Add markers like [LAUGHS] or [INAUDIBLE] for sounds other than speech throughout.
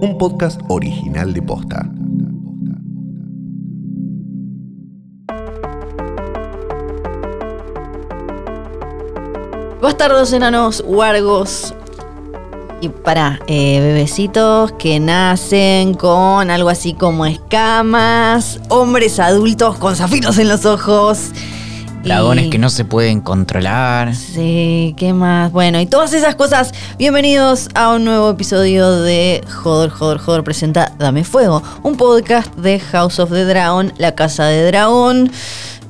un podcast original de Posta. Bastardos enanos, huargos y para eh, bebecitos que nacen con algo así como escamas, hombres adultos con zafiros en los ojos. Dragones y- que no se pueden controlar. Sí, ¿qué más? Bueno, y todas esas cosas. Bienvenidos a un nuevo episodio de Joder, Joder, Joder presenta Dame Fuego, un podcast de House of the Dragon, la casa de dragón,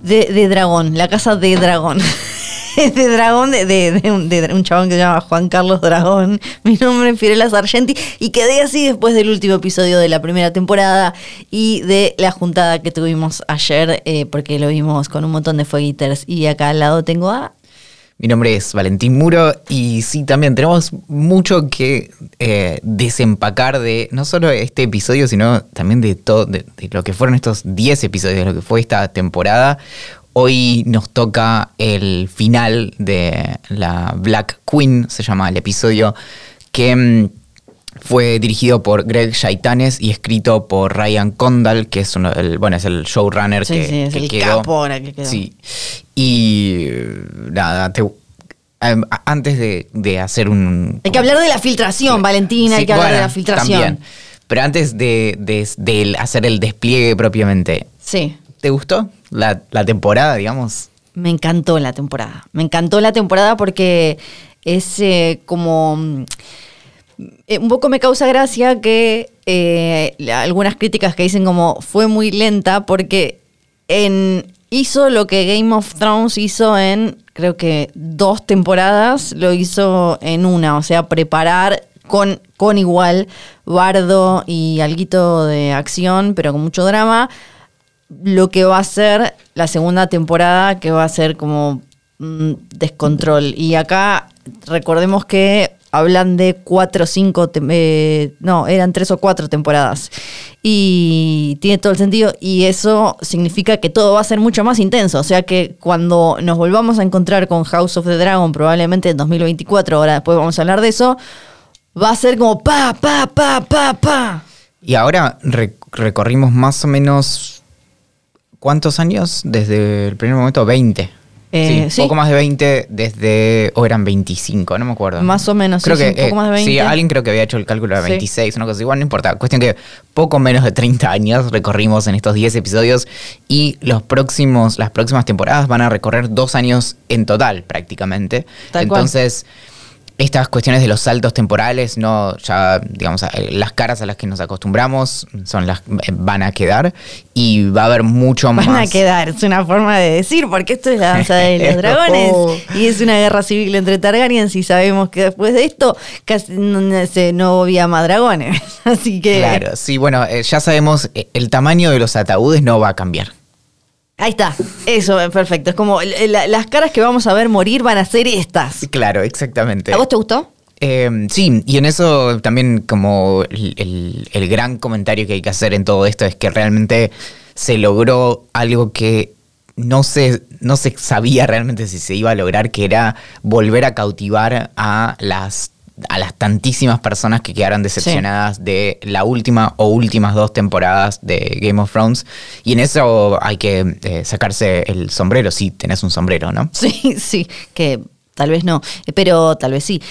de, de dragón, la casa de dragón. [LAUGHS] de dragón, de, de- de un, chabón que se llama Juan Carlos Dragón. [LAUGHS] Mi nombre es Fiorella Sargenti y quedé así después del último episodio de la primera temporada y de la juntada que tuvimos ayer, eh, porque lo vimos con un montón de fueguiters. Y acá al lado tengo a Mi nombre es Valentín Muro y sí, también tenemos mucho que eh, desempacar de no solo este episodio, sino también de todo, de lo que fueron estos 10 episodios, de lo que fue esta temporada. Hoy nos toca el final de la Black Queen, se llama el episodio, que mm, fue dirigido por Greg Shaitanes y escrito por Ryan Condal, que es uno, el, bueno, es el showrunner Sí, que, sí, es que el quedó. capo ahora que quedó. Sí. Y nada, te- antes de, de hacer un. Hay que hablar de la filtración, Valentina, hay que hablar de la filtración. También. Pero antes de, de- de hacer el despliegue propiamente, Sí. ¿Te gustó la, temporada, digamos? Me encantó la temporada. Me encantó la temporada porque es eh, como. mm, eh, un poco me causa gracia que eh, algunas críticas que dicen como fue muy lenta porque en, hizo lo que Game of Thrones hizo en creo que dos temporadas, lo hizo en una, o sea, preparar con, con igual bardo y alguito de acción, pero con mucho drama, lo que va a ser la segunda temporada, que va a ser como mm, descontrol. Y acá recordemos que hablan de cuatro o cinco, eh, no, eran tres o cuatro temporadas. Y tiene todo el sentido. Y eso significa que todo va a ser mucho más intenso. O sea que cuando nos volvamos a encontrar con House of the Dragon, probablemente en 2024, ahora después vamos a hablar de eso, va a ser como pa, pa, pa, pa, pa. Y ahora re- recorrimos más o menos. ¿Cuántos años? Desde el primer momento, 20. Eh, sí, sí. poco más de 20 desde. O eran 25, no me acuerdo. Más o menos, Creo sí, que, sí, un poco eh, más de 20. Sí, alguien creo que había hecho el cálculo de Sí. 26, una cosa igual, no importa. Cuestión que poco menos de 30 años recorrimos en estos 10 episodios y los próximos, las próximas temporadas van a recorrer dos años en total, prácticamente. Tal cual. Estas cuestiones de los saltos temporales, no, ya, digamos, eh, las caras a las que nos acostumbramos son las eh, van a quedar y va a haber mucho más. Van a quedar, es una forma de decir, porque esto es la danza de los [LAUGHS] dragones y es una guerra civil entre Targaryens y sabemos que después de esto casi no, no se- no había más dragones. [LAUGHS] Así que Claro, sí, bueno, eh, ya sabemos, el tamaño de los ataúdes no va a cambiar. Ahí está, eso es perfecto. Es como las caras que vamos a ver morir van a ser estas. Claro, exactamente. ¿A vos te gustó? Eh, sí, y en eso también como el, el- el gran comentario que hay que hacer en todo esto es que realmente se logró algo que no se, no se sabía realmente si se iba a lograr, que era volver a cautivar a las a las tantísimas personas que quedaron decepcionadas de la última o últimas dos temporadas de Game of Thrones. Y en eso hay que eh, sacarse el sombrero, si tenés un sombrero, ¿no? Sí, [LAUGHS] sí, que tal vez no, pero tal vez sí.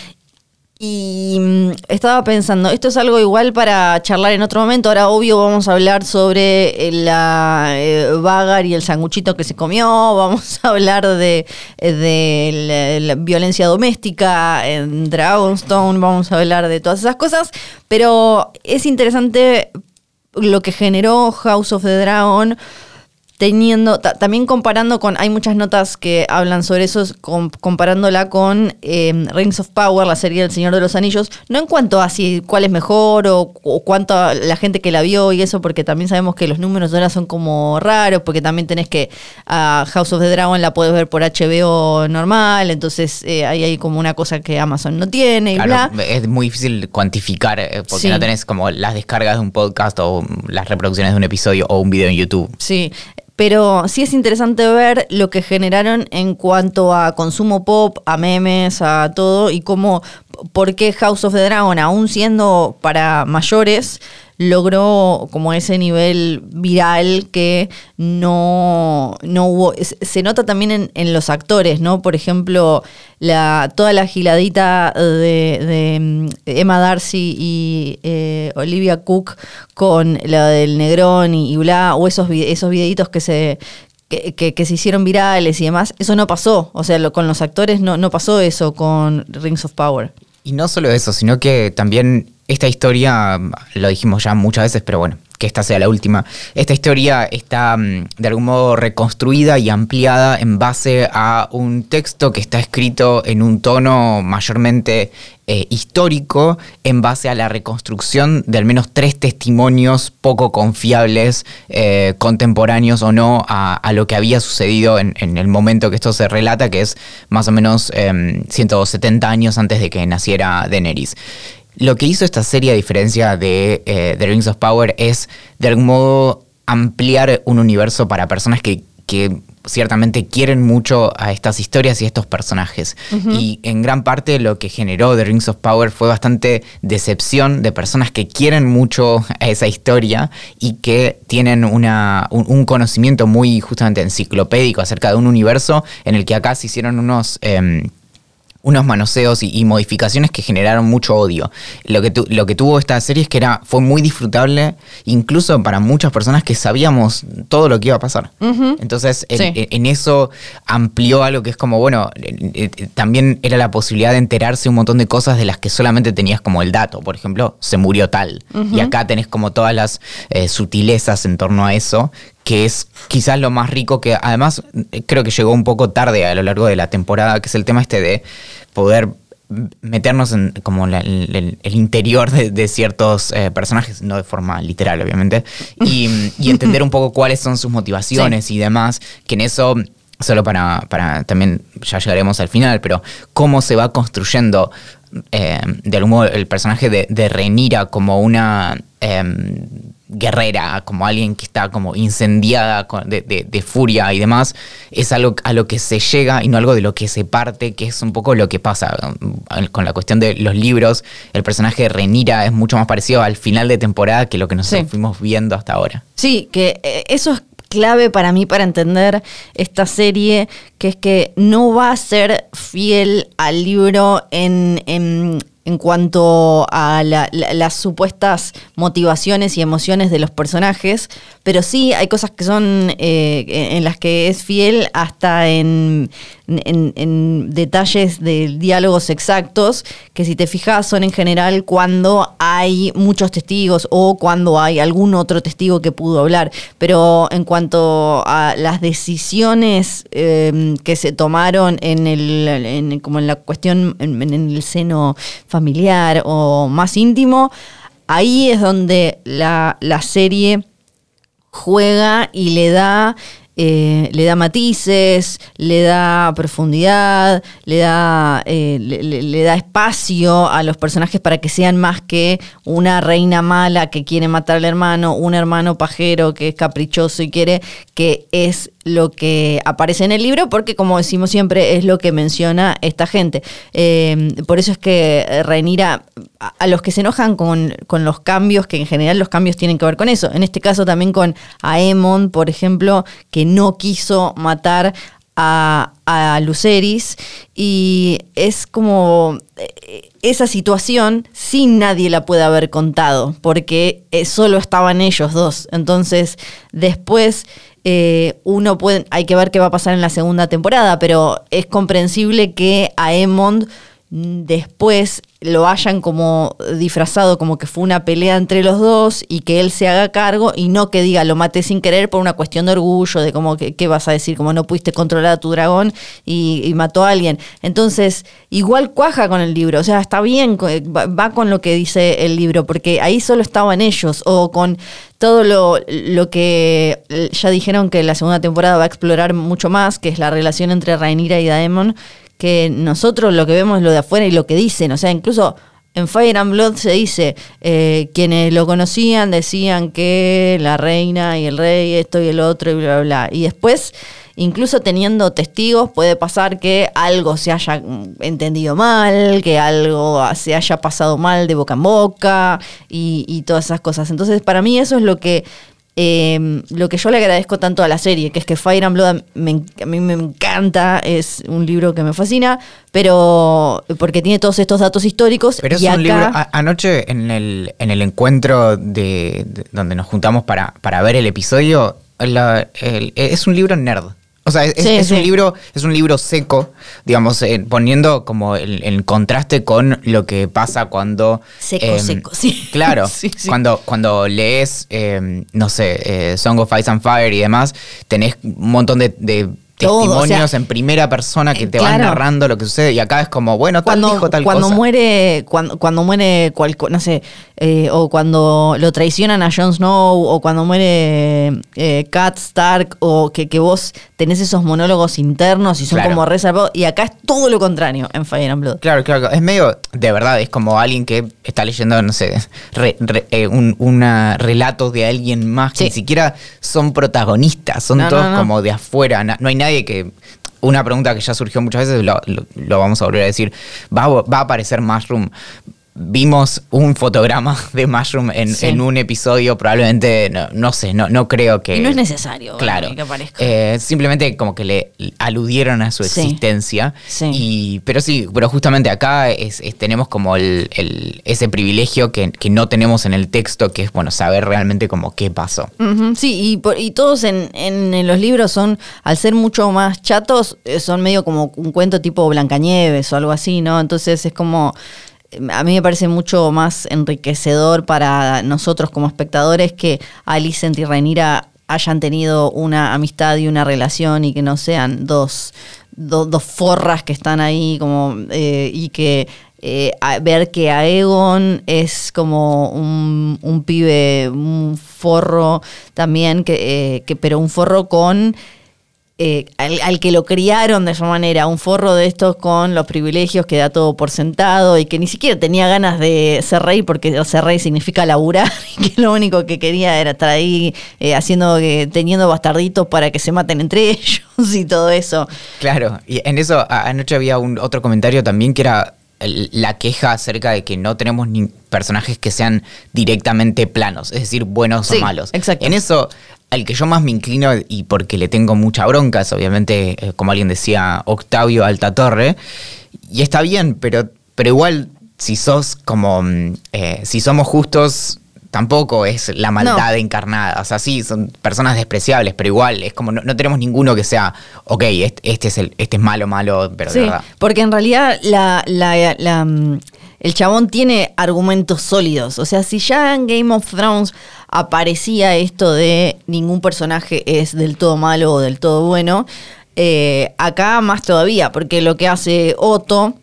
Y mm, estaba pensando, esto es algo igual para charlar en otro momento. Ahora, obvio, vamos a hablar sobre eh, la eh, Vagar y el sanguchito que se comió. Vamos a hablar de, eh, de la, violencia doméstica en Dragonstone. Vamos a hablar de todas esas cosas. Pero es interesante lo que generó House of the Dragon teniendo, ta- también comparando con, hay muchas notas que hablan sobre eso, com- comparándola con eh, Rings of Power, la serie del Señor de los Anillos, no en cuanto a si cuál es mejor o, o cuánto a la gente que la vio y eso, porque también sabemos que los números ahora son como raros, porque también tenés que a House of the Dragon la puedes ver por HBO normal, entonces eh, ahí hay como una cosa que Amazon no tiene y Claro, bla. es muy difícil cuantificar eh, porque Sí. no tenés como las descargas de un podcast o las reproducciones de un episodio o un video en YouTube. Sí, pero sí es interesante ver lo que generaron en cuanto a consumo pop, a memes, a todo y cómo porque House of the Dragon, aún siendo para mayores, logró como ese nivel viral que no, no hubo. Se nota también en, los actores, ¿no? Por ejemplo, la, toda la giladita de, mm, Emma Darcy y eh, Olivia Cook con la del Negrón y, bla, o esos, esos videitos que se, que, se hicieron virales y demás, eso no pasó. O sea, con los actores no, no pasó eso con Rings of Power. Y no solo eso, sino que también esta historia, lo dijimos ya muchas veces, pero bueno, que esta sea la última. Esta historia está mm, de algún modo reconstruida y ampliada en base a un texto que está escrito en un tono mayormente eh, histórico, en base a la reconstrucción de al menos tres testimonios poco confiables, eh, contemporáneos o no, a, lo que había sucedido en, el momento que esto se relata, que es más o menos 170 em, años antes de que naciera Daenerys. Lo que hizo esta serie, a diferencia de eh, The Rings of Power, es de algún modo ampliar un universo para personas que, ciertamente quieren mucho a estas historias y a estos personajes. Y en gran parte lo que generó The Rings of Power fue bastante decepción de personas que quieren mucho a esa historia y que tienen una, un, conocimiento muy justamente enciclopédico acerca de un universo en el que acá se hicieron unos... Em, unos manoseos y, modificaciones que generaron mucho odio. Lo que, lo que tuvo esta serie es que era, fue muy disfrutable, incluso para muchas personas que sabíamos todo lo que iba a pasar. Entonces, en, eso amplió algo que es como, bueno, eh, eh, también era la posibilidad de enterarse un montón de cosas de las que solamente tenías como el dato. Por ejemplo, se murió tal. Y acá tenés como todas las eh, sutilezas en torno a eso que es quizás lo más rico que además creo que llegó un poco tarde a lo largo de la temporada, que es el tema este de poder meternos en como el, interior de, ciertos eh, personajes, no de forma literal, obviamente, y, [LAUGHS] entender un poco cuáles son sus motivaciones y demás, que en eso, solo para, para, también, ya llegaremos al final, pero cómo se va construyendo eh, de algún modo el personaje de, de Renira como una... Em, guerrera, como alguien que está como incendiada de, furia y demás, es algo a lo que se llega y no algo de lo que se parte, que es un poco lo que pasa um, con la cuestión de los libros. El personaje de Renira es mucho más parecido al final de temporada que lo que nos fuimos viendo hasta ahora. Sí, que eh, eso es clave para mí para entender esta serie, que es que no va a ser fiel al libro en en cuanto a las supuestas motivaciones y emociones de los personajes, pero sí hay cosas que son eh, en las que es fiel hasta en, en, detalles de diálogos exactos, que si te fijas son en general cuando hay muchos testigos o cuando hay algún otro testigo que pudo hablar. Pero en cuanto a las decisiones em, que se tomaron en el, como en la cuestión en, el seno familiar o más íntimo, ahí es donde la, la serie juega y le da eh, le da matices, le da profundidad, le da, eh, le, da espacio a los personajes para que sean más que una reina mala que quiere matar al hermano, un hermano pajero que es caprichoso y quiere que es lo que aparece en el libro, porque como decimos siempre, es lo que menciona esta gente. Eh, por eso es que Rhaenyra, a, los que se enojan con, los cambios, que en general los cambios tienen que ver con eso, en este caso también con Aemon, por ejemplo, que no quiso matar a, a Luceris y es como eh, esa situación sin nadie la puede haber contado porque eh, solo estaban ellos dos. Entonces después eh, uno puede, hay que ver qué va a pasar en la segunda temporada, pero es comprensible que a Emond después lo hayan como disfrazado como que fue una pelea entre los dos y que él se haga cargo y no que diga lo maté sin querer por una cuestión de orgullo, de como que, vas a decir, como no pudiste controlar a tu dragón y, mató a alguien. Entonces, igual cuaja con el libro, o sea, está bien, va, con lo que dice el libro, porque ahí solo estaban ellos, o con todo lo, lo que ya dijeron que la segunda temporada va a explorar mucho más, que es la relación entre Rhaenyra y Daemon, que nosotros lo que vemos es lo de afuera y lo que dicen. O sea, incluso en Fire and Blood se dice, eh, quienes lo conocían decían que la reina y el rey, esto y el otro, y bla, bla, bla. Y después incluso teniendo testigos, puede pasar que algo se haya entendido mal, que algo se haya pasado mal de boca en boca y, y todas esas cosas. Entonces, para mí eso es lo que eh, lo que yo le agradezco tanto a la serie, que es que Fire and Blood me- a mí me encanta, es un libro que me fascina, pero porque tiene todos estos datos históricos. Pero es y un acá, libro. a- anoche en el, en el encuentro de, de- donde nos juntamos para, para ver el episodio, la- el- es un libro nerd. O sea, es, Sí, es un libro, es un libro seco, digamos, eh, poniendo como el, el contraste con lo que pasa cuando. Seco, em, seco, sí. [LAUGHS] Claro, Sí, sí. cuando, cuando lees, em, no sé, eh, Song of Ice and Fire y demás, tenés un montón de, de Todo, o sea, testimonios en primera persona que eh, te van narrando lo que sucede y acá es como, bueno, tal cuando, dijo tal cuando cosa. muere cuando, cuando muere cual, no sé eh, o cuando lo traicionan a Jon Snow o cuando muere eh, Kat Stark o que, que vos tenés esos monólogos internos y son Claro. como reservados y acá es todo lo contrario en Fire and Blood Claro, claro, es medio, de verdad, es como alguien que está leyendo, no sé, re- re- eh, un una relatos de alguien más que Sí. ni siquiera son protagonistas, son No, todos no, no. como de afuera, no hay nadie que... Una pregunta que ya surgió muchas veces, lo, lo- lo vamos a volver a decir, ¿va, a- va a aparecer Mushroom? Vimos un fotograma [LAUGHS] de Mushroom en, Sí. en un episodio, probablemente, no, no sé, no, no creo que... y no es necesario Claro. que aparezca Eh, simplemente como que le aludieron a su Sí. existencia. Sí. Y, pero sí, pero justamente acá es, es- tenemos como el, el- ese privilegio que, que no tenemos en el texto, que es bueno saber realmente como qué pasó. Sí, y, por- y todos en, en- en los libros son, al ser mucho más chatos, eh, son medio como un cuento tipo Blancanieves o algo así, ¿no? Entonces es como, a mí me parece mucho más enriquecedor para nosotros como espectadores que Alicent y Rhaenyra hayan tenido una amistad y una relación y que no sean dos, do- dos forras que están ahí como eh, y que eh, ver que Aegon es como un, un pibe, un forro también, que, eh, que, pero un forro con eh, al, al que lo criaron de esa manera, un forro de estos con los privilegios que da todo por sentado y que ni siquiera tenía ganas de ser rey porque ser rey significa laburar [LAUGHS] y que lo único que quería era estar ahí eh, haciendo, que teniendo bastarditos para que se maten entre [LAUGHS] ellos y todo eso. Claro, y en eso anoche había un otro comentario también que era la queja acerca de que no tenemos ni personajes que sean directamente planos, es decir, buenos Sí, o malos. exacto. En eso, al que yo más me inclino y porque le tengo mucha bronca es obviamente, eh, como alguien decía, Octavio Altatorre, y está bien, pero, pero igual si sos como, mm, eh, si somos justos, tampoco es la maldad No. encarnada. O sea, sí, son personas despreciables, pero igual es como no, no tenemos ninguno que sea, ok, este, este es el, este es malo, malo, pero Sí, de verdad. porque en realidad la, la- la, mm, el chabón tiene argumentos sólidos. O sea, si ya en Game of Thrones aparecía esto de ningún personaje es del todo malo o del todo bueno, eh, acá más todavía, porque lo que hace Otto...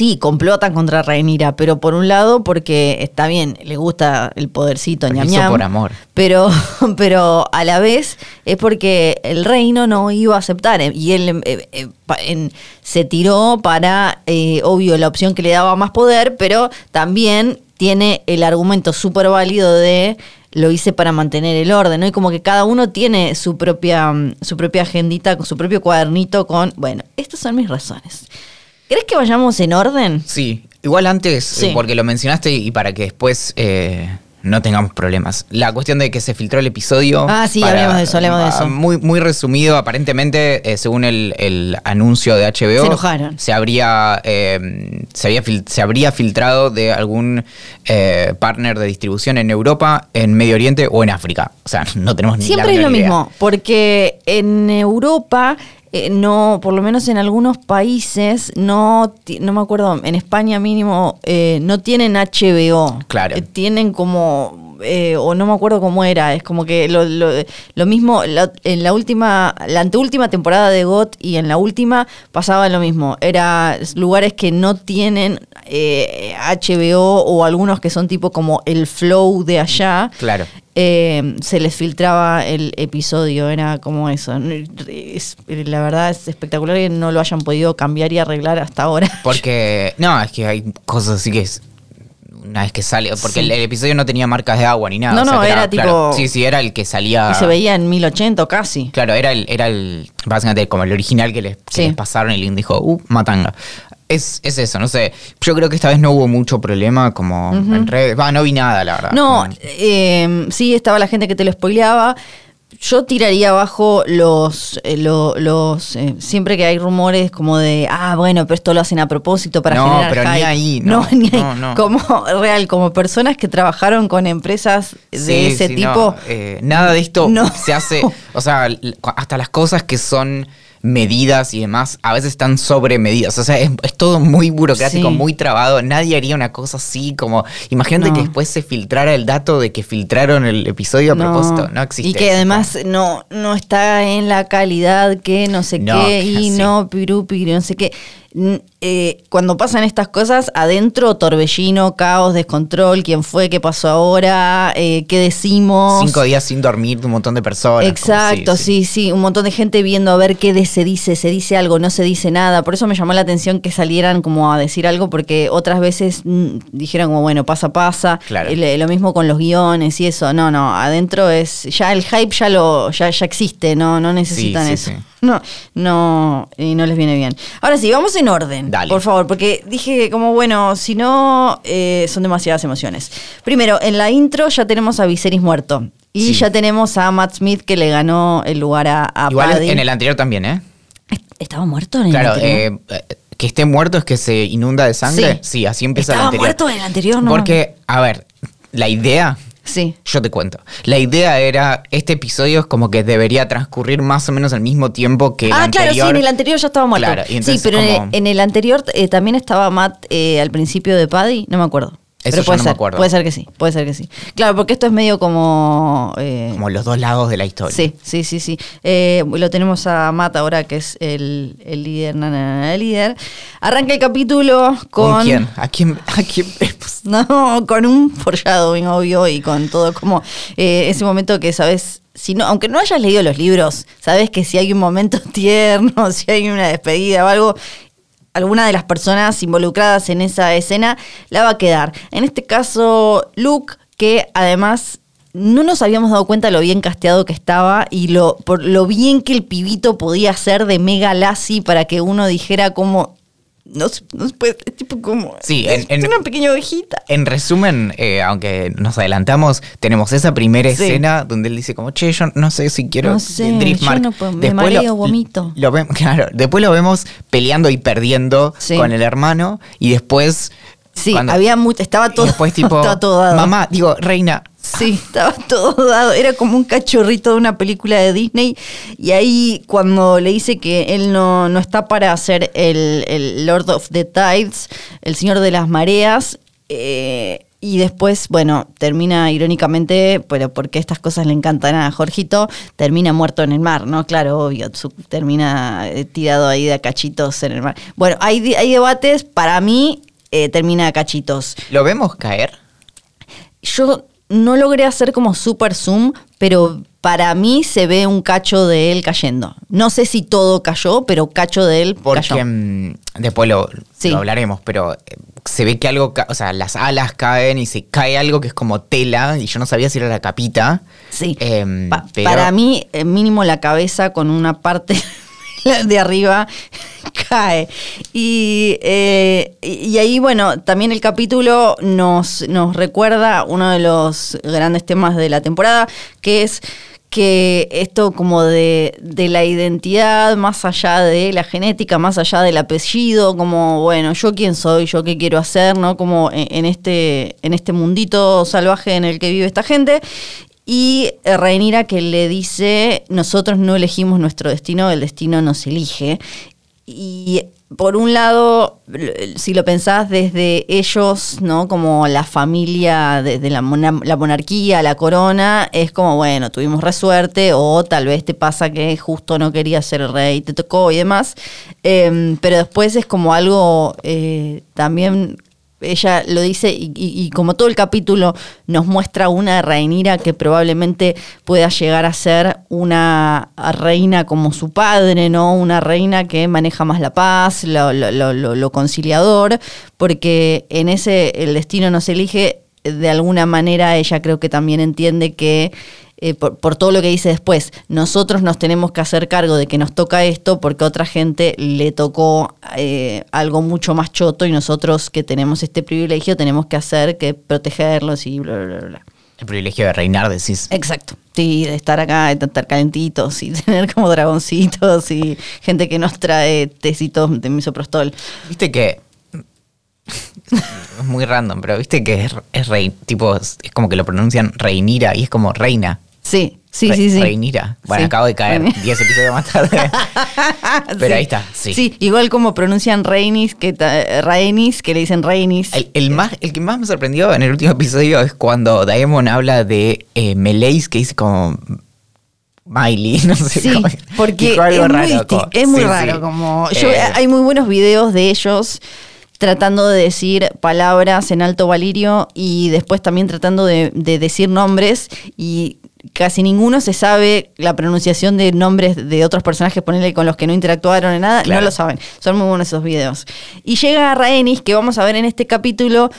Sí, complotan contra Rhaenyra, pero por un lado porque está bien, le gusta el podercito ñam ñam, por amor. pero, [LAUGHS] pero a la vez es porque el reino no iba a aceptar eh, y él eh, eh, en- se tiró para, eh, obvio, la opción que le daba más poder, pero también tiene el argumento súper válido de lo hice para mantener el orden, ¿no? Y como que cada uno tiene su propia, mm, su propia agendita, con su propio cuadernito con, bueno, estas son mis razones. ¿Crees que vayamos en orden? Sí, igual antes, Sí. eh, porque lo mencionaste y para que después eh, no tengamos problemas. La cuestión de que se filtró el episodio. Ah, sí, hablemos de eso, hablemos de ah, eso. Muy, muy resumido, aparentemente, eh, según el, el anuncio de HBO. Se enojaron. Se habría, eh, se había fil- se habría filtrado de algún eh, partner de distribución en Europa, en Medio Oriente o en África. O sea, [LAUGHS] no tenemos ni la Siempre es lo idea. mismo, porque en Europa, eh, no, por lo menos en algunos países, no, no me acuerdo, en España mínimo, eh, no tienen HBO. Claro. Eh, tienen como, eh, o no me acuerdo cómo era, es como que lo, lo- lo mismo, la- en la última, la anteúltima temporada de GOT y en la última pasaba lo mismo. Era lugares que no tienen eh, HBO o algunos que son tipo como el flow de allá Claro. eh, se les filtraba el episodio, era como eso. Es- la verdad es espectacular que no lo hayan podido cambiar y arreglar hasta ahora. Porque, no, es que hay cosas así que es una vez que sale, porque el, el episodio no tenía marcas de agua ni nada. No, o sea no, era claro, tipo- Sí, sí, era el que salía. Y se veía en 1080 casi. Claro, era el, era el. Básicamente como el original que les, que Sí. les pasaron y Link dijo, uh, matanga. Es, es eso, no sé. Yo creo que esta vez no hubo mucho problema como en redes. Va, no vi nada, la verdad. No, Como- eh, sí estaba la gente que te lo spoileaba. Yo tiraría abajo los, eh, lo- los eh, siempre que hay rumores como de, ah, bueno, pero esto lo hacen a propósito para No, generar pero ni hype". ahí, no, ni ahí. no, no. Como real, como personas que trabajaron con empresas de Sí, ese sí, tipo. no, eh, nada de esto No. se hace, o sea, l- hasta las cosas que son medidas y demás, a veces están sobremedidas. O sea, es, es todo muy burocrático, Sí. muy trabado. Nadie haría una cosa así como. Imagínate No. que después se filtrara el dato de que filtraron el episodio a propósito. No existe. Y que eso. además no, no está en la calidad que no sé No, qué y sí. no piru, piru, no sé qué. Eh, cuando pasan estas cosas, adentro torbellino, caos, descontrol, quién fue, qué pasó ahora, eh, qué decimos. Cinco días sin dormir de un montón de personas. Exacto, sí, sí, un montón de gente viendo a ver qué de- se dice, se dice algo, no se dice nada. Por eso me llamó la atención que salieran como a decir algo, porque otras veces mm, dijeron como, bueno, pasa, pasa. Claro. El- lo mismo con los guiones y eso. No, no, adentro es, ya el hype ya lo, ya, ya existe, no, no necesitan sí, eso. No, no, y no les viene bien. Ahora sí, vamos en orden, Dale. por favor, porque dije como, bueno, si no, eh, son demasiadas emociones. Primero, en la intro ya tenemos a Viserys muerto. Y Sí. ya tenemos a Matt Smith que le ganó el lugar a, a Igual Paddy. en el anterior también, ¿eh? ¿Estaba muerto en el Claro, anterior? eh, eh, que esté muerto es que se inunda de sangre. Sí. Sí, así empieza el ¿Estaba anterior. muerto en el anterior? No. Porque, a ver, la idea Sí. Yo te cuento. La idea era, este episodio es como que debería transcurrir más o menos al mismo tiempo que el ah, claro, anterior. sí, en el anterior ya estaba muerto. Claro, y sí, pero en, el, en el anterior eh, también estaba Matt eh, al principio de Paddy, no me acuerdo. Eso pero yo puede no me ser, acuerdo. puede ser que sí, puede ser que sí. Claro, porque esto es medio como... eh, Como los dos lados de la historia. Sí, sí, sí, sí. Eh, lo tenemos a Matt ahora, que es el, el líder, na, na, na, el líder. Arranca el capítulo con... ¿Con quién? ¿A quién, a quién? [LAUGHS] [LAUGHS] No, con un foreshadowing, obvio, y con todo como eh, ese momento que sabes, si no, aunque no hayas leído los libros, sabes que si hay un momento [LAUGHS] tierno, si hay una despedida o algo, alguna de las personas involucradas en esa escena la va a quedar. En este caso, Luke, que además no nos habíamos dado cuenta lo bien casteado que estaba y lo, por lo bien que el pibito podía ser de mega lassi para que uno dijera como... No se, no se puede, es tipo como... Sí, es en- en- una pequeña ovejita. En resumen, eh, aunque nos adelantamos, tenemos esa primera Sí. escena donde él dice como, che, yo no sé si quiero No sé, Driftmark". yo no puedo- me mareo, vomito. Lo, [LAUGHS] claro, después lo vemos peleando y perdiendo Sí. con el hermano y después... Sí, cuando- había mucho, estaba todo, después [LAUGHS] tipo, estaba todo dado. mamá, digo, reina, Sí, [LAUGHS] estaba todo dado. Era como un cachorrito de una película de Disney. Y ahí cuando le dice que él no, no está para ser el, el Lord of the Tides, el Señor de las Mareas, eh, y después, bueno, termina irónicamente, pero porque estas cosas le encantan a Jorgito, termina muerto en el mar, ¿no? Claro, obvio, termina eh, tirado ahí de cachitos en el mar. Bueno, hay, hay debates, para mí eh, termina a cachitos. ¿lo vemos caer? Yo no logré hacer como super zoom, pero para mí se ve un cacho de él cayendo. No sé si todo cayó, pero cacho de él Porque cayó. mm, después lo, Sí. lo hablaremos, pero eh, se ve que algo, o sea, las alas caen y se cae algo que es como tela y yo no sabía si era la capita. Sí. Em, Pa- pero- Para mí, eh, mínimo la cabeza con una parte de arriba [LAUGHS] cae. Y, eh, y ahí, bueno, también el capítulo nos, nos recuerda uno de los grandes temas de la temporada, que es que esto como de, de la identidad, más allá de la genética, más allá del apellido, como, bueno, yo quién soy, yo qué quiero hacer, ¿no? Como en este, en este mundito salvaje en el que vive esta gente. Y eh, Rhaenyra que le dice, nosotros no elegimos nuestro destino, el destino nos elige. Y por un lado, si lo pensás desde ellos, ¿no? Como la familia, desde la, mona- la monarquía, la corona, es como, bueno, tuvimos resuerte, o tal vez te pasa que justo no querías ser rey, te tocó y demás. Em, pero después es como algo eh, también ella lo dice y, como todo el capítulo nos muestra una Rhaenyra que probablemente pueda llegar a ser una reina como su padre, ¿no? Una reina que maneja más la paz, lo- lo- lo- lo conciliador, porque en ese el destino nos elige, de alguna manera ella creo que también entiende que eh, por, por todo lo que dice después, nosotros nos tenemos que hacer cargo de que nos toca esto porque a otra gente le tocó eh, algo mucho más choto y nosotros que tenemos este privilegio tenemos que hacer que protegerlos y bla, bla, bla, bla. El privilegio de reinar, decís. Exacto. Sí, de estar acá, de estar calentitos y [LAUGHS] tener como dragoncitos y gente que nos trae tecitos de misoprostol. Viste que. Es muy random, pero viste que es, es rey. Tipo, es, es como que lo pronuncian Reinira y es como reina. Sí, sí, Re- sí, sí. Reinira. Bueno, Sí. acabo de caer Reinira. 10 episodios más tarde. [LAUGHS] Pero Sí. ahí está, sí. Sí, igual como pronuncian Rainis, que Rainis, que le dicen Rainis. El, el más, el que más me sorprendió en el último episodio es cuando Daemon habla de eh, Meleis, que dice como. Miley, [LAUGHS] no sé Sí, cómo. porque dijo es algo muy, raro, como- es muy sí, raro. Como yo, Eh, hay muy buenos videos de ellos tratando de decir palabras en alto valirio y después también tratando de, de decir nombres y casi ninguno se sabe la pronunciación de nombres de otros personajes, ponerle con los que no interactuaron en nada, Claro. no lo saben. Son muy buenos esos videos. Y llega Rhaenys, que vamos a ver en este capítulo,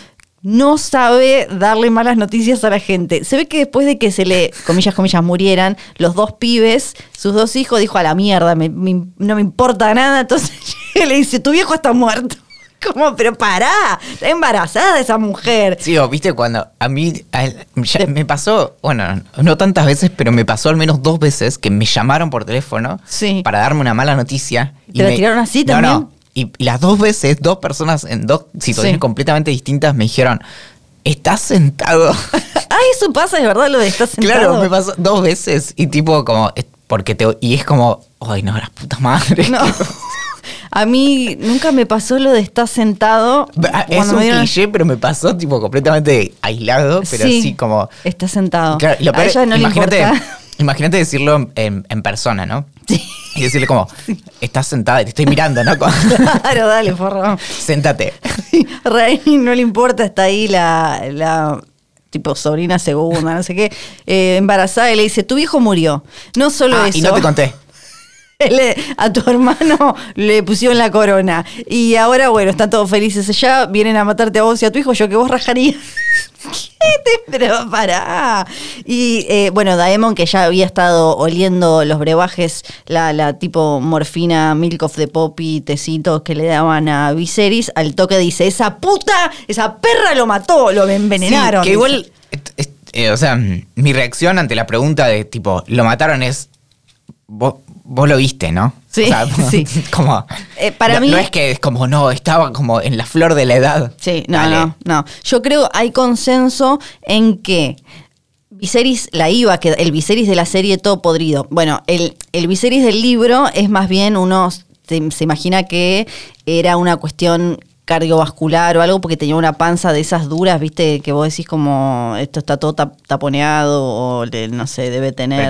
no sabe darle malas noticias a la gente. Se ve que después de que se le, comillas, comillas, murieran los dos pibes, sus dos hijos, dijo a la mierda, me- me- no me importa nada. Entonces [LAUGHS] le dice, tu viejo está muerto. Como, pero pará, está embarazada esa mujer. Sí, o viste cuando a mí a me pasó, bueno, no tantas veces, pero me pasó al menos dos veces que me llamaron por teléfono Sí. para darme una mala noticia. ¿Te la me- tiraron así No, también? no. Y, y las dos veces, dos personas en dos situaciones Sí. completamente distintas me dijeron, ¿estás sentado? [LAUGHS] Ah, eso pasa, de verdad, lo de estar sentado. claro, me pasó dos veces y tipo como, es- porque te, y es como, ay no, la puta madre. No. [LAUGHS] A mí nunca me pasó lo de estar sentado. Ah, Es un dieron- cliché, pero me pasó tipo completamente aislado, pero Sí, así como... Está sentado. Claro, lo peor ella no le imagínate, importa. [LAUGHS] imagínate decirlo en, en persona, ¿no? Sí. Y decirle como, [LAUGHS] estás sentada y te estoy mirando, ¿no? [LAUGHS] Como, Claro, dale, forro. Séntate. Rainy no le importa, está ahí la, la tipo sobrina segunda, no sé qué, eh, embarazada y le dice, tu viejo murió. No solo Ah, eso. y no te conté. [LAUGHS] a tu hermano le pusieron la corona. Y ahora, bueno, están todos felices allá, vienen a matarte a vos y a tu hijo, yo que vos rajaría. [LAUGHS] ¿Qué te pero pará? Y eh, bueno, Daemon, que ya había estado oliendo los brebajes, la, tipo morfina, milk of the poppy, tecitos que le daban a Viserys, al toque dice, esa puta, esa perra lo mató, lo envenenaron. Que igual, eh, o sea, mi reacción ante la pregunta de tipo, lo mataron es, vos lo viste, ¿no? Sí, O sea, [LAUGHS] sí. [LAUGHS] Como, Eh, para no, mí- No es que es como, no, estaba como en la flor de la edad. Sí, no, Dale. no, no. Yo creo hay consenso en que Viserys la iba quedar, el Viserys de la serie todo podrido. Bueno, el, el Viserys del libro es más bien uno, se, se imagina que era una cuestión cardiovascular o algo porque tenía una panza de esas duras, viste, que vos decís como esto está todo tap- taponeado o le- no sé, debe tener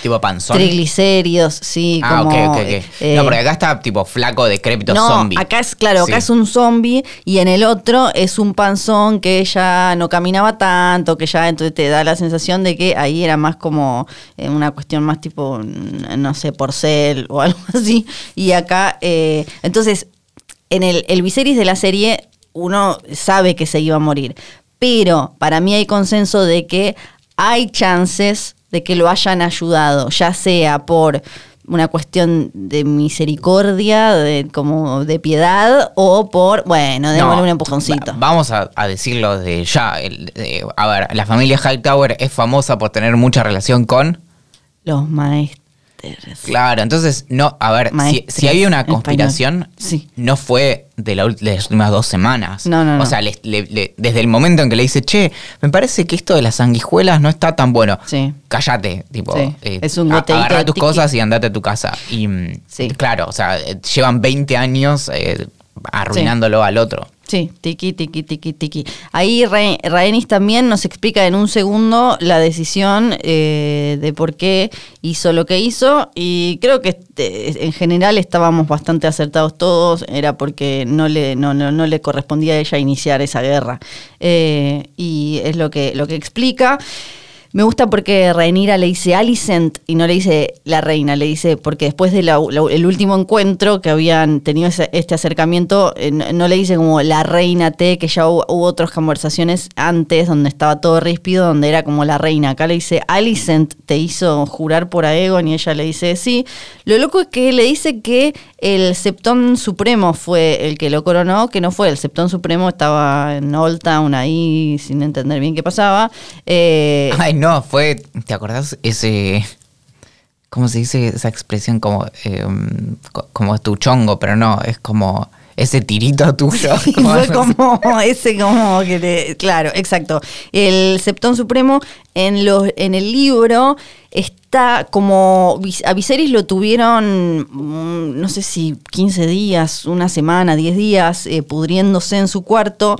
tipo, panzón. triglicéridos, sí, Ah, como ok, ok, ok. eh, no, porque acá está tipo flaco, decrépito, no, zombie. acá es, claro, acá Sí. es un zombie y en el otro es un panzón que ya no caminaba tanto, que ya entonces te da la sensación de que ahí era más como eh, una cuestión más tipo, no sé, porcel o [LAUGHS] algo así. Y acá, eh, entonces, en el, el Viserys de la serie uno sabe que se iba a morir, pero para mí hay consenso de que hay chances de que lo hayan ayudado, ya sea por una cuestión de misericordia, de como de piedad, o por, bueno, démosle No, un empujoncito. va- vamos a, a decirlo de ya. el- a ver, la familia Hightower es famosa por tener mucha relación con. Los maestros. Claro, entonces, no, a ver, si, había una conspiración. Sí. no fue de, la ul- de las últimas dos semanas. No, no, O no. sea, le- le- le- desde el momento en que le dice, che, me parece que esto de las sanguijuelas no está tan bueno. Sí. Cállate, tipo, Sí, eh, es un agarra tus tiki. cosas y andate a tu casa. Y mm, Sí. claro, o sea, llevan 20 años eh, arruinándolo al otro. Sí, tiki, tiki, tiki, tiki. Ahí Ra- Rhaenys también nos explica en un segundo la decisión eh, de por qué hizo lo que hizo y creo que este, en general estábamos bastante acertados todos, era porque no le, no, no, no le correspondía a ella iniciar esa guerra. Eh, y es lo que, lo que explica. Me gusta porque Rhaenyra le dice Alicent y no le dice la reina, le dice porque después del último encuentro que habían tenido ese- este acercamiento, eh, no, le dice como la reina T, que ya hubo, hubo otras conversaciones antes donde estaba todo ríspido, donde era como la reina. Acá le dice Alicent te hizo jurar por Aegon y ella le dice sí. Lo loco es que le dice que el Septón Supremo fue el que lo coronó, que no fue el Septón Supremo, estaba en Old Town ahí sin entender bien qué pasaba. Eh, Ay, fue. ¿Te acordás ese. ¿Cómo se dice esa expresión? Como, eh, co- como tu chongo, pero no, es como ese tirito tuyo. [LAUGHS] Como fue como [LAUGHS] ese como que le- claro, exacto. El Septón Supremo en los en el libro está como a Viserys lo tuvieron mm, no sé si 15 días, una semana, 10 días eh, pudriéndose en su cuarto.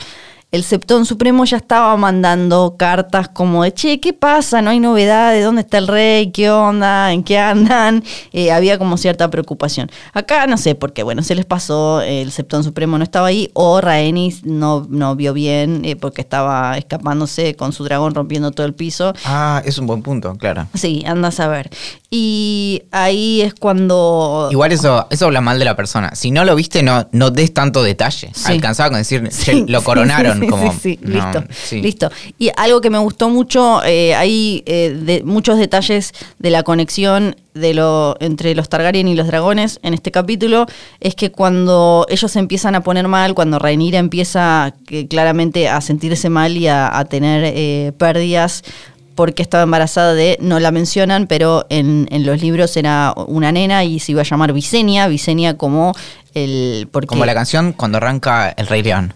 El Septón Supremo ya estaba mandando cartas como de, che, ¿qué pasa? No hay novedades, ¿dónde está el rey? ¿Qué onda? ¿En qué andan? [LAUGHS] Eh, había como cierta preocupación. Acá no sé, porque bueno, se les pasó, el Septón Supremo no estaba ahí, o Rhaenys no, no vio bien eh, porque estaba escapándose con su dragón rompiendo todo el piso. Ah, es un buen punto, claro. Sí, anda a saber. Y ahí es cuando... Igual eso, eso habla mal de la persona. Si no lo viste, no, no des tanto detalle. Sí. Alcanzaba con decir, Sí, [LAUGHS] "Che, lo coronaron. sí, [LAUGHS] sí, como, sí, sí, no, listo, sí. listo. Y algo que me gustó mucho, eh, hay eh, de, muchos detalles de la conexión de lo, entre los Targaryen y los dragones en este capítulo, es que cuando ellos empiezan a poner mal, cuando Rhaenyra empieza que, claramente a sentirse mal y a, a tener eh, pérdidas porque estaba embarazada de, no la mencionan, pero en, en los libros era una nena y se iba a llamar Visenya, Visenya como el... Porque, Como la canción cuando arranca El Rey León.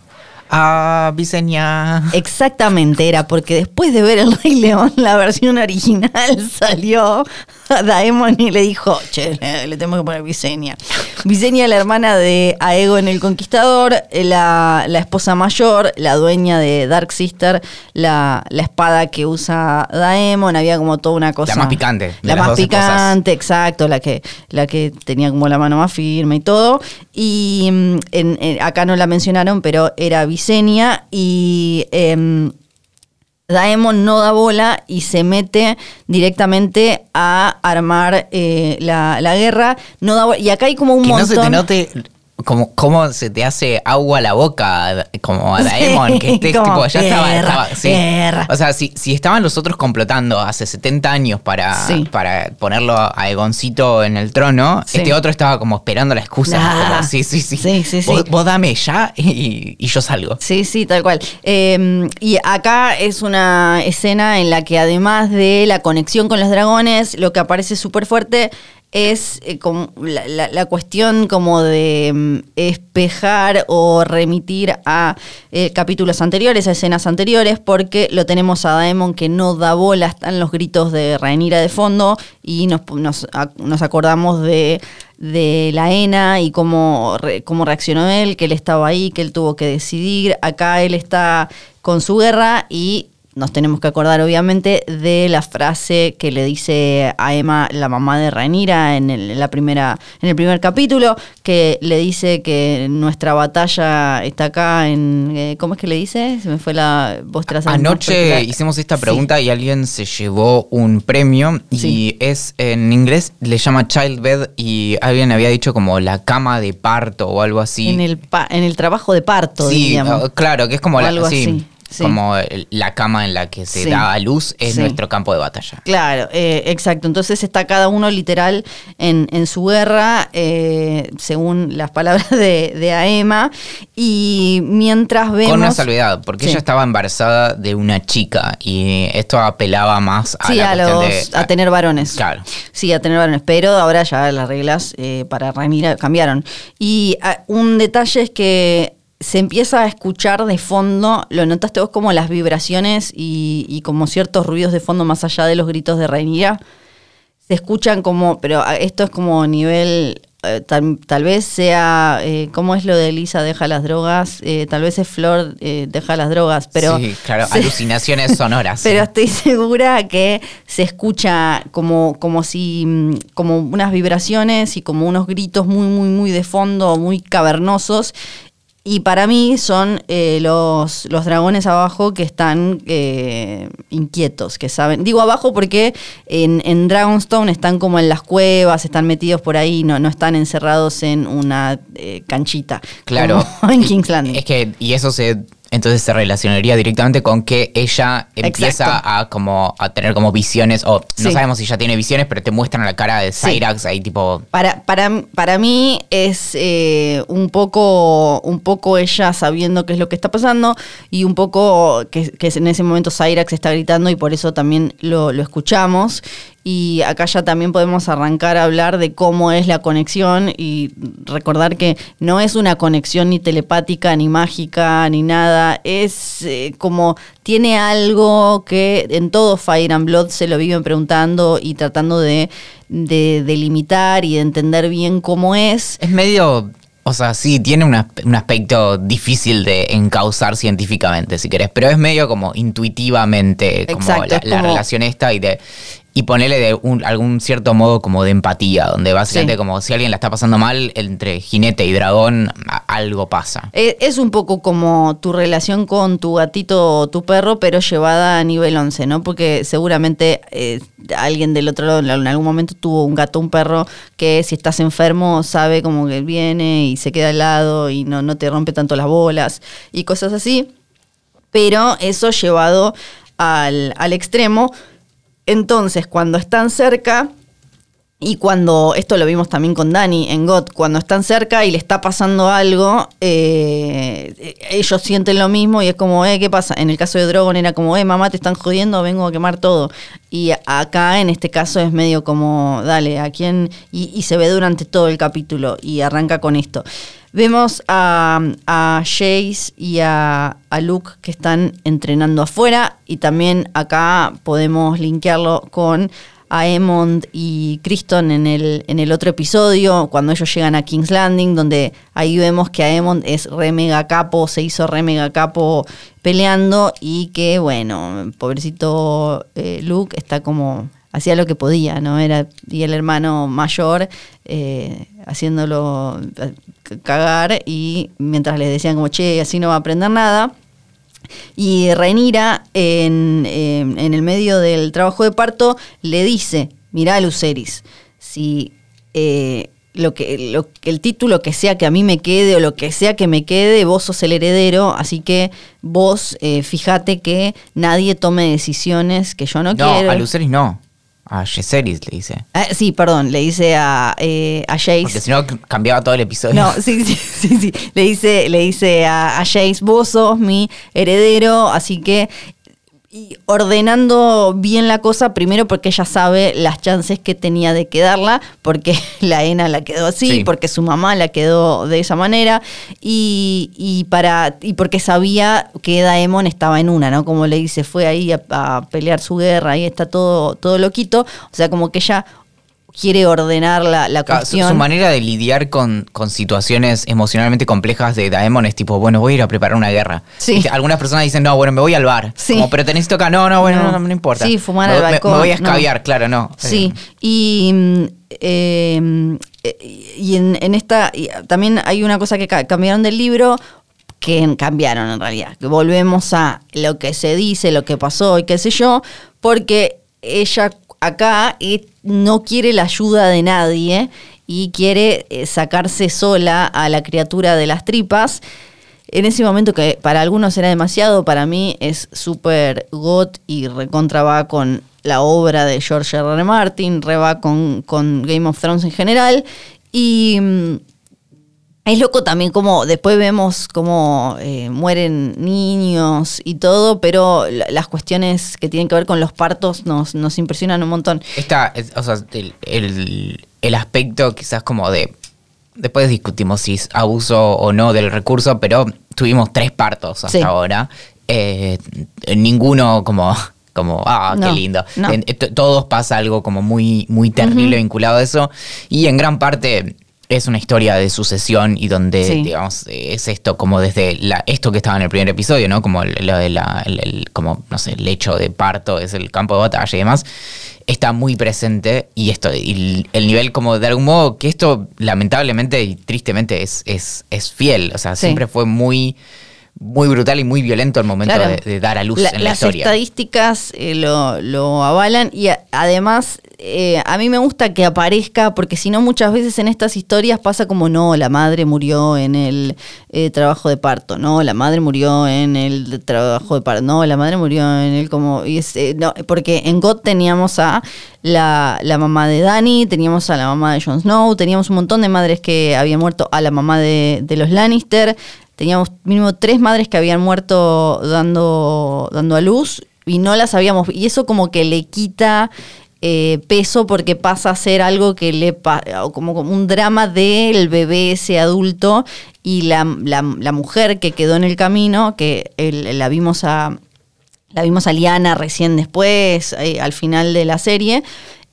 Ah, Viseña. Exactamente, era porque después de ver El Rey León, la versión original [LAUGHS] salió a [LAUGHS] Daemon y le dijo, che, le, tenemos que poner Visenya. Visenya, la hermana de Aegon el Conquistador, eh, la, la esposa mayor, la dueña de Dark Sister, la, la espada que usa Daemon, había como toda una cosa. más picante de La las más esposas. picante, exacto, la que, la que tenía como la mano más firme y todo. Y mm, en- en- acá no la mencionaron, pero era Visenya y em, Daemon no da bola y se mete directamente a armar eh, la, la guerra. No da bola- y acá hay como un Que no montón. se te note como cómo se te hace agua a la boca, como a Daemon, Sí, que estés tipo, ya estaba, estaba- sí. O sea, si, si estaban los otros complotando hace 70 años para, Sí. para ponerlo a Egoncito en el trono, este otro estaba como esperando la excusa. Ah, como, sí, sí, sí. sí, sí, sí. Vos, vos dame ya y, y yo salgo. Sí, sí, tal cual. Eh, y acá es una escena en la que además de la conexión con los dragones, lo que aparece súper fuerte es eh, la, cuestión como de mm, espejar o remitir a eh, capítulos anteriores, a escenas anteriores, porque lo tenemos a Daemon que no da bola, están los gritos de Rhaenyra de fondo y nos, nos, ac- nos acordamos de de la ENA y cómo, cómo reaccionó él, que él estaba ahí, que él tuvo que decidir. Acá él está con su guerra y nos tenemos que acordar obviamente de la frase que le dice a Emma, la mamá de Rhaenyra, en, el, en la primera, en el primer capítulo, que le dice que nuestra batalla está acá en... eh, ¿Cómo es que le dice? Se me fue la... Más Anoche hicimos esta Sí. pregunta y alguien se llevó un premio y Sí. es en inglés le llama child bed y alguien había dicho como la cama de parto o algo así. En, el pa- en el trabajo de parto, sí, uh, claro, que es como O la, algo sí, así, sí. como el- la cama en la que se Sí. da a luz es Sí. nuestro campo de batalla. Claro, eh, exacto. Entonces está cada uno literal en, en su guerra, eh, según las [LAUGHS] palabras de, de Aema. Y mientras vemos. Con una salvedad, porque ella estaba embarazada de una chica y esto apelaba más a la a, los, de a tener varones. Claro. Sí, a tener varones. Pero ahora ya las reglas eh, para Rhaenyra cambiaron. Y ah, un detalle es que se empieza a escuchar de fondo, lo notaste vos como las vibraciones y, y como ciertos ruidos de fondo más allá de los gritos de Rhaenyra. Se escuchan como, pero ah, esto es como nivel eh, tal, tal vez sea, eh, ¿cómo es lo de Elisa deja las drogas? Eh, tal vez es Flor deja las drogas, pero... sí, claro, [LAUGHS] se- alucinaciones sonoras. [LAUGHS] Pero estoy segura que se escucha como, como si, mm, como unas vibraciones y como unos gritos muy, muy, muy de fondo, muy cavernosos. Y para mí son eh, los, los dragones abajo que están eh, inquietos, que saben. Digo abajo porque en, en Dragonstone están como en las cuevas, están metidos por ahí, no, no están encerrados en una eh, canchita. Claro. [LAUGHS] en King's Landing. Es que, y eso se entonces se relacionaría directamente con que ella empieza Exacto. a como a tener como visiones, o no Sí. sabemos si ella tiene visiones, pero te muestran la cara de Sí. Cyrax ahí tipo. Para, para, para mí es eh, un, poco, un poco ella sabiendo qué es lo que está pasando y un poco que, que en ese momento Cyrax está gritando y por eso también lo, lo escuchamos. Y acá ya también podemos arrancar a hablar de cómo es la conexión y recordar que no es una conexión ni telepática, ni mágica, ni nada. Es eh, como tiene algo que en todo Fire and Blood se lo viven preguntando y tratando de, de delimitar y de entender bien cómo es. Es medio. O sea, sí, tiene un, aspe- un aspecto difícil de encauzar científicamente, si querés, pero es medio como intuitivamente como Exacto, la, es la como- relación esta y de y ponerle de un- algún cierto modo como de empatía, donde básicamente Sí. como si alguien la está pasando mal, entre jinete y dragón, algo pasa. Eh, Es un poco como tu relación con tu gatito o tu perro, pero llevada a nivel 11, ¿no? Porque seguramente eh, alguien del otro lado en algún momento tuvo un gato o un perro que si estás enfermo sabe como que viene y se queda al lado y no, no te rompe tanto las bolas y cosas así. Pero eso llevado al, al extremo. Entonces, cuando están cerca, y cuando, esto lo vimos también con Dani en GOT, cuando están cerca y le está pasando algo, eh, ellos sienten lo mismo y es como, eh, ¿qué pasa? En el caso de Drogon era como, eh, mamá, te están jodiendo, vengo a quemar todo. Y acá en este caso es medio como, dale, ¿a quién? Y, y se ve durante todo el capítulo y arranca con esto. Vemos a, a Jace y a, a Luke que están entrenando afuera y también acá podemos linkearlo con a Emond y Criston en el, en el otro episodio, cuando ellos llegan a King's Landing, donde ahí vemos que a Emond es re mega capo, se hizo re mega capo peleando y que, bueno, pobrecito eh, Luke está como hacía lo que podía, ¿no? Era, y el hermano mayor eh, haciéndolo eh, cagar y mientras les decían como, che, así no va a aprender nada. Y Renira, en, eh, en el medio del trabajo de parto, le dice, mirá Luceris, si eh, lo que, lo, el título que sea que a mí me quede o lo que sea que me quede, vos sos el heredero, así que vos eh, fíjate que nadie tome decisiones que yo no, No, quiero. a Luceris no. A Yeseris le dice. Ah, sí, perdón, le dice a, eh, a Jace. Porque si no cambiaba todo el episodio. No, sí, sí, [LAUGHS] sí, sí. Le dice, le dice a, a Jace, vos sos mi heredero, así que y ordenando bien la cosa, primero porque ella sabe las chances que tenía de quedarla, porque [LAUGHS] la ENA la quedó así, Sí. porque su mamá la quedó de esa manera, y, y para, y porque sabía que Daemon estaba en una, ¿no? Como le dice, fue ahí a, a pelear su guerra, ahí está todo, todo loquito. O sea, como que ella quiere ordenar la, la su, cuestión. su manera de lidiar con, con situaciones emocionalmente complejas de Daemon es tipo, bueno, voy a ir a preparar una guerra. Sí. Algunas personas dicen, no, bueno, me voy al bar. Sí. Como, pero te necesito acá. No, no, bueno, no, no, no importa. Sí, fumar me, al balcón, Me, voy a escabiar, claro, no. Sí, Eh, y, eh, y en, en esta y también hay una cosa que ca- cambiaron del libro que cambiaron en realidad, que volvemos a lo que se dice, lo que pasó y qué sé yo, porque ella acá no quiere la ayuda de nadie y quiere eh, sacarse sola a la criatura de las tripas. En ese momento que para algunos era demasiado, para mí es súper got y recontra va con la obra de George R. R. Martin, re va con, con Game of Thrones en general. Y mm, es loco también como después vemos cómo eh, mueren niños y todo, pero la- las cuestiones que tienen que ver con los partos nos, nos impresionan un montón. Esta, es- o sea, el, el- el aspecto quizás como de... Después discutimos si es abuso o no del recurso, pero tuvimos tres partos hasta Sí. ahora. Eh, ninguno como, como, ah, No, qué lindo. no. En- todos pasa algo como muy, muy terrible vinculado a eso. Y en gran parte es una historia de sucesión y donde, Sí. digamos, es esto como desde la, esto que estaba en el primer episodio, ¿no? Como lo de la, el, el- como, no sé, el hecho de parto, es el campo de batalla y demás, está muy presente y esto, y el, el nivel como de algún modo, que esto lamentablemente y tristemente es, es, es fiel, o sea, Sí. siempre fue muy, muy brutal y muy violento el momento Claro. de, de dar a luz La- en la las historia. estadísticas eh, lo, lo avalan y a- además eh, a mí me gusta que aparezca porque si no muchas veces en estas historias pasa como no, la madre murió en el eh, trabajo de parto, no, la madre murió en el trabajo de parto, no, la madre murió en el como... Y eh, no, porque en God teníamos a la, la mamá de Dani, teníamos a la mamá de Jon Snow, teníamos un montón de madres que habían muerto, a la mamá de, de los Lannister, teníamos mínimo tres madres que habían muerto dando, dando a luz y no las habíamos y eso como que le quita eh, peso porque pasa a ser algo que le como, como un drama del bebé ese adulto y la, la- mujer que quedó en el camino que la vimos a la vimos a Liana recién después, eh, al final de la serie,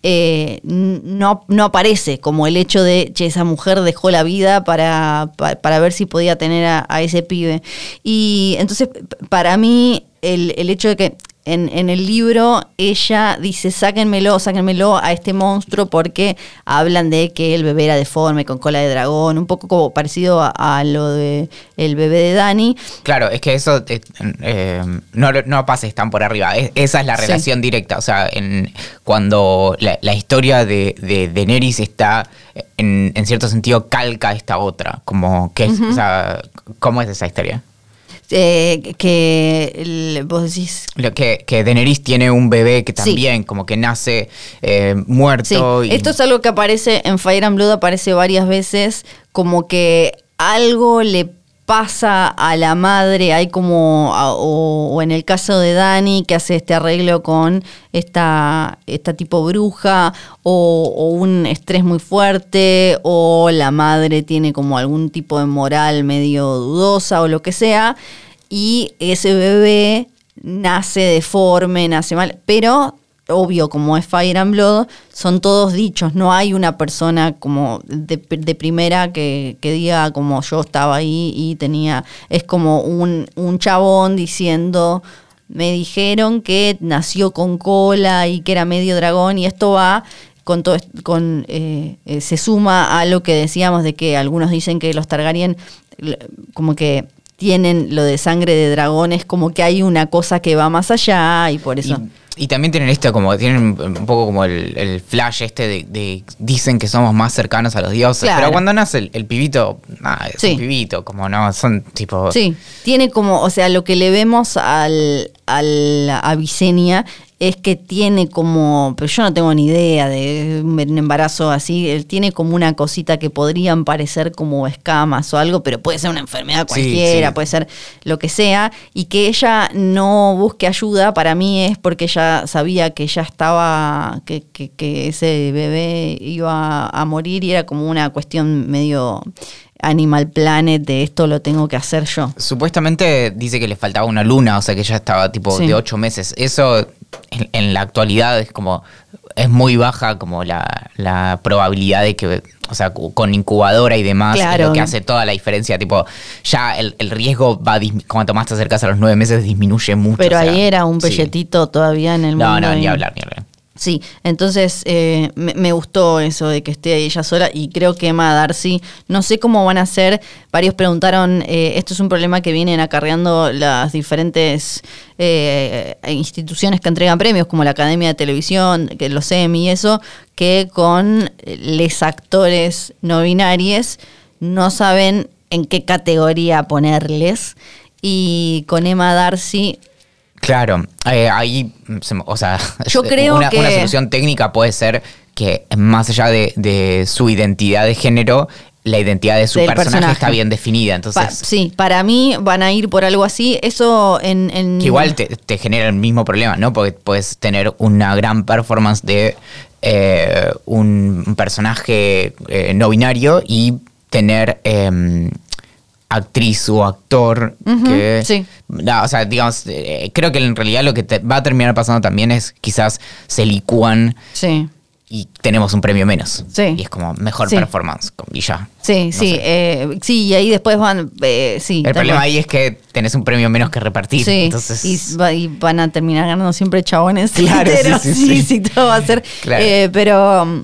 eh, no, no aparece como el hecho de, che, esa mujer dejó la vida para, pa- para, ver si podía tener a, a ese pibe. Y entonces, para mí, el, el hecho de que en, en el libro ella dice, sáquenmelo, sáquenmelo a este monstruo porque hablan de que el bebé era deforme, con cola de dragón, un poco como parecido a, a lo de el bebé de Dani. Claro, es que eso eh, eh, no, no pases tan por arriba. Es- esa es la Sí. relación directa. O sea, en, cuando la, la historia de, de Daenerys está, en, en cierto sentido, calca esta otra. Como que es, o sea, ¿cómo es esa historia? Eh, que vos decís Lo que, que Daenerys tiene un bebé que Sí. también como que nace eh, Sí, muerto. y- esto es algo que aparece en Fire and Blood, aparece varias veces, como que algo le pasa a la madre, hay como, o, o en el caso de Dani, que hace este arreglo con esta, esta tipo bruja, o, o un estrés muy fuerte, o la madre tiene como algún tipo de moral medio dudosa o lo que sea, y ese bebé nace deforme, nace mal, pero obvio, como es Fire and Blood, son todos dichos, no hay una persona como de, de primera que, diga como yo estaba ahí y tenía, es como un, un chabón diciendo, me dijeron que nació con cola y que era medio dragón y esto va con todo con eh, eh, se suma a lo que decíamos de que algunos dicen que los Targaryen como que tienen lo de sangre de dragones, como que hay una cosa que va más allá y por eso. Y también tienen esto como, tienen un poco como el, el flash este de, de- dicen que somos más cercanos a los dioses. Claro. Pero cuando nace el, el pibito, nada, es Sí. un pibito, como no, son tipo. Sí, tiene como, o sea, lo que le vemos al, al a es que tiene como, pero yo no tengo ni idea de un embarazo así, él tiene como una cosita que podrían parecer como escamas o algo, pero puede ser una enfermedad Sí, cualquiera, sí. puede ser lo que sea, y que ella no busque ayuda, para mí es porque ella sabía que ya estaba, que, que, que ese bebé iba a morir y era como una cuestión medio Animal Planet de esto lo tengo que hacer yo. Supuestamente dice que le faltaba una luna, o sea que ya estaba tipo Sí. de ocho meses. Eso en, en la actualidad es como, es muy baja como la, la probabilidad de que, o sea, con incubadora y demás, es Claro. lo que hace toda la diferencia. Tipo, ya el, el riesgo va, más te acercas a los nueve meses, disminuye mucho. Pero o sea, ahí era un sí. pelletito todavía en el No, mundo. no, ni y- hablar, ni hablar. Sí, entonces eh, me, gustó eso de que esté ella sola y creo que Emma Darcy, no sé cómo van a ser, varios preguntaron, eh, esto es un problema que vienen acarreando las diferentes eh, instituciones que entregan premios, como la Academia de Televisión, que los Emmy y eso, que con les actores no binarios no saben en qué categoría ponerles. Y con Emma Darcy Claro, eh, ahí, o sea, [LAUGHS] Yo [LAUGHS] creo una, que- una solución técnica puede ser que más allá de, de su identidad de género, la identidad de su personaje, personaje. está bien definida. Pa- Entonces, sí, para mí van a ir por algo así. Eso en. en- que igual te, te genera el mismo problema, ¿no? Porque puedes tener una gran performance de eh, un, un personaje eh, no binario y tener em, actriz o actor que... sí. No, o sea, digamos, eh, creo que en realidad lo que te va a terminar pasando también es quizás se licúan Sí. y tenemos un premio menos. Sí. Y es como mejor Sí. performance. Y ya. Sí, No sí, eh, sí, y ahí después van, eh, sí. El problema ahí es que tenés un premio menos que repartir. Sí, Entonces, y, va- y van a terminar ganando siempre chabones. Claro, [LAUGHS] sí, sí, todo va a ser. Claro. eh, pero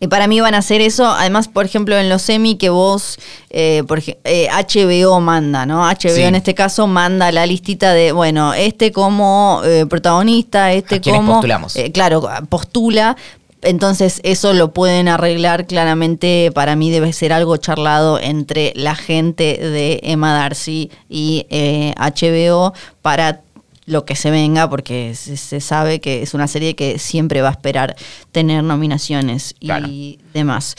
eh, para mí van a hacer eso. Además, por ejemplo, en los semi que vos, eh, por eh, HBO manda, ¿no? HBO Sí. en este caso manda la listita de, bueno, este como eh, protagonista, este ¿A como. postulamos? eh, claro, postula. Entonces eso lo pueden arreglar claramente, para mí debe ser algo charlado entre la gente de Emma Darcy y eh, HBO para lo que se venga, porque se, se sabe que es una serie que siempre va a esperar tener nominaciones y Claro. demás.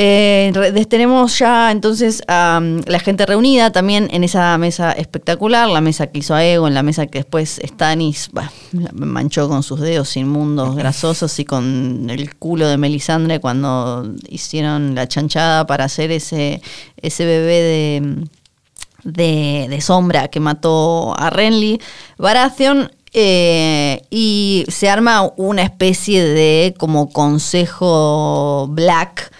Eh, tenemos ya entonces a mm, la gente reunida también en esa mesa espectacular, la mesa que hizo Aegon, la mesa que después bah, la manchó con sus dedos inmundos, [LAUGHS] grasosos y con el culo de Melisandre cuando hicieron la chanchada para hacer ese, ese bebé de, mm, de, sombra que mató a Renly. Baratheon eh, y se arma una especie de como consejo black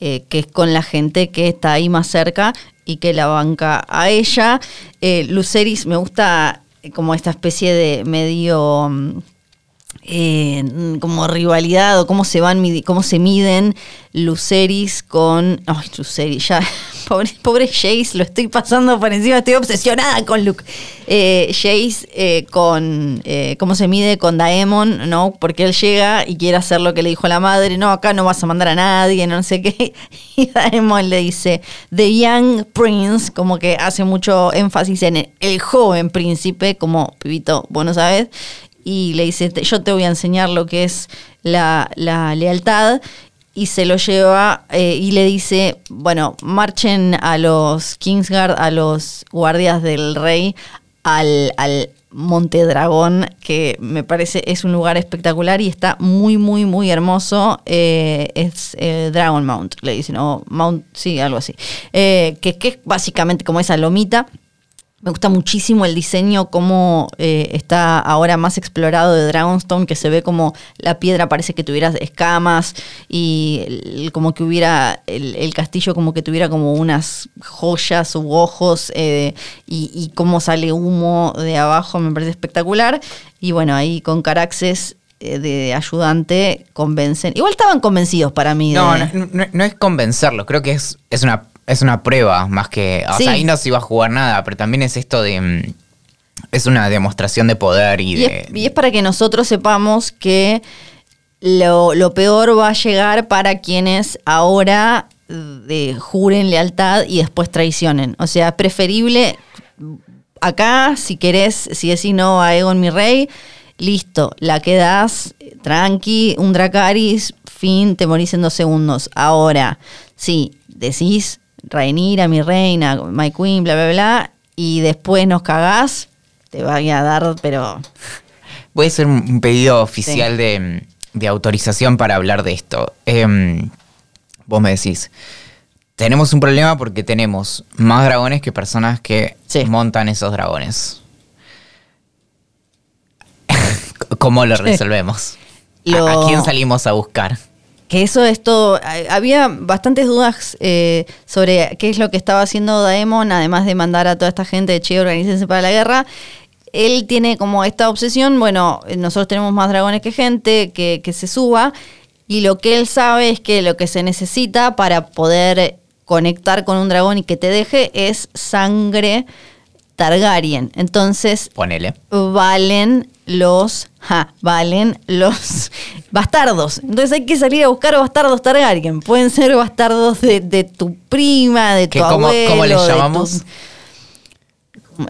eh, que es con la gente que está ahí más cerca y que la banca a ella. Eh, Luceris me gusta como esta especie de medio mm, mm, como rivalidad o cómo se van cómo se miden Luceris con ay Luceris ya [LAUGHS] pobre [LAUGHS] pobre Jace lo estoy pasando por encima estoy obsesionada con Luke. Eh, Jace eh, con eh, cómo se mide con Daemon no porque él llega y quiere hacer lo que le dijo la madre no acá no vas a mandar a nadie no sé qué. [LAUGHS] Y Daemon le dice the young prince como que hace mucho énfasis en el, joven príncipe como pibito vos no sabes y le dice, "Te- yo te voy a enseñar lo que es la, la lealtad. Y se lo lleva eh, y le dice, bueno, marchen a los Kingsguard, a los guardias del rey, al, al Monte Dragón, que me parece es un lugar espectacular y está muy, muy, muy hermoso. Eh, es eh, Dragon Mount, le dicen, o Mount, sí, algo así. Que, que es básicamente como esa lomita. Me gusta muchísimo el diseño, cómo eh, está ahora más explorado de Dragonstone, que se ve como la piedra parece que tuviera escamas y el- como que hubiera, el, el castillo como que tuviera como unas joyas u ojos eh, y, y cómo sale humo de abajo, me parece espectacular. Y bueno, ahí con Caraxes eh, de ayudante convencen. Igual estaban convencidos para mí. No, no, no- no es convencerlos, creo que es, es, una, es una prueba más que... O Sí. sea, ahí no se iba a jugar nada, pero también es esto de... mm, Es una demostración de poder y Y de... es, y es para que nosotros sepamos que lo, lo peor va a llegar para quienes ahora eh, juren lealtad y después traicionen. O sea, es preferible acá, si querés, si decís no a Egon mi rey, listo, la quedás tranqui, un Dracaris, fin, te morís en dos segundos. Ahora, sí, decís Rhaenyra, mi reina, my queen, bla, bla, bla, y después nos cagás, te va a dar, pero... [LAUGHS] Voy a hacer un pedido oficial de, de autorización para hablar de esto. Em, vos me decís, tenemos un problema porque tenemos más dragones que personas que Sí. montan esos dragones. [LAUGHS] ¿Cómo lo resolvemos? ¿A- Lo- ¿A, quién salimos a buscar? Que eso es todo. ha- Había bastantes dudas eh, sobre qué es lo que estaba haciendo Daemon, además de mandar a toda esta gente de Che, organícense para la guerra. Él tiene como esta obsesión, bueno, nosotros tenemos más dragones que gente, que, que se suba, y lo que él sabe es que lo que se necesita para poder conectar con un dragón y que te deje es sangre Targaryen. Entonces, Ponele. valen los ja, valen los [LAUGHS] bastardos. Entonces hay que salir a buscar bastardos Targaryen. Pueden ser bastardos de, de tu prima, de tu ¿Qué- cómo- abuelo. cómo les de llamamos? tu-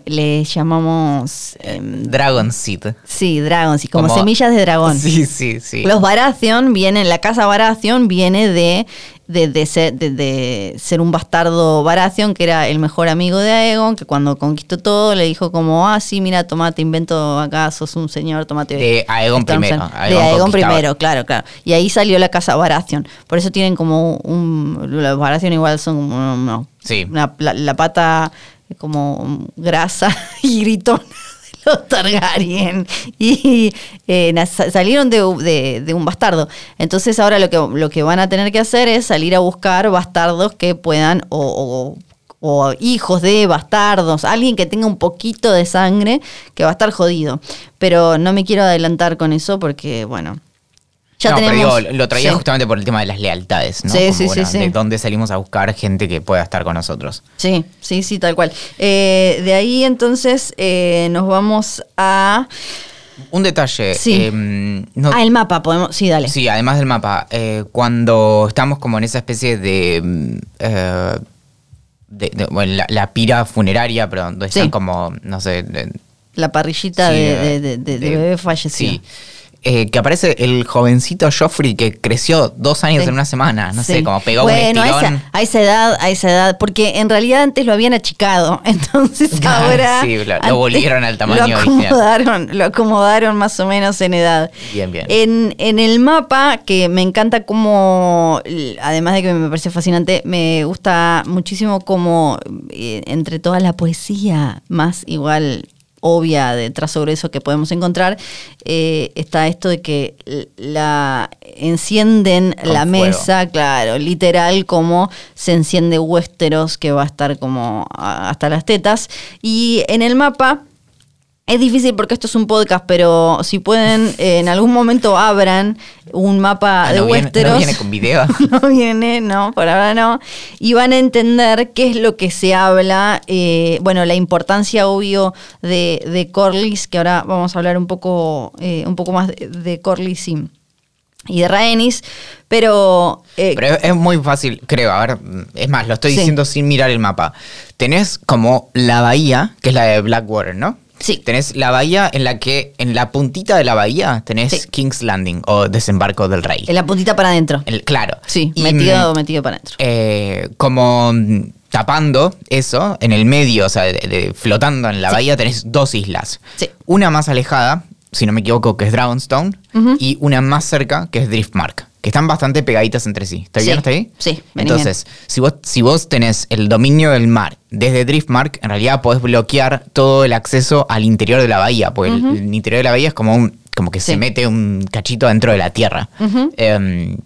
Le llamamos em, Dragon Seed. sí, dragons, y como, Como- semillas de dragón. [LAUGHS] Sí, sí, sí. Los Baratheon vienen, la casa Baratheon viene de, de, de ser, de- de ser un bastardo Baratheon, que era el mejor amigo de Aegon, que cuando conquistó todo le dijo como, ah, sí, mira, toma, te invento acá, sos un señor, tomate. De Aegon Estamos primero, en- Aegon de Aegon primero, claro, claro. Y ahí salió la casa Baratheon. Por eso tienen como un... Los Baratheon igual son como... no, Sí. una- la, la pata como grasa [LAUGHS] y gritona los Targaryen y eh, salieron de, de- de un bastardo. Entonces ahora lo que, lo que van a tener que hacer es salir a buscar bastardos que puedan o, o- o hijos de bastardos, alguien que tenga un poquito de sangre que va a estar jodido. Pero no me quiero adelantar con eso porque, bueno, ya no, tenemos... pero digo, lo traía Sí. justamente por el tema de las lealtades, ¿no? Sí, Como, sí, bueno, sí. De dónde salimos a buscar gente que pueda estar con nosotros. Sí, sí, sí, tal cual. Eh, de ahí entonces eh, nos vamos a... Un detalle. Sí. em, no- ah, el mapa, podemos... Sí, dale. Sí, además del mapa, eh, cuando estamos como en esa especie de... mm, eh, de- de- bueno, la, la pira funeraria, pero donde Sí. están como, no sé... de- La parrillita sí, de- bebé fallecido. Sí. Eh, que aparece el jovencito Joffrey que creció dos años Sí. en una semana. No Sí. sé, como pegó bueno, un a esa, a esa edad, a esa edad, porque en realidad antes lo habían achicado, [LAUGHS] entonces Ah, ahora sí, lo- lo volvieron al [LAUGHS] tamaño lo original. acomodaron, lo acomodaron más o menos en edad. Bien, bien. En, en el mapa, que me encanta como, además de que me parece fascinante, me gusta muchísimo como eh, entre toda la poesía más igual obvia de grueso que podemos encontrar, eh, está esto de que la encienden Con la fuego. mesa, claro, literal como se enciende Westeros, que va a estar como hasta las tetas. Y en el mapa es difícil porque esto es un podcast, pero si pueden, eh, en algún momento abran un mapa Ah, de no viene- Westeros. no viene con video. [LAUGHS] no viene, no, por ahora no. Y van a entender qué es lo que se habla. eh, bueno, la importancia, obvio, de, de Corlys, que ahora vamos a hablar un poco, eh, un poco más de, de Corlys y, y de Rhaenys. Pero, eh, Pero es, es muy fácil, creo. A ver, es más, lo estoy Sí. diciendo sin mirar el mapa. Tenés como la bahía, que es la de Blackwater, ¿no? Sí. Tenés la bahía en la que, en la puntita de la bahía, tenés Sí. King's Landing o Desembarco del Rey. en la puntita para adentro. El- claro. Sí, Y, metido, mm, metido para adentro. eh, como mm, tapando eso, en el medio, o sea, de- de- flotando en la Sí. bahía, tenés dos islas. Sí. Una más alejada, si no me equivoco, que es Dragonstone, y una más cerca, que es Driftmark, que están bastante pegaditas entre sí. ¿Está bien Sí. hasta ahí? Sí, Entonces, si vos, si vos tenés el dominio del mar desde Driftmark, en realidad podés bloquear todo el acceso al interior de la bahía, porque el- interior de la bahía es como un como que Sí. se mete un cachito dentro de la tierra. Em,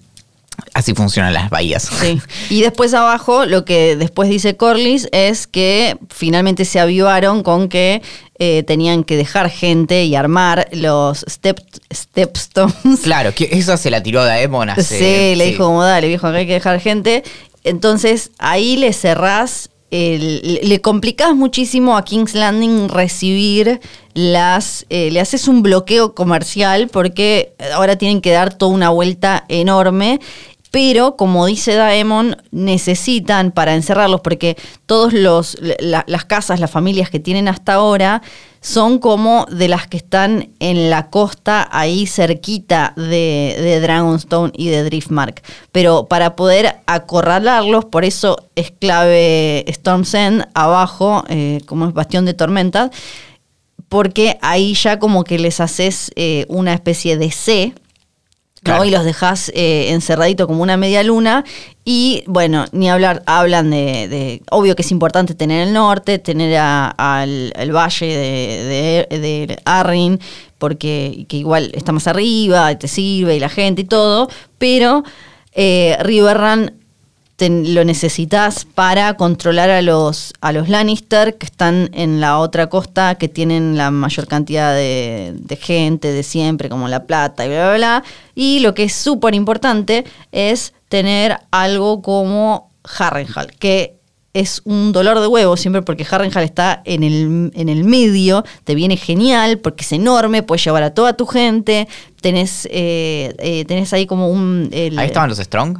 así funcionan las bahías. Sí. Y después abajo, lo que después dice Corlys es que finalmente se avivaron con que eh, tenían que dejar gente y armar los step, stepstones. Claro, que esa se la tiró Daemon hace... sí, le sí. dijo como dale, viejo, acá hay que dejar gente. Entonces ahí le cerrás, el- le complicás muchísimo a King's Landing recibir las, eh, le haces un bloqueo comercial porque ahora tienen que dar toda una vuelta enorme. Pero, como dice Daemon, necesitan para encerrarlos, porque todos los la- las casas, las familias que tienen hasta ahora, son como de las que están en la costa, ahí cerquita de, de Dragonstone y de Driftmark. Pero para poder acorralarlos, por eso es clave Storm's End abajo, eh, como es Bastión de Tormentas, porque ahí ya como que les haces eh, una especie de C. ¿no? Y los dejas eh, encerradito como una media luna. Y bueno, ni hablar, hablan de, de- Obvio que es importante tener el norte, tener a- al, el valle de, de, de Arryn, porque que igual está más arriba, te sirve y la gente y todo. Pero eh, Riverrun ten- lo necesitas para controlar a los, a los Lannister que están en la otra costa, que tienen la mayor cantidad de, de gente de siempre, como La Plata y bla, bla, bla. Y lo que es súper importante es tener algo como Harrenhal, que es un dolor de huevo siempre porque Harrenhal está en el, en el medio, te viene genial porque es enorme, puedes llevar a toda tu gente, tenés, eh, eh, tenés ahí como un... Ahí estaban los Strong.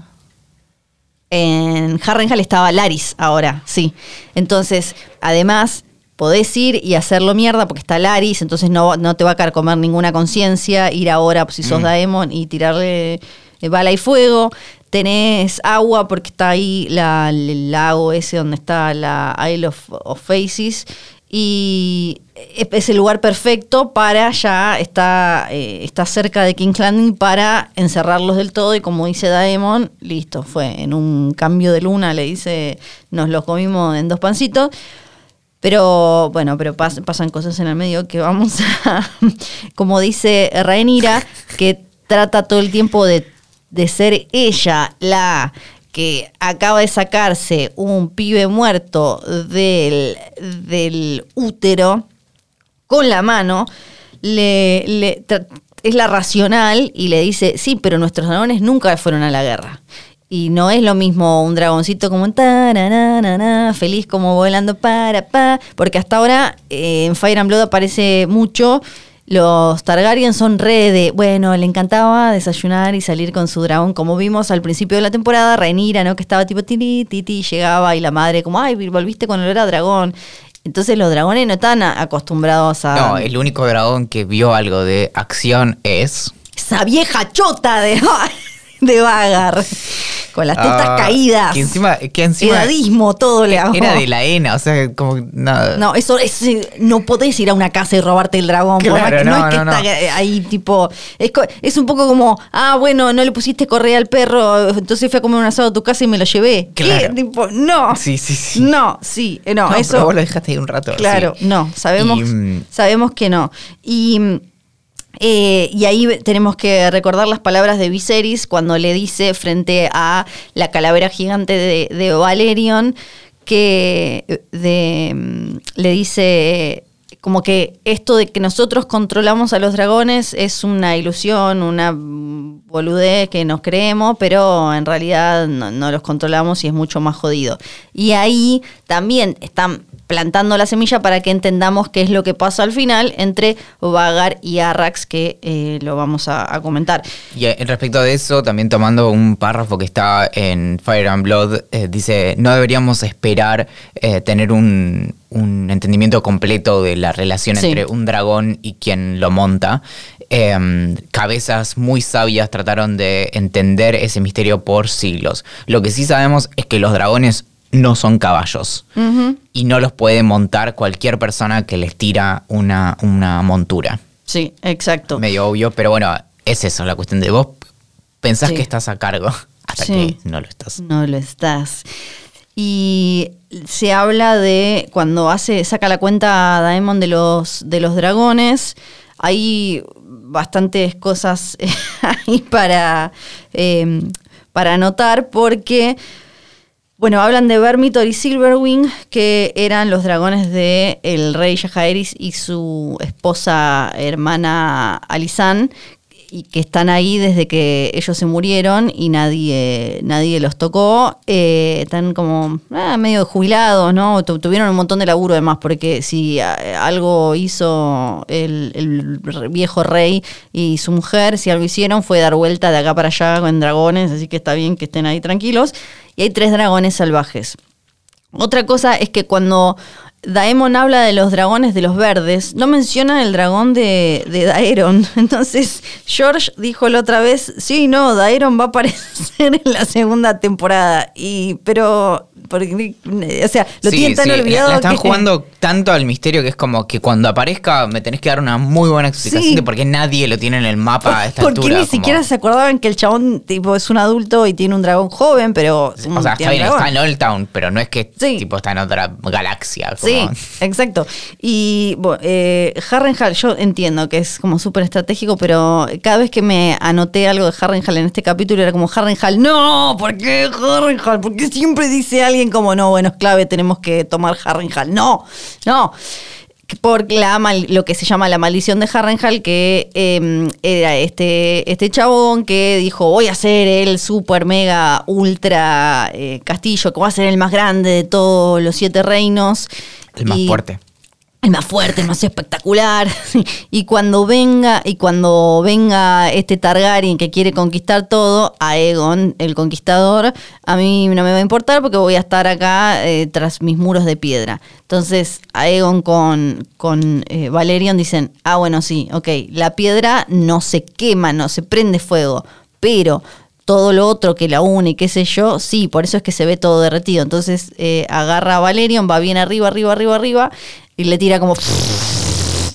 En Harrenhal estaba Laris ahora, sí. Entonces, además, podés ir y hacerlo mierda porque está Laris, entonces no, no te va a carcomer ninguna conciencia. Ir ahora, pues, si sos Mm. Daemon, y tirarle eh, bala y fuego. Tenés agua porque está ahí la- el lago ese donde está la Isle of, of Faces. Y es el lugar perfecto para ya está, eh, está cerca de King's Landing para encerrarlos del todo. Y como dice Daemon, listo, fue en un cambio de luna, le dice, nos los comimos en dos pancitos. Pero bueno, pero pas- pasan cosas en el medio que vamos a, [LAUGHS] como dice Rhaenyra, que trata todo el tiempo de, de ser ella la que acaba de sacarse un pibe muerto del, del útero con la mano, le, es la racional y le dice, sí, pero nuestros dragones nunca fueron a la guerra. Y no es lo mismo un dragoncito como taranana, feliz como volando para pa, porque hasta ahora eh, en Fire and Blood aparece mucho. Los Targaryen son re de, bueno, le encantaba desayunar y salir con su dragón, como vimos al principio de la temporada, Rhaenyra, ¿no? Que estaba tipo tiri, titi, llegaba y la madre como, ay, volviste con olor a dragón. Entonces los dragones no están acostumbrados a... No, el único dragón que vio algo de acción es. esa vieja chota de, [LAUGHS] de Vagar. Con las tetas Ah, caídas. Que encima. Que encima Edadismo, todo le hago. Era de la ENA, o sea, como nada. No, eso es. No podés ir a una casa y robarte el dragón. por Claro, no, no, es que no, está ahí, tipo. Es, es un poco como, ah, bueno, no le pusiste correa al perro, entonces fui a comer un asado a tu casa y me lo llevé. ¿Qué? Claro. Tipo, no. Sí, sí, sí. No, sí, eh, no, No, eso. pero vos lo dejaste ahí un rato. Claro, sí. no, sabemos, Y, mm, sabemos que no. Y, mm, eh, y ahí tenemos que recordar las palabras de Viserys cuando le dice frente a la calavera gigante de, Valerion que eh, mm, le dice como que esto de que nosotros controlamos a los dragones es una ilusión, una boludez que nos creemos, pero en realidad no, los controlamos y es mucho más jodido. Y ahí también están plantando la semilla para que entendamos qué es lo que pasa al final entre Vagar y Arrax, que eh, lo vamos a, comentar. Y eh, respecto de eso, también tomando un párrafo que está en Fire and Blood, eh, dice, no deberíamos esperar tener un, un entendimiento completo de la relación Sí. entre un dragón y quien lo monta. Eh, cabezas muy sabias trataron de entender ese misterio por siglos. Lo que sí sabemos es que los dragones no son caballos y no los puede montar cualquier persona que les tira una, una montura Sí, exacto. medio obvio, pero bueno, es eso la cuestión de vos pensás Sí. que estás a cargo [LAUGHS] hasta Sí. que no lo estás. No lo estás. Y se habla de cuando hace, saca la cuenta Daemon de los, de los dragones. Hay bastantes cosas [LAUGHS] ahí para, eh, para anotar porque. Bueno, hablan de Vermitor y Silverwing, que eran los dragones de el rey Jaehaerys y su esposa hermana Alisan, y que están ahí desde que ellos se murieron y nadie, nadie los tocó. Eh, están como ah, medio jubilados, ¿no? Tu- Tuvieron un montón de laburo además, porque si algo hizo el, el viejo rey y su mujer, si algo hicieron fue dar vuelta de acá para allá con dragones, así que está bien que estén ahí tranquilos. Y hay tres dragones salvajes. Otra cosa es que cuando Daemon habla de los dragones de los verdes, no menciona el dragón de, de Daeron. [LAUGHS] Entonces, George dijo la otra vez, sí, no, Daeron va a aparecer [LAUGHS] en la segunda temporada. Y, pero, porque, o sea, lo Sí, tienen tan sí, la- olvidado la están que- jugando tanto al misterio que es como que cuando aparezca me tenés que dar una muy buena explicación Sí. de por qué nadie lo tiene en el mapa a esta Porque altura. ni como- siquiera se acordaban que el chabón tipo es un adulto y tiene un dragón joven, pero O sea, está bien, en Old Town, pero no es que tipo está en otra galaxia. Sí, exacto. Y bueno, eh, Harrenhal, yo entiendo que es como súper estratégico, pero cada vez que me anoté algo de Harrenhal en este capítulo era como Harrenhal, no, ¿por qué Harrenhal? Porque siempre dice alguien como, no, bueno, es clave, tenemos que tomar Harrenhal. No, no. Por la mal- lo que se llama la maldición de Harrenhal, que eh, era este, este chabón que dijo: Voy a ser el super mega ultra eh, castillo, que va a ser el más grande de todos los siete reinos. El más Y- fuerte. El más fuerte, el más espectacular. [LAUGHS] y cuando venga, y cuando venga este Targaryen que quiere conquistar todo, Aegon, el conquistador, a mí no me va a importar porque voy a estar acá eh, tras mis muros de piedra. Entonces, Aegon con, con eh, Valerion dicen, ah, bueno, sí, ok, la piedra no se quema, no se prende fuego, pero todo lo otro que la une qué sé yo, sí, por eso es que se ve todo derretido. Entonces eh, agarra a Valerion, va bien arriba, arriba, arriba, arriba, y le tira como... [LAUGHS]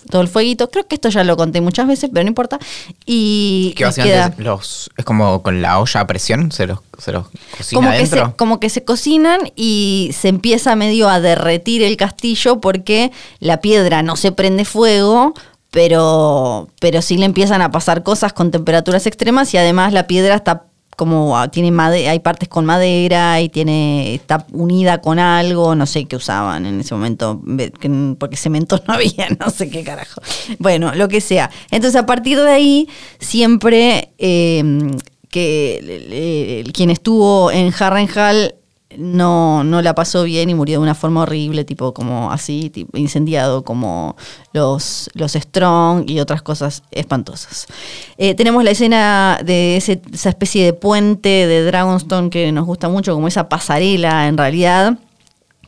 todo el fueguito. Creo que esto ya lo conté muchas veces, pero no importa. Y, Que básicamente queda- los, es como con la olla a presión, se los, se los cocina como que, se, como que se cocinan y se empieza medio a derretir el castillo porque la piedra no se prende fuego, pero, pero sí le empiezan a pasar cosas con temperaturas extremas y además la piedra está como ah, tiene made- hay partes con madera y tiene está unida con algo, no sé qué usaban en ese momento, porque cemento no [LAUGHS] había, no sé qué carajo. Bueno, lo que sea. Entonces a partir de ahí siempre eh, que quien estuvo en Harrenhal no, no la pasó bien y murió de una forma horrible, tipo como así, tipo, incendiado como los, los Strong y otras cosas espantosas. Eh, tenemos la escena de ese- esa especie de puente de Dragonstone que nos gusta mucho, como esa pasarela en realidad,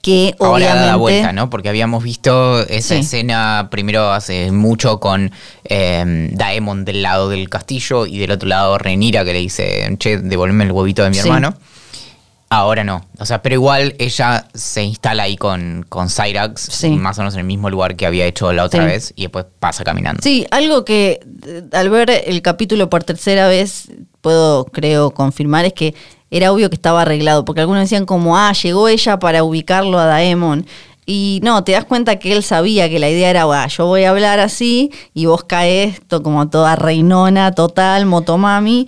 que Ahora obviamente... da la vuelta, ¿no? Porque habíamos visto esa Sí. escena primero hace mucho con eh, Daemon del lado del castillo y del otro lado Renira que le dice, che, devolveme el huevito de mi Sí. hermano. Ahora no. O sea, pero igual ella se instala ahí con, con Cyrax, Sí. más o menos en el mismo lugar que había hecho la otra Sí. vez, y después pasa caminando. Sí, algo que eh, al ver el capítulo por tercera vez puedo, creo, confirmar es que era obvio que estaba arreglado, porque algunos decían como, ah, llegó ella para ubicarlo a Daemon. Y no, te das cuenta que él sabía que la idea era, "Ah, yo voy a hablar así y vos caes como toda reinona, total, motomami,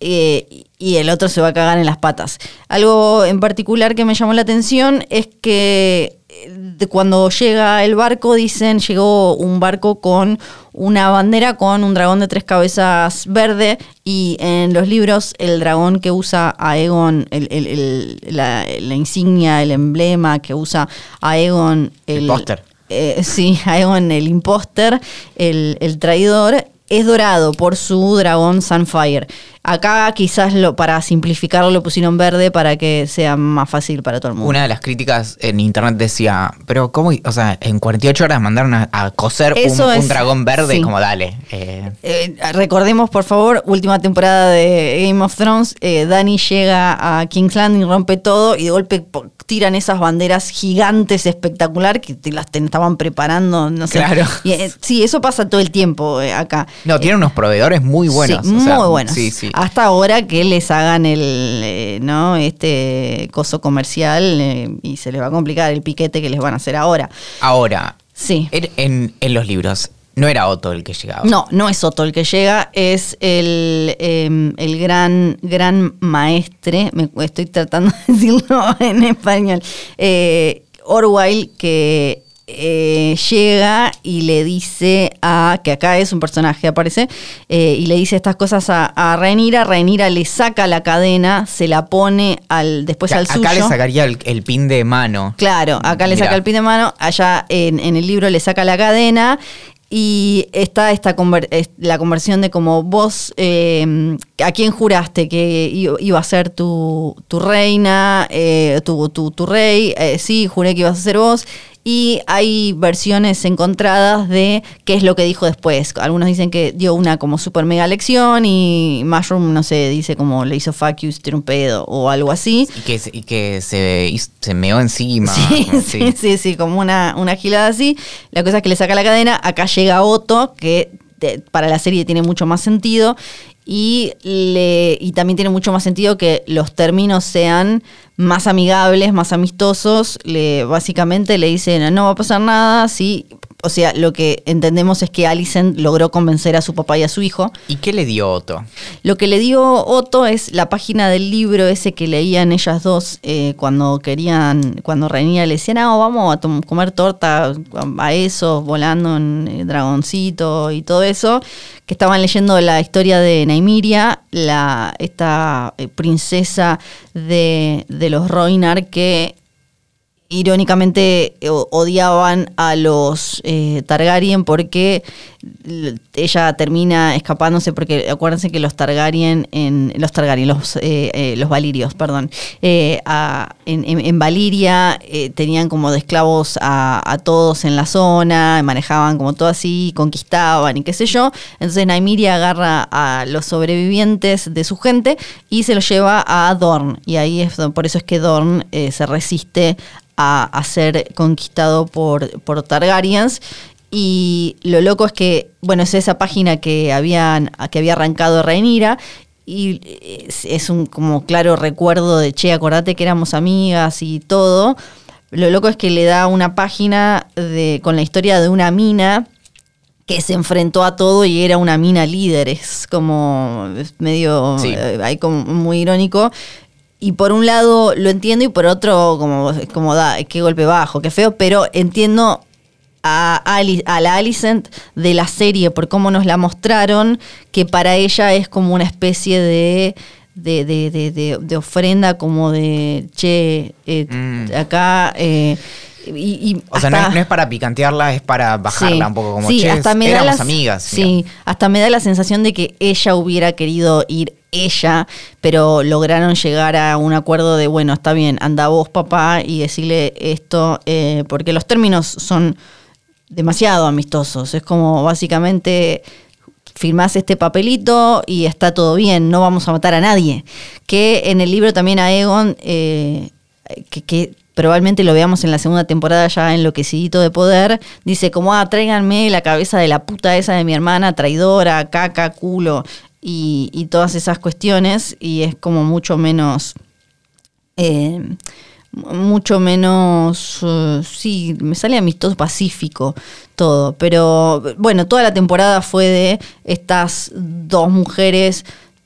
eh, y el otro se va a cagar en las patas. Algo en particular que me llamó la atención es que eh, cuando llega el barco, dicen, llegó un barco con una bandera con un dragón de tres cabezas verde y en los libros el dragón que usa Aegon, el, el- el- la, la insignia, el emblema que usa Aegon, El póster. eh, sí, Aegon el impóster, el, el traidor, es dorado por su dragón Sunfire. Acá quizás lo, para simplificarlo lo pusieron verde para que sea más fácil para todo el mundo. Una de las críticas en internet decía, pero ¿cómo? O sea, en 48 horas mandaron a, a coser un, dragón verde, sí. como dale. eh, Eh, recordemos, por favor, última temporada de Game of Thrones. eh, Dani llega a King's Landing, rompe todo y de golpe tiran esas banderas gigantes espectacular que te las te estaban preparando, no sé. Claro. Y, eh, sí, eso pasa todo el tiempo eh, acá. no, tiene unos proveedores muy buenos. Sí, o sea, muy buenos. Sí, sí. Hasta ahora que les hagan el, eh, ¿no? Este coso comercial eh, y se les va a complicar el piquete que les van a hacer ahora. Ahora, Sí. en, en- en los libros, no era Otto el que llegaba. No, no es Otto el que llega, es el, eh, el gran, gran maestre, me estoy tratando de [LAUGHS] decirlo en español, eh, Orwell, que eh, llega y le dice a, que acá es un personaje, aparece, eh, y le dice estas cosas a, a Rhaenyra le saca la cadena, se la pone al, después al suyo. acá le sacaría el, el pin de mano. Claro, acá le saca el pin de mano, allá en, en el libro le saca la cadena y está esta conver- la conversión de como vos, eh, ¿a quién juraste que iba a ser tu, tu reina, eh, tu, tu, tu rey? Eh, sí, juré que ibas a ser vos. Y hay versiones encontradas de qué es lo que dijo después. Algunos dicen que dio una como super mega lección y Mushroom, no sé, dice como le hizo fuck you, tiene un pedo o algo así. Y que, se- y que se, se meó encima. Sí, [LAUGHS] sí, sí, sí, como una, una gilada así. La cosa es que le saca la cadena. Acá llega Otto, que te- para la serie tiene mucho más sentido. Y, le, y también tiene mucho más sentido que los términos sean más amigables, más amistosos. Le, básicamente le dicen, no va a pasar nada. Sí. O sea, lo que entendemos es que Alicent logró convencer a su papá y a su hijo. ¿Y qué le dio Otto? Lo que le dio Otto es la página del libro ese que leían ellas dos eh, cuando querían, cuando Rhaenyra le decían, no, vamos a comer torta a eso, volando en eh, dragoncito y todo eso, que estaban leyendo la historia de Naimiria, la, esta eh, princesa de, de los Roinar que irónicamente eh, odiaban a los eh, Targaryen porque ella termina escapándose porque acuérdense que los Targaryen en los Targaryen los eh, eh, los Valirios perdón en, en- en Valiria tenían como de esclavos a, a todos en la zona manejaban como todo así conquistaban y qué sé yo. Entonces Naimiria agarra a los sobrevivientes de su gente y se los lleva a Dorn y ahí es por eso es que Dorn se resiste a, a ser conquistado por, por Targaryens Y lo loco es que, bueno, es esa página que, habían, que había arrancado Reinira y es, es un como claro recuerdo de, che, acordate que éramos amigas y todo. Lo loco es que le da una página de, con la historia de una mina que se enfrentó a todo y era una mina líder. Es como es medio, Sí. eh, ahí como muy irónico. Y por un lado lo entiendo y por otro como, como da, qué golpe bajo, qué feo, pero entiendo a, Ali- a la Alicent de la serie por cómo nos la mostraron, que para ella es como una especie de, de, de- de- de- de ofrenda, como de, che, eh, Mm. acá... eh, y, y O sea, no es, no es para picantearla, es para bajarla Sí, un poco como sí, che, hasta me da éramos las- amigas. Sí, hasta me da la sensación de que ella hubiera querido ir ella, pero lograron llegar a un acuerdo de, bueno, está bien, anda vos papá y decirle esto, eh, porque los términos son demasiado amistosos. Es como básicamente firmás este papelito y está todo bien, no vamos a matar a nadie. Que en el libro también a Egon, eh, que, que probablemente lo veamos en la segunda temporada ya enloquecidito de poder, dice como, ah, tráiganme la cabeza de la puta esa de mi hermana, traidora, caca, culo, y, todas esas cuestiones, y es como mucho menos... eh, mucho menos, eh, sí, me sale amistoso, pacífico, todo. Pero bueno, toda la temporada fue de estas dos mujeres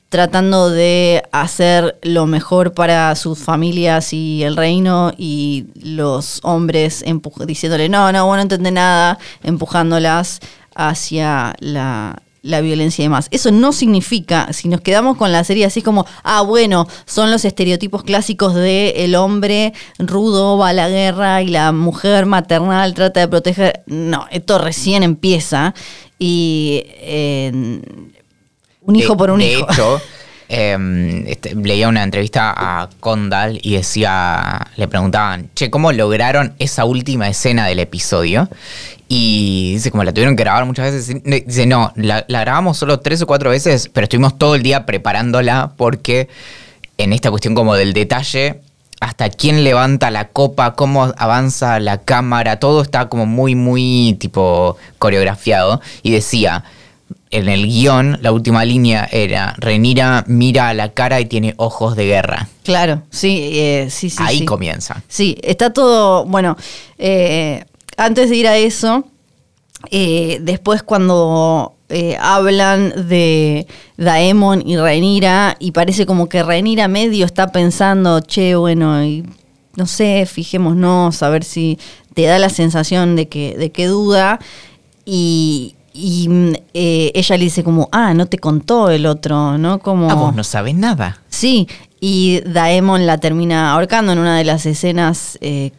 tratando de hacer lo mejor para sus familias y el reino y los hombres diciéndole, no, no, vos no entendés nada, empujándolas hacia la, la violencia y demás. Eso no significa, si nos quedamos con la serie así como, ah, bueno, son los estereotipos clásicos de el hombre rudo va a la guerra y la mujer maternal trata de proteger. No, esto recién empieza y eh, un hijo De- por un de hijo. hecho, eh, este, leía una entrevista a Condal y decía, le preguntaban, che, ¿cómo lograron esa última escena del episodio? Y dice, como la tuvieron que grabar muchas veces. Dice, no, la, la grabamos solo tres o cuatro veces, pero estuvimos todo el día preparándola porque en esta cuestión como del detalle, hasta quién levanta la copa, cómo avanza la cámara, todo está como muy, muy tipo coreografiado. Y decía, en el guion, la última línea era, Renira mira a la cara y tiene ojos de guerra. Claro, sí, eh, sí, sí. Ahí sí. comienza. Sí, está todo, bueno, eh, antes de ir a eso, eh, después cuando hablan de Daemon y Rhaenyra y parece como que Rhaenyra medio está pensando, che, bueno, y no sé, fijémonos, a ver si te da la sensación de que, de que duda y, y, mm, eh, ella le dice como, ah, no te contó el otro, ¿no? Como... Ah, vos no sabés nada. Sí, y Daemon la termina ahorcando en una de las escenas eh,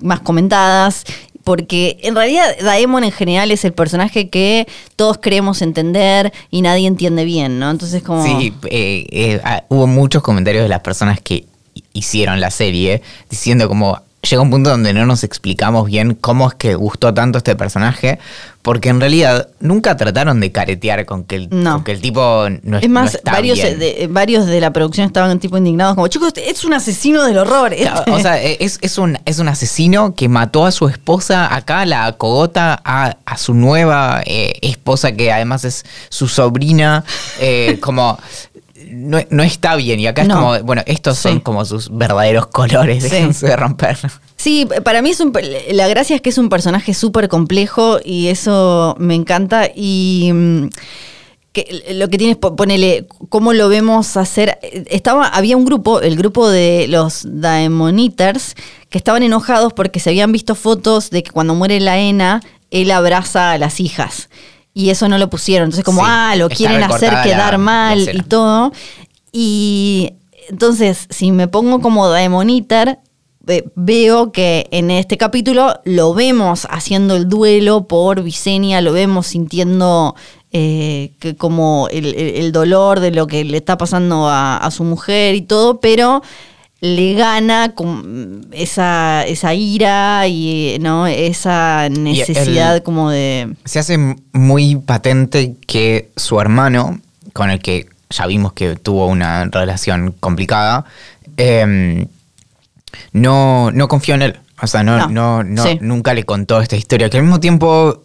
más comentadas. Porque en realidad Daemon en general es el personaje que todos creemos entender y nadie entiende bien, ¿no? Entonces como... Sí, eh, eh, ah, hubo muchos comentarios de las personas que hi- hicieron la serie diciendo como llega un punto donde no nos explicamos bien cómo es que gustó tanto este personaje, porque en realidad nunca trataron de caretear con que el, No. con que el tipo no, Es más, no está varios, bien. de, varios de la producción estaban tipo indignados, como, chicos, es un asesino del horror. Claro, este". O sea, es, es un, es un asesino que mató a su esposa, acá la acogota a, a su nueva eh, esposa, que además es su sobrina, eh, como... No, no está bien y acá es No. como, bueno, estos son como sus verdaderos colores, Sí. déjense de romper. Sí, para mí es un, la gracia es que es un personaje súper complejo y eso me encanta y mm, que lo que tienes, po- ponele, cómo lo vemos hacer. Estaba, había un grupo, el grupo de los Daemon Eaters, que estaban enojados porque se habían visto fotos de que cuando muere la Ena, él abraza a las hijas. Y eso no lo pusieron. Entonces, como, Sí, ah, lo quieren hacer quedar la- la mal y todo. Y entonces, si me pongo como Daemon Eater, ve- veo que en este capítulo lo vemos haciendo el duelo por Visenya, lo vemos sintiendo eh, que como el, el- el dolor de lo que le está pasando a, a su mujer y todo, pero le gana con esa, esa ira y ¿no? esa necesidad el- como de... Se hace muy patente que su hermano, con el que ya vimos que tuvo una relación complicada, eh, no, no confió en él. O sea, no, No, no, no, sí. nunca le contó esta historia. Que al mismo tiempo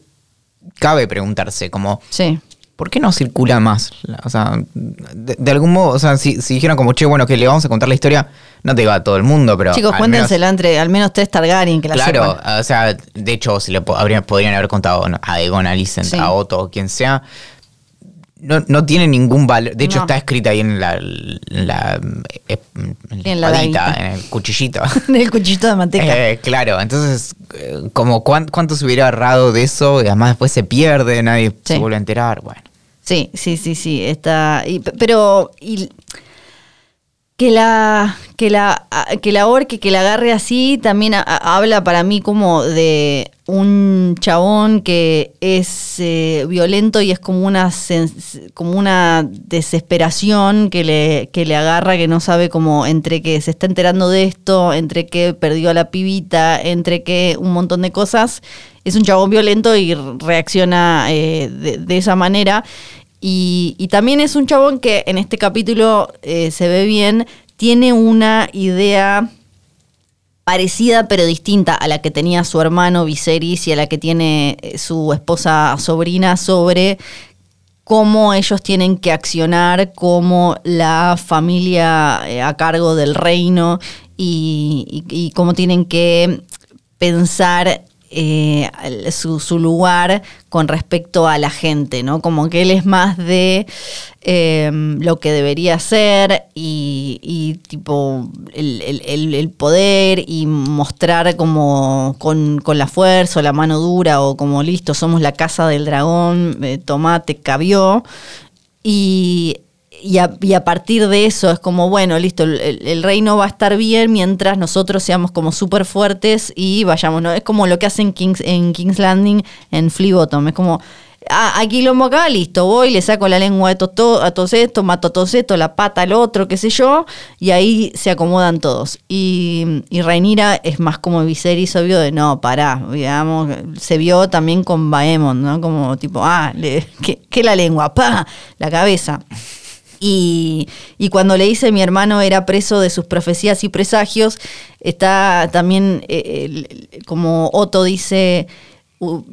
cabe preguntarse, como, Sí. ¿Por qué no circula más? O sea, de, de algún modo, o sea, si, si dijeron como, che, bueno, que le vamos a contar la historia, no te va a todo el mundo, pero... Chicos, cuéntensela entre al menos tres Targaryen que la Claro, sepan. o sea, de hecho, si le habrían- podrían haber contado a Egon, a Alicent, Sí. a Otto, o quien sea. No, no tiene ningún valor. De hecho, No. está escrita ahí en la, en la, eh, en la En la [LAUGHS] en el cuchillito. De manteca. [LAUGHS] Eh, claro, entonces, eh, como cuán- cuánto se hubiera ahorrado de eso, y además después se pierde, nadie se vuelve a enterar, bueno. Sí, sí, sí, sí. Está. y- pero. y- que la. Que la, que la orque, que la agarre así, también a- habla para mí como de un chabón que es eh, violento y es como una como una desesperación que le, que le agarra, que no sabe como entre que se está enterando de esto, entre que perdió a la pibita, entre que un montón de cosas. Es un chabón violento y reacciona eh, de esa manera. Y, también es un chabón que en este capítulo eh, se ve bien, tiene una idea parecida pero distinta a la que tenía su hermano Viserys y a la que tiene eh, su esposa sobrina sobre cómo ellos tienen que accionar como la familia eh, a cargo del reino y cómo tienen que pensar eh, su, lugar con respecto a la gente, ¿no? Como que él es más de eh, lo que debería ser y, tipo el, poder y mostrar como con, con la fuerza o la mano dura o como listo, somos la casa del dragón, eh, tomate, cabió. Y, y, a, y a partir de eso es como, bueno, listo, el, el- reino va a estar bien mientras nosotros seamos como súper fuertes y vayamos, ¿no? Es como lo que hacen Kings, en King's Landing en Flea Bottom. Es como, ah, hay quilombo acá, listo, voy, le saco la lengua a todos estos, mato a todos estos, la pata al otro, qué sé yo, y ahí se acomodan todos. Y, y es más como Viserys, obvio, de no, pará, digamos, se vio también con Baemon, ¿no? Como tipo, ah, le, [LAUGHS] ¿qué, qué la lengua? ¡Pa! La cabeza. Y, y cuando le dice mi hermano era preso de sus profecías y presagios, está también eh, como Otto dice, "U-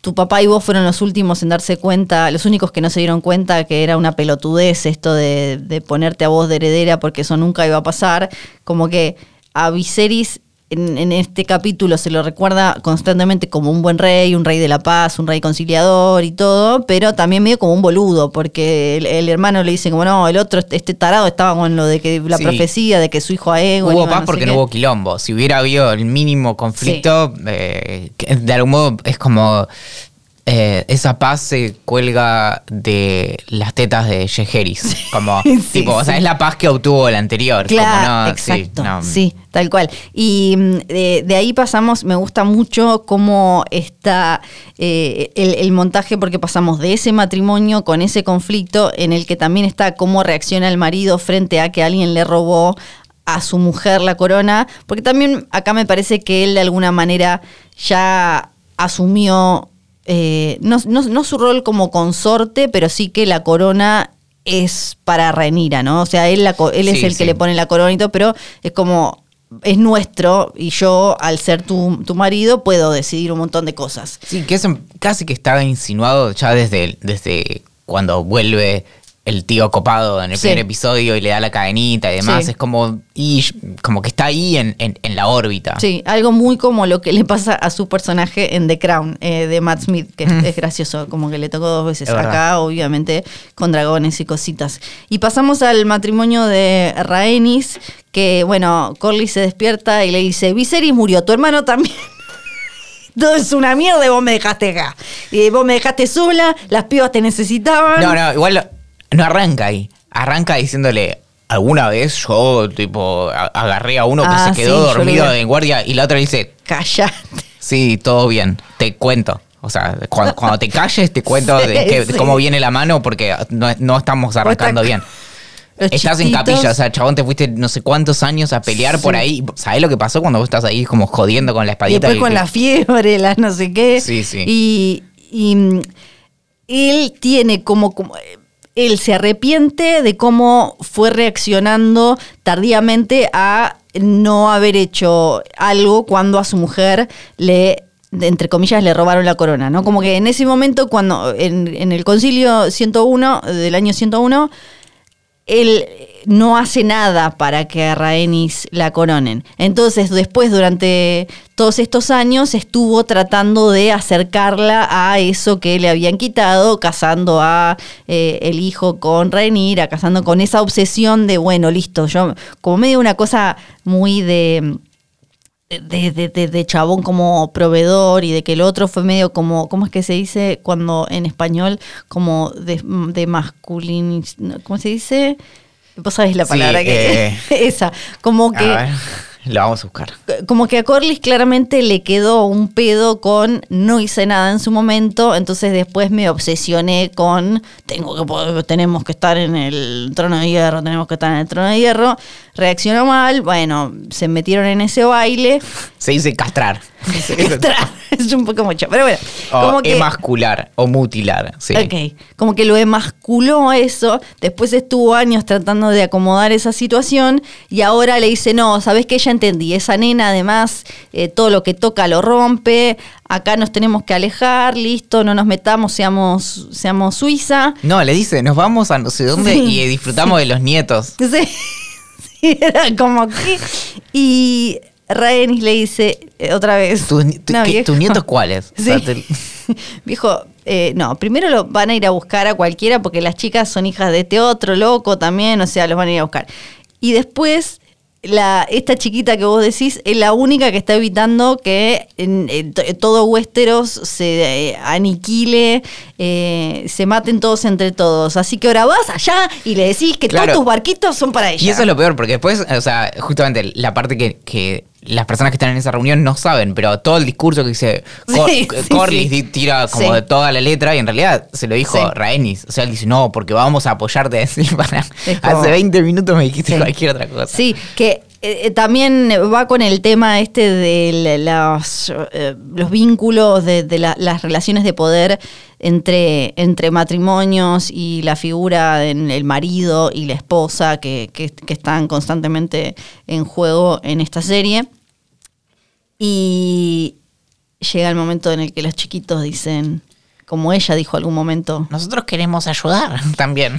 tu papá y vos fueron los últimos en darse cuenta, los únicos que no se dieron cuenta que era una pelotudez esto de, de ponerte a vos de heredera porque eso nunca iba a pasar, como que a Viserys en, en este capítulo se lo recuerda constantemente como un buen rey, un rey de la paz, un rey conciliador y todo, pero también medio como un boludo, porque el, el hermano le dice como no, el otro, este tarado estaba con lo de que la Sí. profecía de que su hijo a Ego Hubo paz porque no hubo quilombo. Si hubiera habido el mínimo conflicto, eh, de algún modo es como eh, esa paz se cuelga de las tetas de Yeheris. Como, [LAUGHS] Sí, tipo, o sea, es la paz que obtuvo el anterior. Claro, como no, sí, exacto. no. Sí, tal cual. Y mm, de, de ahí pasamos, me gusta mucho cómo está eh, el, el montaje, porque pasamos de ese matrimonio con ese conflicto en el que también está cómo reacciona el marido frente a que alguien le robó a su mujer la corona, porque también acá me parece que él de alguna manera ya asumió, eh, no, no- no su rol como consorte, pero sí que la corona es para Renira, ¿no? O sea, él, la él es Sí, el sí. que le pone la corona y todo, pero es como, es nuestro y yo, al ser tu, tu marido, puedo decidir un montón de cosas. Sí, que eso casi que estaba insinuado ya desde, desde cuando vuelve el tío copado en el Sí. primer episodio y le da la cadenita y demás. Sí. Es como, y, como que está ahí en, en- en la órbita. Sí, algo muy como lo que le pasa a su personaje en The Crown eh, de Matt Smith, que es, es gracioso, como que le tocó dos veces. Es verdad. Acá, obviamente, con dragones y cositas. Y pasamos al matrimonio de Rhaenys, que, bueno, Corlys se despierta y le dice, Viserys murió, tu hermano también. [LAUGHS] Todo es una mierda y vos me dejaste acá. Y vos me dejaste sola, las pibas te necesitaban. No, no, igual no arranca ahí. Arranca diciéndole, alguna vez yo, tipo, agarré a uno que Ah, se quedó sí, dormido en guardia y la otra dice, Callate. sí, todo bien, te cuento. O sea, cuando, [LAUGHS] cuando te calles te cuento Sí, de, sí. cómo viene la mano porque no, no estamos arrancando Vos bien. Los Estás en capilla, o sea, chabón, te fuiste no sé cuántos años a pelear Sí. por ahí. ¿Sabés lo que pasó cuando vos estás ahí como jodiendo con la Y espadita? después con Y- la fiebre, las no sé qué. Sí, sí. Y, y, mm, él tiene como, como- Él se arrepiente de cómo fue reaccionando tardíamente a no haber hecho algo cuando a su mujer le entre comillas, le robaron la corona, ¿no? Como que en ese momento, cuando en, en el concilio 101, del año 101, él no hace nada para que a Rhaenys la coronen. Entonces, después, durante todos estos años, estuvo tratando de acercarla a eso que le habían quitado, casando a eh, el hijo con Rhaenyra, casando con esa obsesión de, bueno, listo, yo, como medio una cosa muy de de, de, de- de chabón como proveedor y de que el otro fue medio como, ¿cómo es que se dice cuando en español? Como de, de masculin... ¿Cómo se dice? Vos sabés la Sí, palabra que... eh, [LAUGHS] esa, como que... A ver, lo vamos a buscar. Como que a Corlys claramente le quedó un pedo con no hice nada en su momento, entonces después me obsesioné con tengo que tenemos que estar en el trono de hierro, tenemos que estar en el trono de hierro. Reaccionó mal, bueno, se metieron en ese baile. Se dice castrar. [LAUGHS] [LAUGHS] es un poco mucho, pero bueno, O como que emascular o mutilar. Sí. Ok, como que lo emasculó eso, después estuvo años tratando de acomodar esa situación y ahora le dice, no, sabes que ya entendí, esa nena además eh, todo lo que toca lo rompe, acá nos tenemos que alejar, listo, no nos metamos, seamos, seamos Suiza. No, le dice, nos vamos a no sé dónde Sí, y disfrutamos de los nietos. Sí, [LAUGHS] era como que... Y Rhaenys le dice eh, otra vez... ¿Tus, tu- "No, qué- viejo". tus nietos cuáles? [LAUGHS] O sea, Sí. te- [LAUGHS] eh, no, primero lo van a ir a buscar a cualquiera porque las chicas son hijas de este otro loco también, o sea, los van a ir a buscar. Y después, la, esta chiquita que vos decís es la única que está evitando que en- en to- todo Westeros se eh, aniquile, eh, se maten todos entre todos. Así que ahora vas allá y le decís que Claro. todos tus barquitos son para ella. Y eso es lo peor, porque después, o sea, justamente la parte que, que las personas que están en esa reunión no saben, pero todo el discurso que dice Cor- Sí, sí, Corlys sí. tira como de toda la letra y en realidad se lo dijo Sí. Rhaenys. O sea, él dice, no, porque vamos a apoyarte. Para- Hace 20 minutos me dijiste cualquier otra cosa. Sí, que eh, eh, también va con el tema este de eh, los vínculos, de, de la- las relaciones de poder entre, entre matrimonios y la figura del marido y la esposa que- que están constantemente en juego en esta serie. Y llega el momento en el que los chiquitos dicen, como ella dijo algún momento, Nosotros queremos ayudar [LAUGHS] también.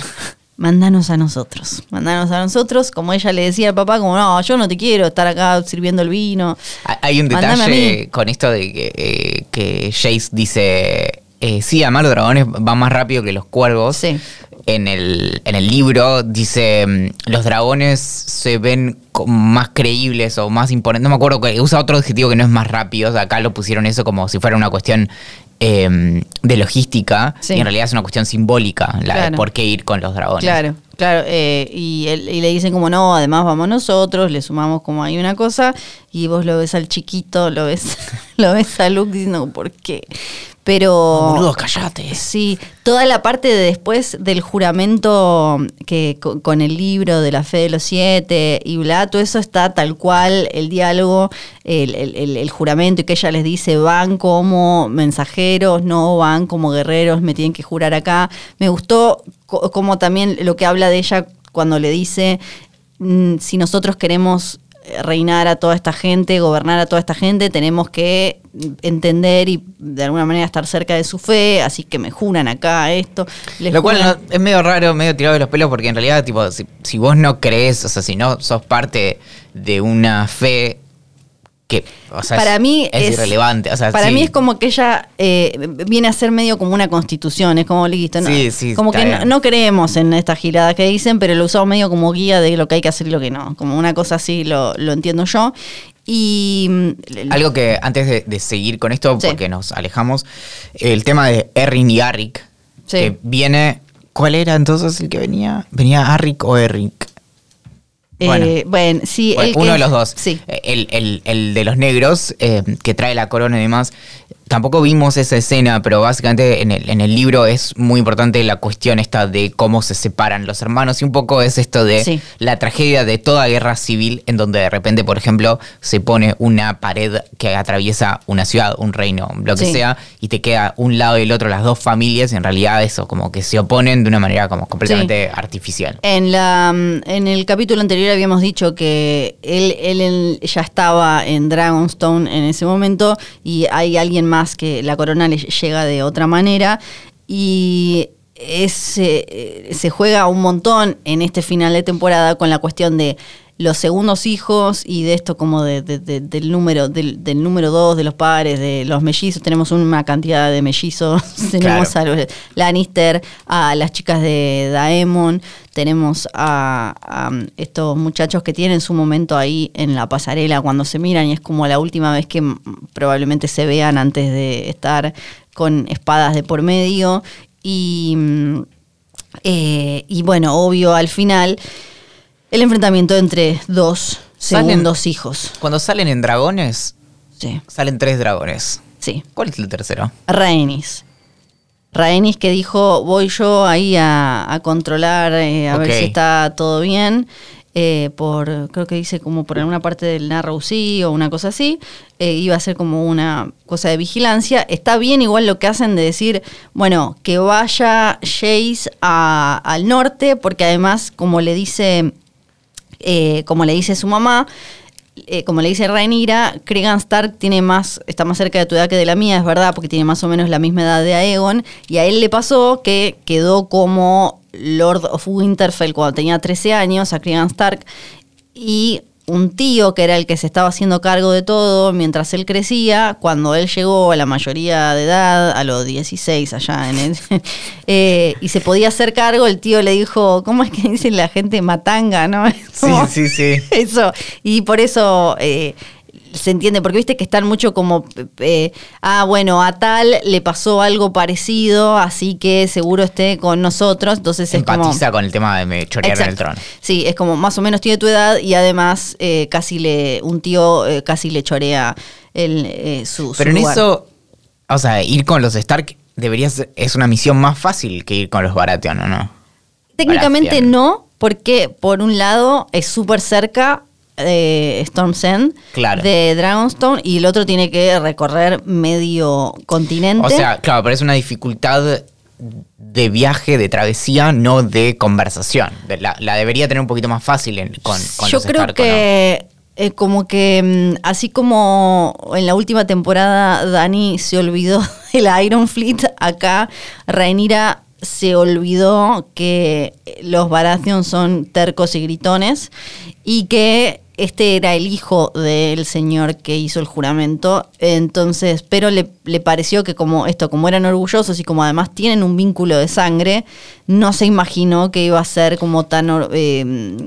Mándanos a nosotros, mándanos a nosotros, como ella le decía al papá, como no, yo no te quiero estar acá sirviendo el vino. Ha- Hay un detalle con esto de que, eh, que Jace dice, eh, sí, amar los dragones va más rápido que los cuervos. Sí. En el, en el libro dice, mm, los dragones se ven más creíbles o más imponentes. No me acuerdo, que usa otro adjetivo que no es más rápido. Acá lo pusieron eso como si fuera una cuestión eh, de logística. Sí. Y en realidad es una cuestión simbólica, la de por qué ir con los dragones. Claro, claro. eh, y, él- y le dicen como no, además vamos nosotros, le sumamos como hay una cosa, y vos lo ves al chiquito, lo ves, [LAUGHS] lo ves a Luke diciendo, ¿por qué? Pero. Boludo, callate. Sí, toda la parte de después del juramento que co- con, el libro de la fe de los siete y bla, todo eso está tal cual, el diálogo, el, el- el- el juramento y que ella les dice van como mensajeros, no van como guerreros, me tienen que jurar acá. Me gustó co- como también lo que habla de ella cuando le dice, mm, si nosotros queremos reinar a toda esta gente, gobernar a toda esta gente, tenemos que entender y de alguna manera estar cerca de su fe, así que me juran acá esto. les Lo cual juran- no- es medio raro, medio tirado de los pelos, porque en realidad, tipo, si, si vos no crees, o sea, si no sos parte de una fe que, o sea, para es, mí es irrelevante. O sea, para sí. mí es como que ella eh, viene a ser medio como una constitución, es como listo, ¿no? Sí, sí, como que no, creemos en esta girada que dicen, pero lo usamos medio como guía de lo que hay que hacer y lo que no, como una cosa así lo, lo entiendo yo. Y mm, Algo que antes de, de seguir con esto, porque nos alejamos, el tema de Errin y Arric, Sí. que viene. ¿Cuál era entonces el que venía? ¿Venía Arric o Erric? Bueno. eh, bueno, sí, Bueno, el uno que- de los dos. Sí. El, el- el de los negros, eh, que trae la corona y demás, tampoco vimos esa escena, pero básicamente en el, en el libro es muy importante la cuestión esta de cómo se separan los hermanos y un poco es esto de Sí. la tragedia de toda guerra civil en donde de repente, por ejemplo, se pone una pared que atraviesa una ciudad, un reino, lo que Sí. sea, y te queda un lado y el otro las dos familias y en realidad eso, como que se oponen de una manera como completamente artificial. En, la, en el capítulo anterior habíamos dicho que él, él, él ya estaba en Dragonstone en ese momento y hay alguien más que la corona le llega de otra manera. Y eh, se juega un montón en este final de temporada con la cuestión de los segundos hijos y de esto como de- de- de- del número del, del número dos de los padres de los mellizos. Tenemos una cantidad de mellizos. [LAUGHS] Tenemos Claro. a los Lannister a las chicas de Daemon. Tenemos a, a estos muchachos que tienen su momento ahí en la pasarela cuando se miran y es como la última vez que probablemente se vean antes de estar con espadas de por medio. Y mm, eh, y bueno obvio al final el enfrentamiento entre dos Salen- segundos hijos Cuando salen en dragones, sí salen tres dragones. sí ¿Cuál es el tercero? Rhaenys. Rhaenys que dijo, voy yo ahí a, a controlar, eh, a ver si está todo bien. eh, por, creo que dice como por alguna parte del Narrow Sea o una cosa así. eh, iba a ser como una cosa de vigilancia. Está bien igual lo que hacen de decir, bueno, que vaya Jace a- al norte, porque además, como le dice eh, como le dice su mamá, eh, como le dice Rhaenyra, Cregan Stark tiene más, está más cerca de tu edad que de la mía, es verdad, porque tiene más o menos la misma edad de Aegon, y a él le pasó que quedó como Lord of Winterfell cuando tenía 13 años, a Cregan Stark, y un tío que era el que se estaba haciendo cargo de todo mientras él crecía, cuando él llegó a la mayoría de edad, a los 16 allá en el, [LAUGHS] eh, y se podía hacer cargo, el tío le dijo, ¿cómo es que dice la gente matanga, no? [LAUGHS] Como- sí, sí. Eso, y por eso eh, se entiende, porque viste que están mucho como, eh, ah, bueno, a tal le pasó algo parecido, así que seguro esté con nosotros, entonces es como... Empatiza con el tema de me chorearon el Exacto. trono. Sí, es como más o menos tiene tu edad y además eh, casi le, un tío eh, casi le chorea el, su, su Pero en lugar. eso, o sea, ir con los Stark debería ser, es una misión más fácil que ir con los Baratheon, ¿o no? Técnicamente Baratheon. no, porque por un lado es súper cerca de Storm's End, Claro. de Dragonstone, y el otro tiene que recorrer medio continente. O sea, claro, pero es una dificultad de viaje, de travesía, no de conversación. De- La, la debería tener un poquito más fácil en- con, con Yo los creo Stark, ¿o que eh, como que mm, así como en la última temporada Dani se olvidó [LAUGHS] del Iron Fleet, acá Rhaenyra se olvidó que los Baratheon son tercos y gritones y que este era el hijo del señor que hizo el juramento. Entonces, pero le, le pareció que como esto, como eran orgullosos y como además tienen un vínculo de sangre, no se imaginó que iba a ser como tan or- eh,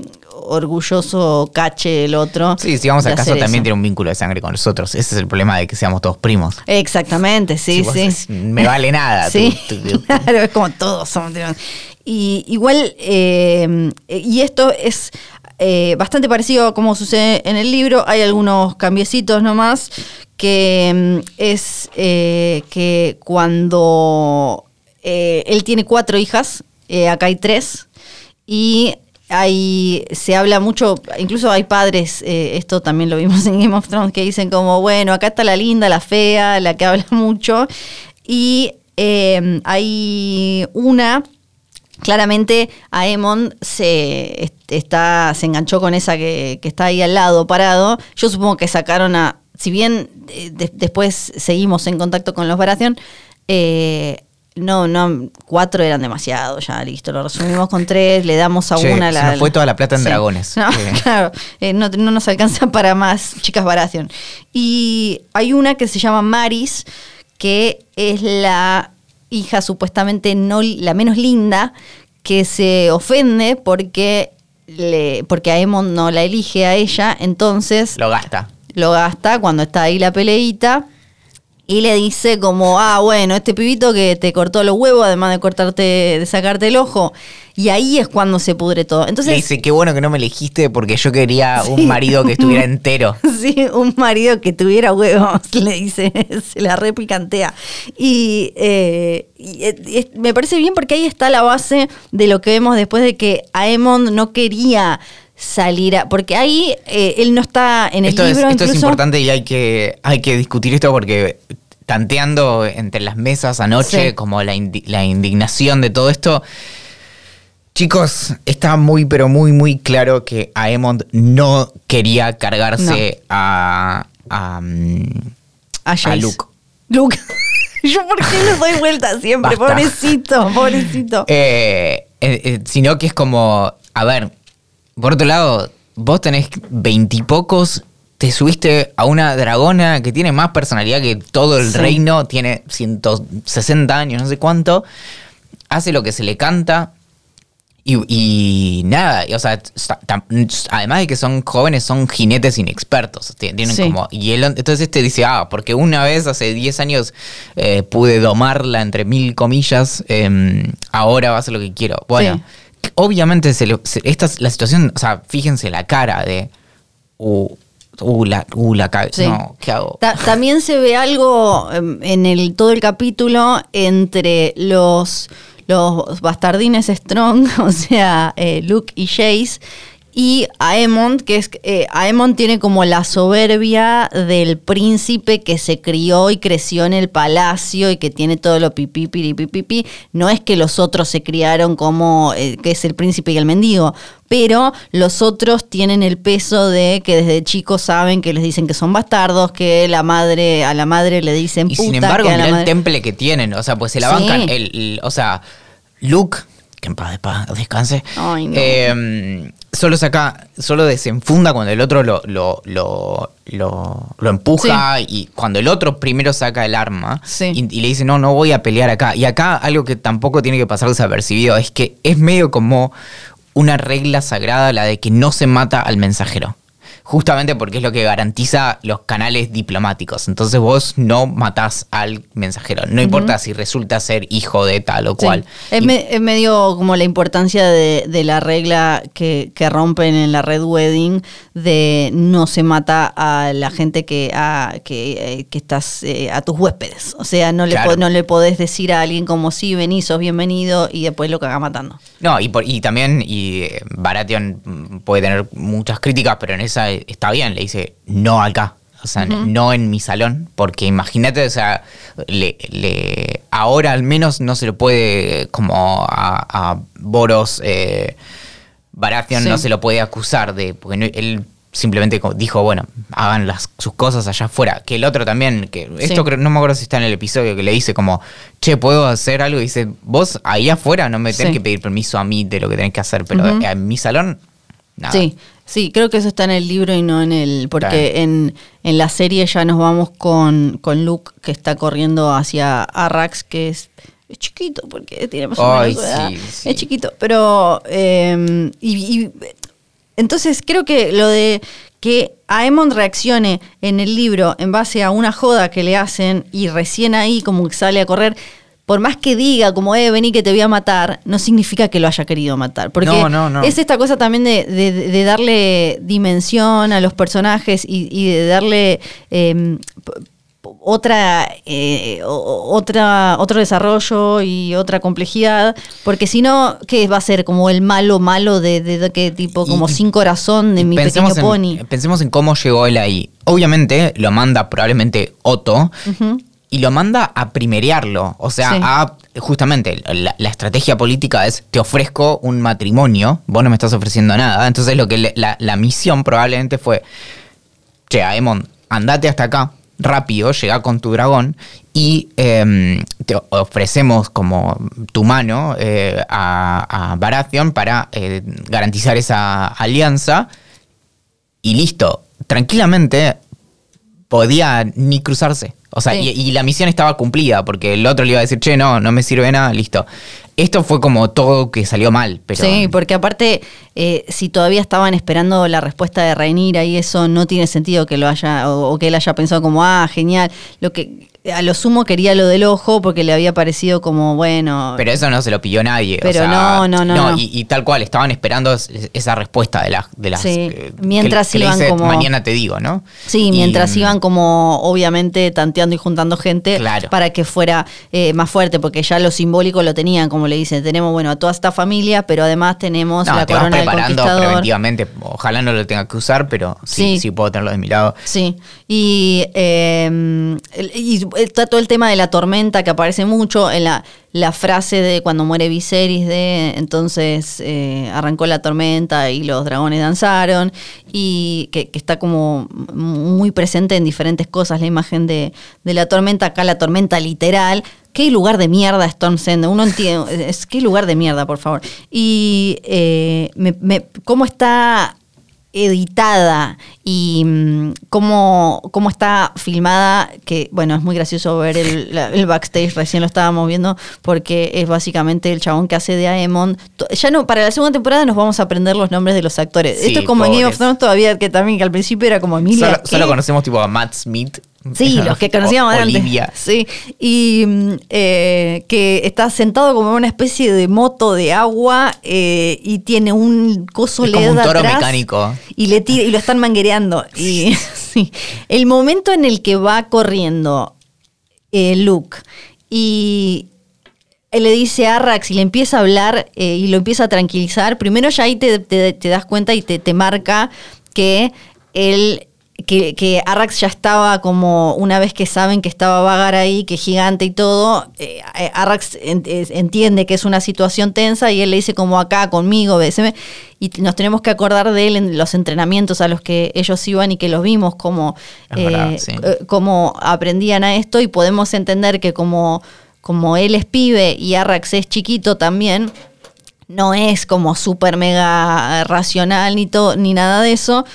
orgulloso cache el otro. Sí, si vamos al caso, también eso. tiene un vínculo de sangre con nosotros. Ese es el problema de que seamos todos primos. Exactamente, sí, Si sí. Me vale nada. [LAUGHS] Sí, tú- tú- [LAUGHS] claro, es como todos somos. Y igual, eh, y esto es eh, bastante parecido a como sucede en el libro. Hay algunos cambiecitos nomás, que mm, es eh, que cuando eh, él tiene cuatro hijas, acá hay tres, y hay, se habla mucho, incluso hay padres, esto también lo vimos [LAUGHS] en Game of Thrones, que dicen como, bueno, acá está la linda, la fea, la que habla [LAUGHS] mucho, y hay una, claramente Aemon se, est- está, se enganchó con esa que, que está ahí al lado parado, yo supongo que sacaron a, si bien eh, de- después seguimos en contacto con los Baratheon, eh, no, no, cuatro eran demasiado, ya listo, lo resumimos con tres, le damos a Che, una se la. nos fue toda la plata en Sí. dragones. [LAUGHS] No, Eh. claro, eh, no, no nos alcanza para más chicas Baratheon. Y hay una que se llama Maris, que es la hija supuestamente no la menos linda, que se ofende porque le, porque Aemon no la elige a ella, entonces Lo gasta. lo gasta cuando está ahí la peleita Y le dice como, ah, bueno, este pibito que te cortó los huevos, además de cortarte, de sacarte el ojo. Y ahí es cuando se pudre todo. Entonces, Le dice, qué bueno que no me elegiste porque yo quería [LAUGHS] Sí. un marido que estuviera entero. [LAUGHS] Sí, un marido que tuviera huevos, [LAUGHS] le dice, se la repicantea. Y, eh, y, es- me parece bien porque ahí está la base de lo que vemos después de que Aemond no quería salir a. Porque ahí eh, él no está en el esto es, libro. esto es importante y hay que, hay que discutir esto porque tanteando entre las mesas anoche, Sí. como la, indi- la indignación de todo esto. Chicos, está muy, pero muy, muy claro que Aemond no quería cargarse a, a, mm, a, Jace. Luke. Luke. [LAUGHS] Yo por qué le doy vuelta siempre, Basta. pobrecito, pobrecito. Eh, eh, sino que es como, a ver, por otro lado, vos tenés veintipocos, te subiste a una dragona que tiene más personalidad que todo el Sí. reino, tiene 160 años, no sé cuánto, hace lo que se le canta. Y, y nada, y, o sea, además de que son jóvenes, son jinetes inexpertos. ti- Tienen Sí. como, y él, entonces este dice, ah, porque una vez hace 10 años eh, pude domarla entre mil comillas, em, ahora va a hacer lo que quiero. Bueno, obviamente se le- se- esta es la situación, o sea, fíjense la cara de, uh, uh, la, uh, la ca- Sí. no, ¿qué hago? Ta- también se ve algo em, en el todo el capítulo entre los, los bastardines Strong, [LAUGHS] o sea, eh, Luke y Jace, y Aemond, que es eh, Aemond tiene como la soberbia del príncipe que se crió y creció en el palacio y que tiene todo lo pipí, piripi, pipí. No es que los otros se criaron como eh, que es el príncipe y el mendigo, pero los otros tienen el peso de que desde chicos saben que les dicen que son bastardos, que la madre a la madre le dicen Y puta, sin embargo, que a mirá el madre- temple que tienen. O sea, pues se la Sí. bancan. El, el- o sea, Luke, que en paz, de paz descanse. Ay, no. eh, solo saca, solo desenfunda cuando el otro lo, lo, lo, lo, lo empuja y cuando el otro primero saca el arma Sí. y, y le dice, no, no voy a pelear acá. Y acá algo que tampoco tiene que pasar desapercibido es que es medio como una regla sagrada la de que no se mata al mensajero. Justamente porque es lo que garantiza los canales diplomáticos. Entonces vos no matás al mensajero. No importa si resulta ser hijo de tal o Sí. cual. Es, Y- me- es medio como la importancia de, de la regla que, que rompen en la Red Wedding de no se mata a la gente que, a, que, eh, que estás eh, a tus huéspedes. O sea, no le, Claro. po- no le podés decir a alguien como si venís, sos bienvenido y después lo caga matando. No, y, por- y también, y eh, Baratheon puede tener muchas críticas, pero en esa está bien, le dice, no acá. O sea, no en mi salón, porque imagínate, o sea, le, le- ahora al menos no se lo puede, como a, a Boros eh, Baratheon Sí. no se lo puede acusar de, porque no- él simplemente dijo, bueno, hagan las, sus cosas allá afuera. Que el otro también, que esto Sí. creo, no me acuerdo si está en el episodio, que le dice como, che, ¿puedo hacer algo? Y dice, vos ahí afuera no me tenés Sí. que pedir permiso a mí de lo que tenés que hacer, pero en mi salón, nada. Sí, sí, creo que eso está en el libro y no en el. Porque en, en la serie ya nos vamos con, con Luke que está corriendo hacia Arrax, que es. Es chiquito porque tiene más o menos sí, sí. Es chiquito, pero. eh, y, y- entonces creo que lo de que Aemond reaccione en el libro en base a una joda que le hacen y recién ahí como que sale a correr, por más que diga como, eh, vení que te voy a matar, no significa que lo haya querido matar. Porque No, no, no. es esta cosa también de, de- de darle dimensión a los personajes y, y de darle eh, otra, eh, otra, otro desarrollo y otra complejidad, porque si no, ¿qué va a ser? Como el malo malo de, de, qué tipo, como Y- sin corazón de mi pequeño en- pony. Pensemos en cómo llegó él ahí. Obviamente lo manda probablemente Otto Ujú. Y lo manda a primerearlo. O sea, Sí. a justamente la, la estrategia política es te ofrezco un matrimonio, vos no me estás ofreciendo nada. Entonces lo que le- la, la misión probablemente fue, che, Aemon, andate hasta acá, rápido, llega con tu dragón y em, te ofrecemos como tu mano eh, a, a Baratheon para eh, garantizar esa alianza y listo. Tranquilamente podía ni cruzarse. O sea, Sí. y, y la misión estaba cumplida porque el otro le iba a decir, che, no, no me sirve nada, listo. Esto fue como todo que salió mal, pero... Sí, porque aparte, eh, si todavía estaban esperando la respuesta de Rhaenyra y eso no tiene sentido que lo haya, o, o que él haya pensado como, ah, genial. Lo que a lo sumo quería lo del ojo porque le había parecido como, bueno... Pero eso no se lo pilló nadie. o Pero sea, no, no, no, no. Y, y tal cual, estaban esperando es- esa respuesta de las... De las Sí, eh, mientras que, que le iban como- Mañana te digo, ¿no? Sí, Y, mientras mm, iban como obviamente tanteando y juntando gente Claro. para que fuera eh, más fuerte, porque ya lo simbólico lo tenían, como le dicen, tenemos bueno a toda esta familia, pero además tenemos No, la te vas corona del preparando conquistador. preventivamente. Ojalá no lo tenga que usar, pero sí, Sí. sí, puedo tenerlo de mi lado. Sí, y, eh, el- y está todo el tema de la tormenta que aparece mucho en la, la frase de cuando muere Viserys de entonces eh, arrancó la tormenta y los dragones danzaron y que, está como muy presente en diferentes cosas la imagen de, de la tormenta, acá la tormenta literal. ¿Qué lugar de mierda Storm's End? Uno entiende, es qué lugar de mierda, por favor. Y eh, me- cómo está editada y mm, cómo, cómo está filmada, que bueno, es muy gracioso ver el, la- el backstage, recién lo estábamos viendo, porque es básicamente el chabón que hace de Aemon. Ya no, para la segunda temporada nos vamos a aprender los nombres de los actores. Sí, Esto es como en Game of. Thrones todavía, que también que al principio era como Emilia. Solo, solo conocemos tipo a Matt Smith. Sí, [LAUGHS] los que conocíamos O- antes. Olivia. Sí, y mm, eh, que está sentado como en una especie de moto de agua eh, y tiene un coso Es como LED un toro atrás mecánico. Y, le tira, y lo están manguereando. [LAUGHS] Y [LAUGHS] sí, el momento en el que va corriendo eh, Luke y él le dice a Arrax y le empieza a hablar y lo empieza a tranquilizar, primero ya ahí te, te- te das cuenta y te, te marca que él... Que, que Arrax ya estaba como una vez que saben que estaba Vagar ahí, que es gigante y todo, eh, eh, Arrax entiende que es una situación tensa y él le dice como acá conmigo, beseme, y nos tenemos que acordar de él en los entrenamientos a los que ellos iban y que los vimos como, verdad, eh, sí. cómo aprendían a esto y podemos entender que como, como él es pibe y Arrax es chiquito también, no es como súper mega racional ni, todo, ni nada de eso.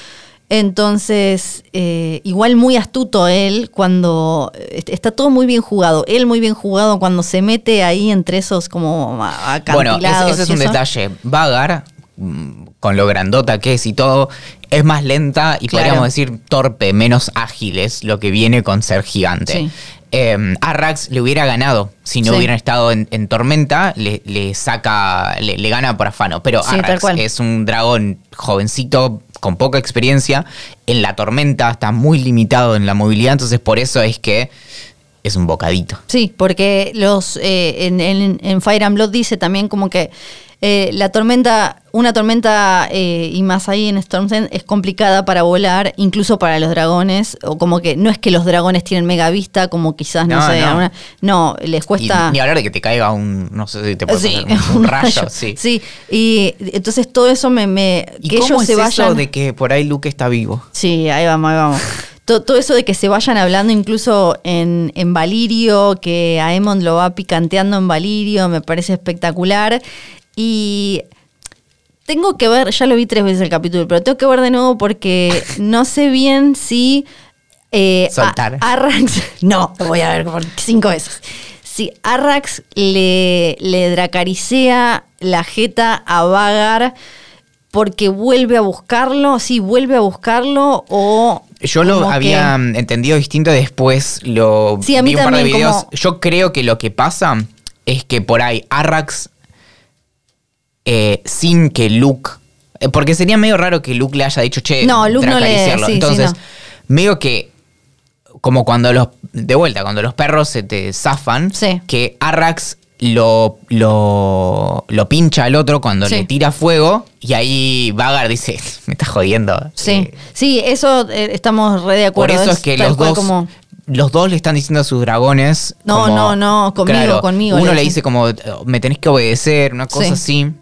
Entonces, eh, igual muy astuto él cuando eh, está todo muy bien jugado. Él muy bien jugado cuando se mete ahí entre esos como a- Bueno, acantilados. ese, ese es un eso. detalle. Vagar, mm, con lo grandota que es y todo, es más lenta y Claro. podríamos decir torpe, menos ágil es lo que viene con ser gigante. Sí. Eh, Arrax le hubiera ganado si no Sí. hubieran estado en, en tormenta, le, le saca, le, le gana por afano. Pero Sí, Arrax es un dragón jovencito con poca experiencia. En la tormenta está muy limitado en la movilidad, entonces por eso es que es un bocadito. Sí, porque los eh, en, en- en Fire and Blood dice también como que eh, la tormenta, una tormenta eh, y más ahí en Storm's End es complicada para volar, incluso para los dragones, o como que no es que los dragones tienen mega vista, como quizás, no, No, sé, no. alguna- no, les cuesta... Y ni hablar de que te caiga un, no sé si te puede Sí, pasar [LAUGHS] un, un rayo, sí. y entonces todo eso me... me ¿Y que cómo ellos es se eso vayan... de que por ahí Luke está vivo? Sí, ahí vamos, ahí vamos. [LAUGHS] To- Todo, eso de que se vayan hablando incluso en, en Valirio, que Aemon lo va picanteando en Valirio, me parece espectacular. Y tengo que ver, ya lo vi tres veces el capítulo, pero tengo que ver de nuevo porque [LAUGHS] no sé bien si... eh, a- Soltar. Arrax, [LAUGHS] no, lo voy a ver por cinco veces. Si Arrax le, le dracaricea la jeta a Vagar porque vuelve a buscarlo, sí, vuelve a buscarlo o... Yo lo había que- entendido distinto después, lo Sí, a mí vi un par de videos. como- Yo creo que lo que pasa es que por ahí Arrax, eh, sin que Luke, eh, porque sería medio raro que Luke le haya dicho, che, No, Luke no le- dracariciarlo. sí, sí, Entonces, no. medio que, como cuando los, de vuelta, cuando los perros se te zafan, Sí. que Arrax lo, lo, lo pincha al otro cuando Sí. le tira fuego y ahí Vagar dice, [LAUGHS] me estás jodiendo. Sí, Eh, sí, eso eh, estamos re de por acuerdo. eso es que tal los cual dos, como- los dos le están diciendo a sus dragones. No, como- no, no, conmigo, conmigo, Uno le dice como, me tenés que obedecer, una cosa Sí. así.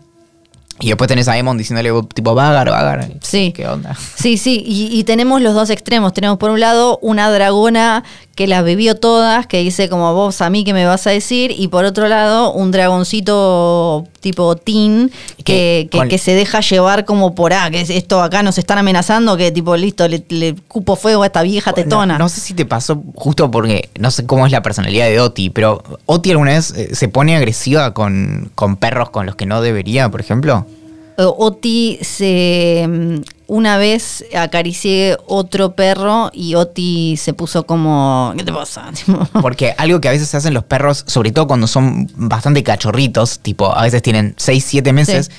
Y después tenés a Emon diciéndole tipo, vagar, vagar. Sí. ¿Qué onda? Sí, sí, y, y tenemos los dos extremos. Tenemos por un lado una dragona que las bebió todas, que dice como vos a mí que me vas a decir, y por otro lado un dragoncito tipo teen que, Que que, con- que se deja llevar como por, ah, que es esto acá nos están amenazando, que tipo, listo, le, le cupo fuego a esta vieja tetona. No, no sé si te pasó justo porque no sé cómo es la personalidad de Oti, pero Oti alguna vez eh, se pone agresiva con, con perros con los que no debería, por ejemplo. Eh, Oti se mm, una vez acaricié otro perro y Oti se puso como, ¿qué te pasa? [LAUGHS] Porque algo que a veces se hacen los perros, sobre todo cuando son bastante cachorritos, tipo, a veces tienen 6, 7 meses, Sí.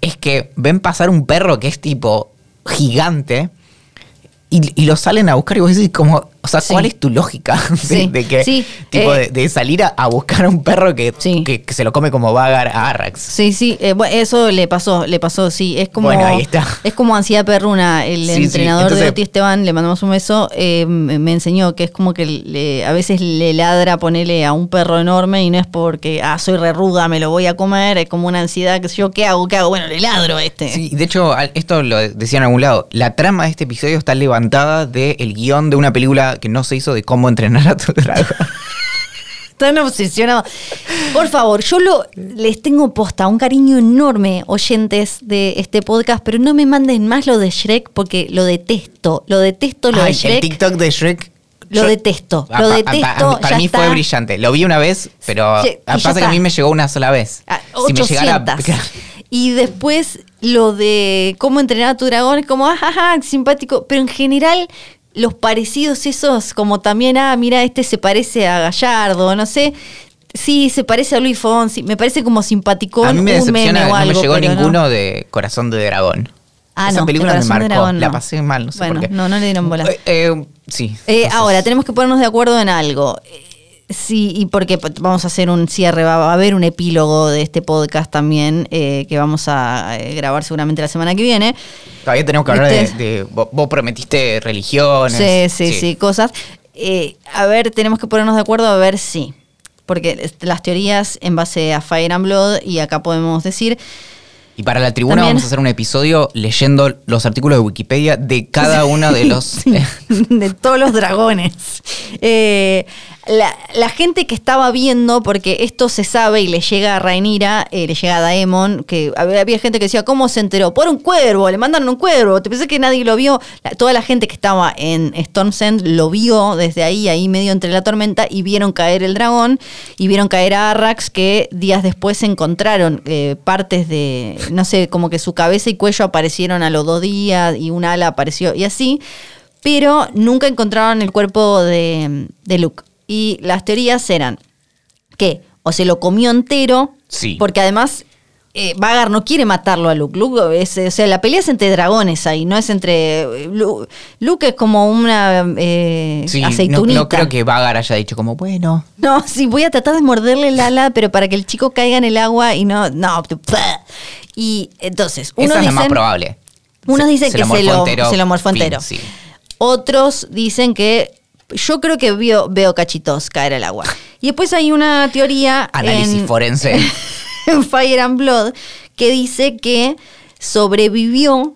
es que ven pasar un perro que es tipo gigante y, y lo salen a buscar y vos decís como, o sea, Sí. ¿cuál es tu lógica [LAUGHS] de, Sí, de que, sí, tipo, eh, de, de salir a, a buscar a un perro que, que, que se lo come como vagar a Arrax? Sí, sí, eh, bueno, eso le pasó, le pasó, sí. Es como, Bueno, ahí está. Es como ansiedad perruna. El entrenador de Oti Esteban, le mandamos un beso, eh, me enseñó que es como que le- a veces le ladra ponerle a un perro enorme y no es porque, ah, soy re ruda, me lo voy a comer, es como una ansiedad que yo, ¿qué hago? ¿Qué hago? Bueno, le ladro a este. Sí, de hecho, esto lo decía en algún lado. La trama de este episodio está levantada del guion de una película que no se hizo de cómo entrenar a tu [LAUGHS] dragón. Están obsesionados. Por favor, yo lo, les tengo posta un cariño enorme, oyentes de este podcast, pero no me manden más lo de Shrek porque lo detesto. Lo detesto, lo Ay, de Shrek. El TikTok de Shrek. Lo detesto, Ah, lo detesto, pa- Para ya mí fue brillante. Lo vi una vez, pero Sí, y ah, pasa que a mí me llegó una sola vez. Ah, Si me llegara. 800. Y después lo de cómo entrenar a tu dragón, es como, ajaja, simpático. Pero en general, los parecidos esos, como también, ah, mira, este se parece a Gallardo, no sé. Sí, se parece a Luis Fonsi. Me parece como simpaticón, A mí me decepciona, no me llegó no. ninguno de Corazón de Dragón. Ah, Esa no, película me marcó. Dragón La pasé mal, no sé Bueno, por qué. no, no le dieron bola. Eh, eh, sí. Eh, ahora, tenemos que ponernos de acuerdo en algo. Sí, y porque vamos a hacer un cierre, va a haber un epílogo de este podcast también eh, que vamos a eh, grabar seguramente la semana que viene. Todavía tenemos que hablar de, de- vos, prometiste religiones. Sí, sí, sí, cosas. Eh, a ver, tenemos que ponernos de acuerdo a ver si. Porque las teorías en base a Fire and Blood, y acá podemos decir, Y para la tribuna También- vamos a hacer un episodio leyendo los artículos de Wikipedia de cada uno de los... [LAUGHS] de todos los dragones. Eh, la, la gente que estaba viendo, porque esto se sabe y le llega a Rhaenyra, eh, le llega a Daemon, que había, había gente que decía, ¿cómo se enteró? Por un cuervo, le mandaron un cuervo. Te pensé que nadie lo vio. La- toda la gente que estaba en Storm's End lo vio desde ahí, ahí medio entre la tormenta, y vieron caer el dragón, y vieron caer a Arrax, que días después encontraron eh, partes de, no sé, como que su cabeza y cuello aparecieron a los dos días, y un ala apareció, y así pero nunca encontraron el cuerpo de, de Luke. Y las teorías eran que o se lo comió entero, Sí. porque además eh, Vagar no quiere matarlo a Luke. Luke es, o sea, la pelea es entre dragones ahí, no es entre... eh, Lu- Luke es como una eh, Sí, aceitunita. no creo que Vagar haya dicho como, bueno... No, sí, voy a tratar de morderle el ala, pero para que el chico caiga en el agua y no... No, y entonces, uno Esa es la más probable. unos Se- dicen que se lo, se lo morfó entero. sí. Otros dicen que yo creo que vio, veo cachitos caer al agua. Y después hay una teoría Análisis en, forense. [LAUGHS] en Fire and Blood que dice que sobrevivió,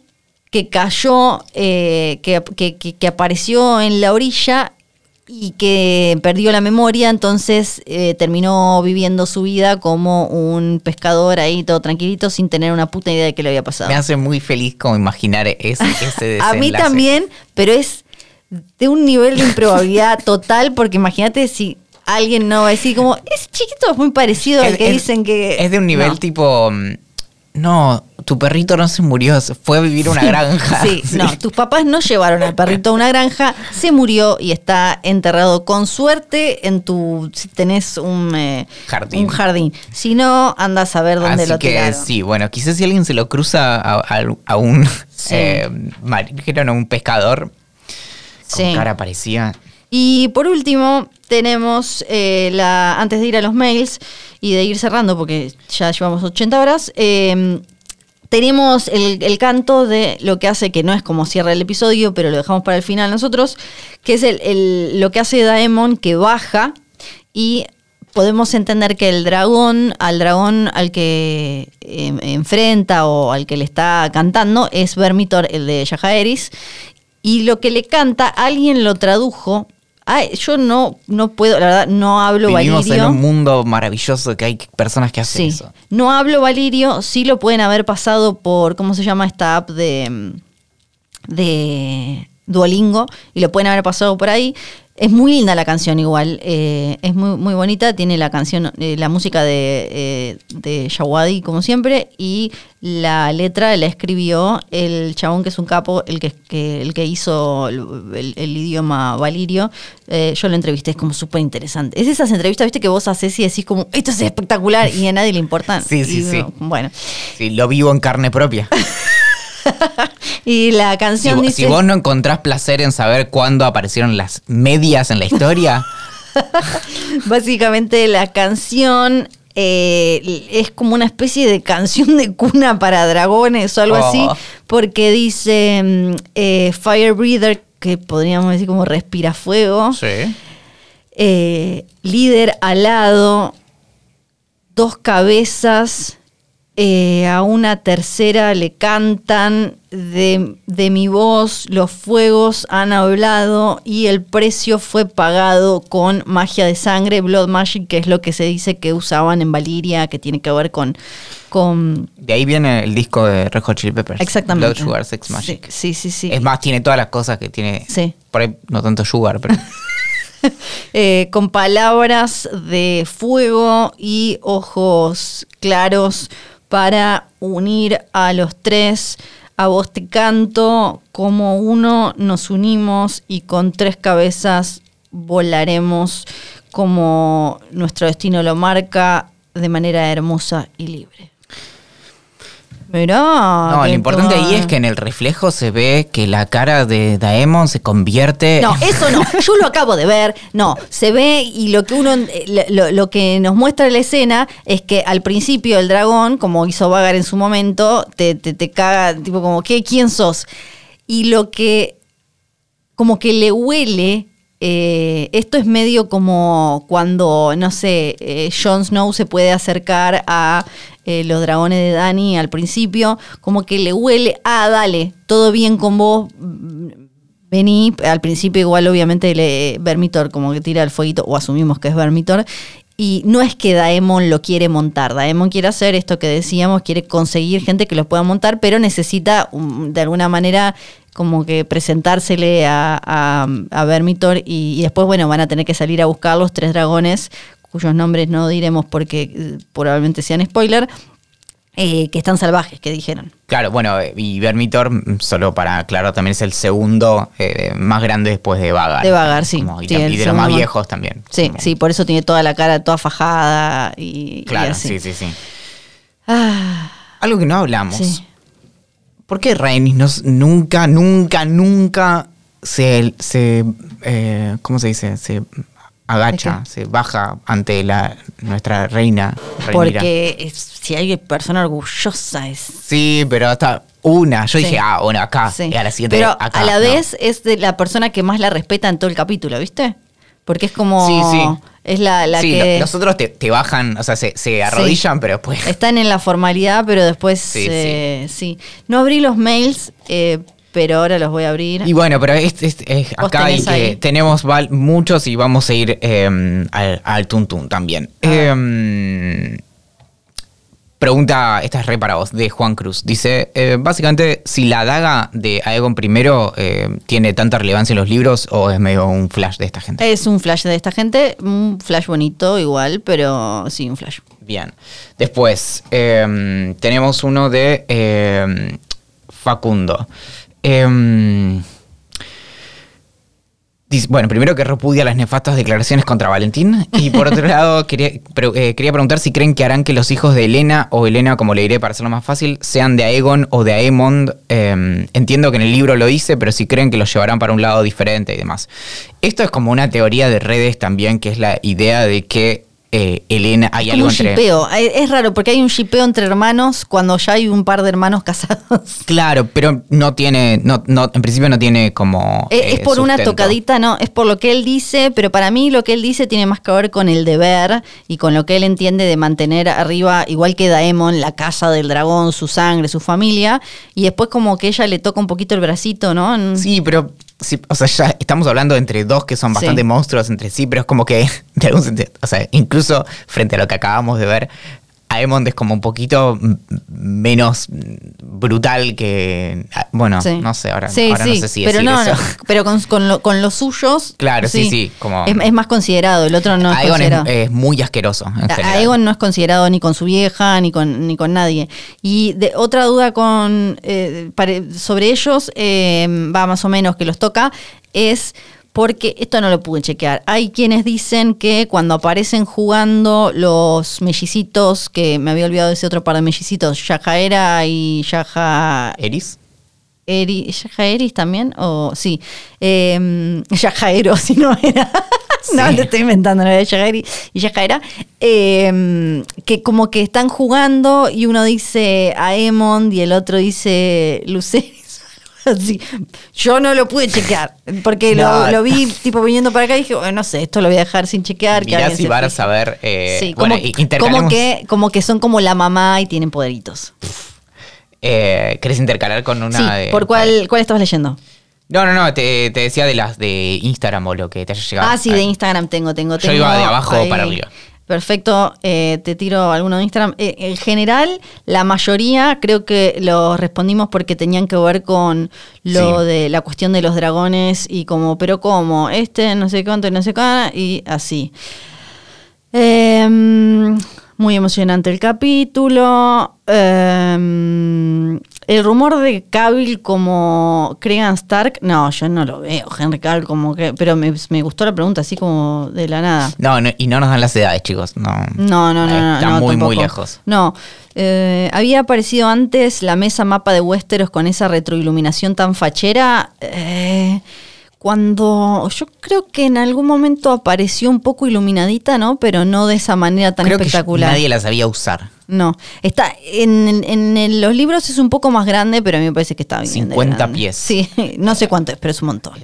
que cayó, eh, que, que- que- que apareció en la orilla y que perdió la memoria, entonces eh, terminó viviendo su vida como un pescador ahí todo tranquilito sin tener una puta idea de qué le había pasado. Me hace muy feliz como imaginar ese, [LAUGHS] ese A mí también, pero es de un nivel de improbabilidad [LAUGHS] total, porque imagínate si alguien no va a decir como, ese chiquito es muy parecido al Es- que es- dicen que... Es de un nivel No. tipo... mm, No, tu perrito no se murió, se fue a vivir a una granja. [LAUGHS] Sí, no, tus papás no llevaron al perrito a una granja, se murió y está enterrado con suerte en tu, si tenés un, eh, Jardín. un jardín. Si no, andas a ver dónde Así lo que tiraron. sí, bueno, quizás si alguien se lo cruza a, a- a un [LAUGHS] Sí. eh, marinero, no, un pescador con cara parecida. Y por último, tenemos eh, la. Antes de ir a los mails y de ir cerrando, porque ya llevamos 80 horas, eh, tenemos el, el canto de lo que hace, que no es como cierra el episodio, pero lo dejamos para el final nosotros, que es el, el- lo que hace Daemon que baja y podemos entender que el dragón, al dragón al que eh, enfrenta o al que le está cantando, es Vermitor, el de Yajaeris. Y lo que le canta, alguien lo tradujo. Ay, yo no, no puedo, la verdad, no hablo Vivimos valirio. en un mundo maravilloso que hay personas que hacen Sí, eso. no hablo valirio, sí lo pueden haber pasado por, ¿cómo se llama esta app de, de Duolingo? Y lo pueden haber pasado por ahí. Es muy linda la canción igual, eh, es muy, muy bonita, tiene la canción, eh, la música de, eh, de Shawadi como siempre y la letra la escribió el chabón que es un capo, el que, que- el que hizo el, el idioma valirio. Eh, yo lo entrevisté, es como súper interesante. Es esas entrevistas, viste, que vos haces y decís como, esto es espectacular y a nadie le importa. Sí, sí, Y, sí. Bueno, Sí, lo vivo en carne propia. [LAUGHS] [LAUGHS] y la canción dice... si vos no encontrás placer en saber cuándo aparecieron las medias en la historia, [LAUGHS] Básicamente la canción eh, es como una especie de canción de cuna para dragones o algo Oh. así, porque dice mm, eh, Fire Breather, que podríamos decir como respira fuego, sí. eh, líder alado, dos cabezas, eh, a una tercera le cantan, de, de mi voz los fuegos han hablado y el precio fue pagado con magia de sangre, Blood Magic, que es lo que se dice que usaban en Valiria, que tiene que ver con... con De ahí viene el disco de Red Hot Chili Peppers. exactamente. Blood Sugar Sex Magic. Sí, sí, sí. sí. Es más, tiene todas las cosas que tiene. Sí. Por ahí no tanto sugar, pero. [LAUGHS] Eh, con palabras de fuego y ojos claros para unir a los tres. A vos te canto, como uno nos unimos y con tres cabezas volaremos como nuestro destino lo marca de manera hermosa y libre. Mirá. no, lo importante ahí es que en el reflejo se ve que la cara de Daemon se convierte. No, eso no. [LAUGHS] Yo lo acabo de ver. No, se ve y lo que uno, eh, lo, lo que nos muestra la escena es que al principio el dragón, como hizo Vagar en su momento, te, te, te caga, tipo como, ¿qué? ¿Quién sos? Y lo que, como que le huele. eh, esto es medio como cuando, no sé, eh, Jon Snow se puede acercar a eh, los dragones de Dani al principio, como que le huele, ah, dale, todo bien con vos, Vení, al principio igual obviamente le, Vermitor como que tira el fueguito, o asumimos que es Vermitor, y no es que Daemon lo quiere montar, Daemon quiere hacer esto que decíamos, quiere conseguir gente que los pueda montar, pero necesita um, de alguna manera como que presentársele a, a, a Vermitor y, y después, bueno, van a tener que salir a buscar los tres dragones, cuyos nombres no diremos porque eh, probablemente sean spoiler, eh, que están salvajes, que dijeron. Claro, bueno, y Vermitor, mm, solo para aclarar, también es el segundo eh, más grande después de Vagar. De Vagar, sí. Como- y, Sí, de los más viejos también. Sí, Como- sí, por eso tiene toda la cara toda fajada y, y Claro, así. sí, sí, sí. Ah, Algo que no hablamos. Sí. ¿Por qué Rhaenys no nunca, nunca, nunca se, se eh, ¿cómo se dice? Se agacha, se baja ante la nuestra reina. Porque es- si hay persona orgullosa es... Sí, pero hasta una. Yo Sí. dije, ah, bueno, acá. Sí. Y a la siguiente, Pero acá. a la no. vez es de la persona que más la respeta en todo el capítulo, ¿viste? Porque es como... Sí, sí. Es la, la sí, que... lo- los otros te, te bajan, o sea, se, se arrodillan, pero después. Están en la formalidad, pero después Sí, eh, sí. No abrí los mails, eh, pero ahora los voy a abrir. Y bueno, pero es, es- acá hay ahí. tenemos muchos y vamos a ir eh, al, al tuntún también. Eh, pregunta, esta es re para vos, de Juan Cruz. Dice, eh, básicamente, si la daga de Aegon I eh, tiene tanta relevancia en los libros o es medio un flash de esta gente. Es un flash de esta gente, un flash bonito igual, pero sí, un flash. Bien. Después, eh, tenemos uno de eh, Facundo. Eh, dice- bueno, primero que repudia las nefastas declaraciones contra Valentín. Y por otro [LAUGHS] lado, quería, pero, eh, quería preguntar si creen que harán que los hijos de Elena, o Elena, como le diré para hacerlo más fácil, sean de Aegon o de Aemond. Eh, entiendo que en el libro lo dice, pero si creen que los llevarán para un lado diferente y demás. Esto es como una teoría de redes también, que es la idea de que eh, Elena, hay Es algo un entre... shipeo. Es es raro porque hay un shipeo entre hermanos cuando ya hay un par de hermanos [LAUGHS] casados. Claro, pero no tiene, no, no, en principio no tiene como. Es, es eh, por una tocadita, no, es por lo que él dice, pero para mí lo que él dice tiene más que ver con el deber y con lo que él entiende de mantener arriba, igual que Daemon, la casa del dragón, su sangre, su familia, y después como que ella le toca un poquito el bracito, ¿no? Sí, pero. Sí, o sea, ya estamos hablando entre dos que son bastante Sí. monstruos entre sí, pero es como que, [LAUGHS] de algún sentido, o sea, incluso frente a lo que acabamos de ver, Aemond es como un poquito menos brutal que. ah, Bueno, Sí. no sé, ahora, Sí, ahora sí, no sé si pero no, eso. no, pero con, con, lo- con los suyos. Claro, sí, sí, como- es, es más considerado, el otro no es Aegon es, considerado. es muy asqueroso. En. Aegon no es considerado ni con su vieja ni con ni con nadie. Y de, otra duda con eh, sobre ellos eh, va más o menos que los toca es porque esto no lo pude chequear. Hay quienes dicen que cuando aparecen jugando los mellicitos, que me había olvidado de ese otro par de mellicitos, Yajaera y Yaja ¿Eris? Eri, ¿Yaja Eris también? O sí. Eh, Yajaero, [LAUGHS] si no era. no, le estoy inventando, no era Yajaeri y Yajaera. Eh, que como que están jugando y uno dice Aemond y el otro dice Luceris. [LAUGHS] Así. Yo no lo pude chequear porque No. lo, lo vi tipo viniendo para acá y dije, bueno, no sé, esto lo voy a dejar sin chequear. que Mirá alguien si van a saber. eh, Sí, bueno, como, que, como que son como la mamá y tienen poderitos. eh, ¿Querés intercalar con una sí, de- ¿por cuál, cuál estabas leyendo? No, no, no, te, te decía de las de Instagram o lo que te haya llegado. Ah, sí, de Instagram tengo, tengo, Yo iba de abajo ahí. para arriba. Perfecto, eh, te tiro alguno de Instagram. Eh, en general, la mayoría creo que los respondimos porque tenían que ver con lo Sí. de la cuestión de los dragones y como, pero cómo, este no sé cuánto y no sé cuánto y así. Em, muy emocionante el capítulo. El rumor de Cavill como Cregan Stark, no, yo no lo veo. Henry Cavill como que, pero me, me gustó la pregunta así como de la nada. No, no, y no nos dan las edades, chicos. No, No, no, no, no. Está no, muy, muy lejos. No. Eh, había aparecido antes la mesa mapa de Westeros con esa retroiluminación tan fachera. eh, cuando yo creo que en algún momento apareció un poco iluminadita, ¿no? Pero no de esa manera tan Creo que espectacular. nadie la sabía usar. No, está en, en- en los libros es un poco más grande, pero a mí me parece que está bien. de 50 grande. pies. Sí, [LAUGHS] no sé cuánto es, pero es un montón.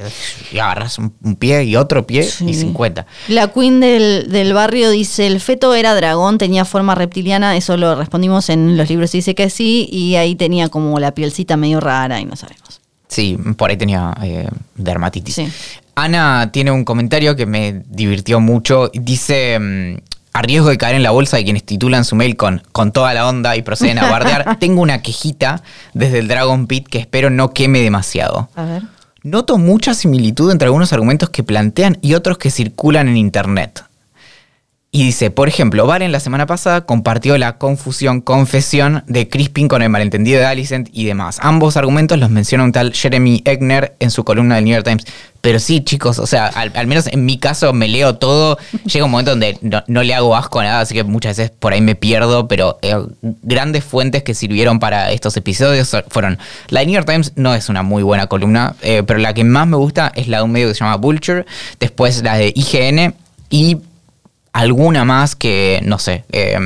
Y agarras un, pie y otro pie Sí. y 50. La queen del, del barrio dice, el feto era dragón, tenía forma reptiliana, eso lo respondimos en los libros, dice que sí, y ahí tenía como la pielcita medio rara y no sabemos. Sí, por ahí tenía eh, dermatitis. Sí. Ana tiene un comentario que me divirtió mucho. Dice, mm, a riesgo de caer en la bolsa de quienes titulan su mail con, con toda la onda y proceden a [LAUGHS] bardear, tengo una quejita desde el Dragon Pit que espero no queme demasiado. A ver. Noto mucha similitud entre algunos argumentos que plantean y otros que circulan en internet. Y dice, por ejemplo, Varen la semana pasada compartió la confusión, confesión de Crispin con el malentendido de Alicent y demás. Ambos argumentos los menciona un tal Jeremy Egner en su columna del New York Times. Pero sí, chicos, o sea, al, al menos en mi caso me leo todo. [LAUGHS] Llega un momento donde no, no le hago asco a nada, así que muchas veces por ahí me pierdo. Pero eh, grandes fuentes que sirvieron para estos episodios fueron. La de New York Times no es una muy buena columna, eh, pero la que más me gusta es la de un medio que se llama Vulture. Después la de IGN y alguna más que no sé. eh,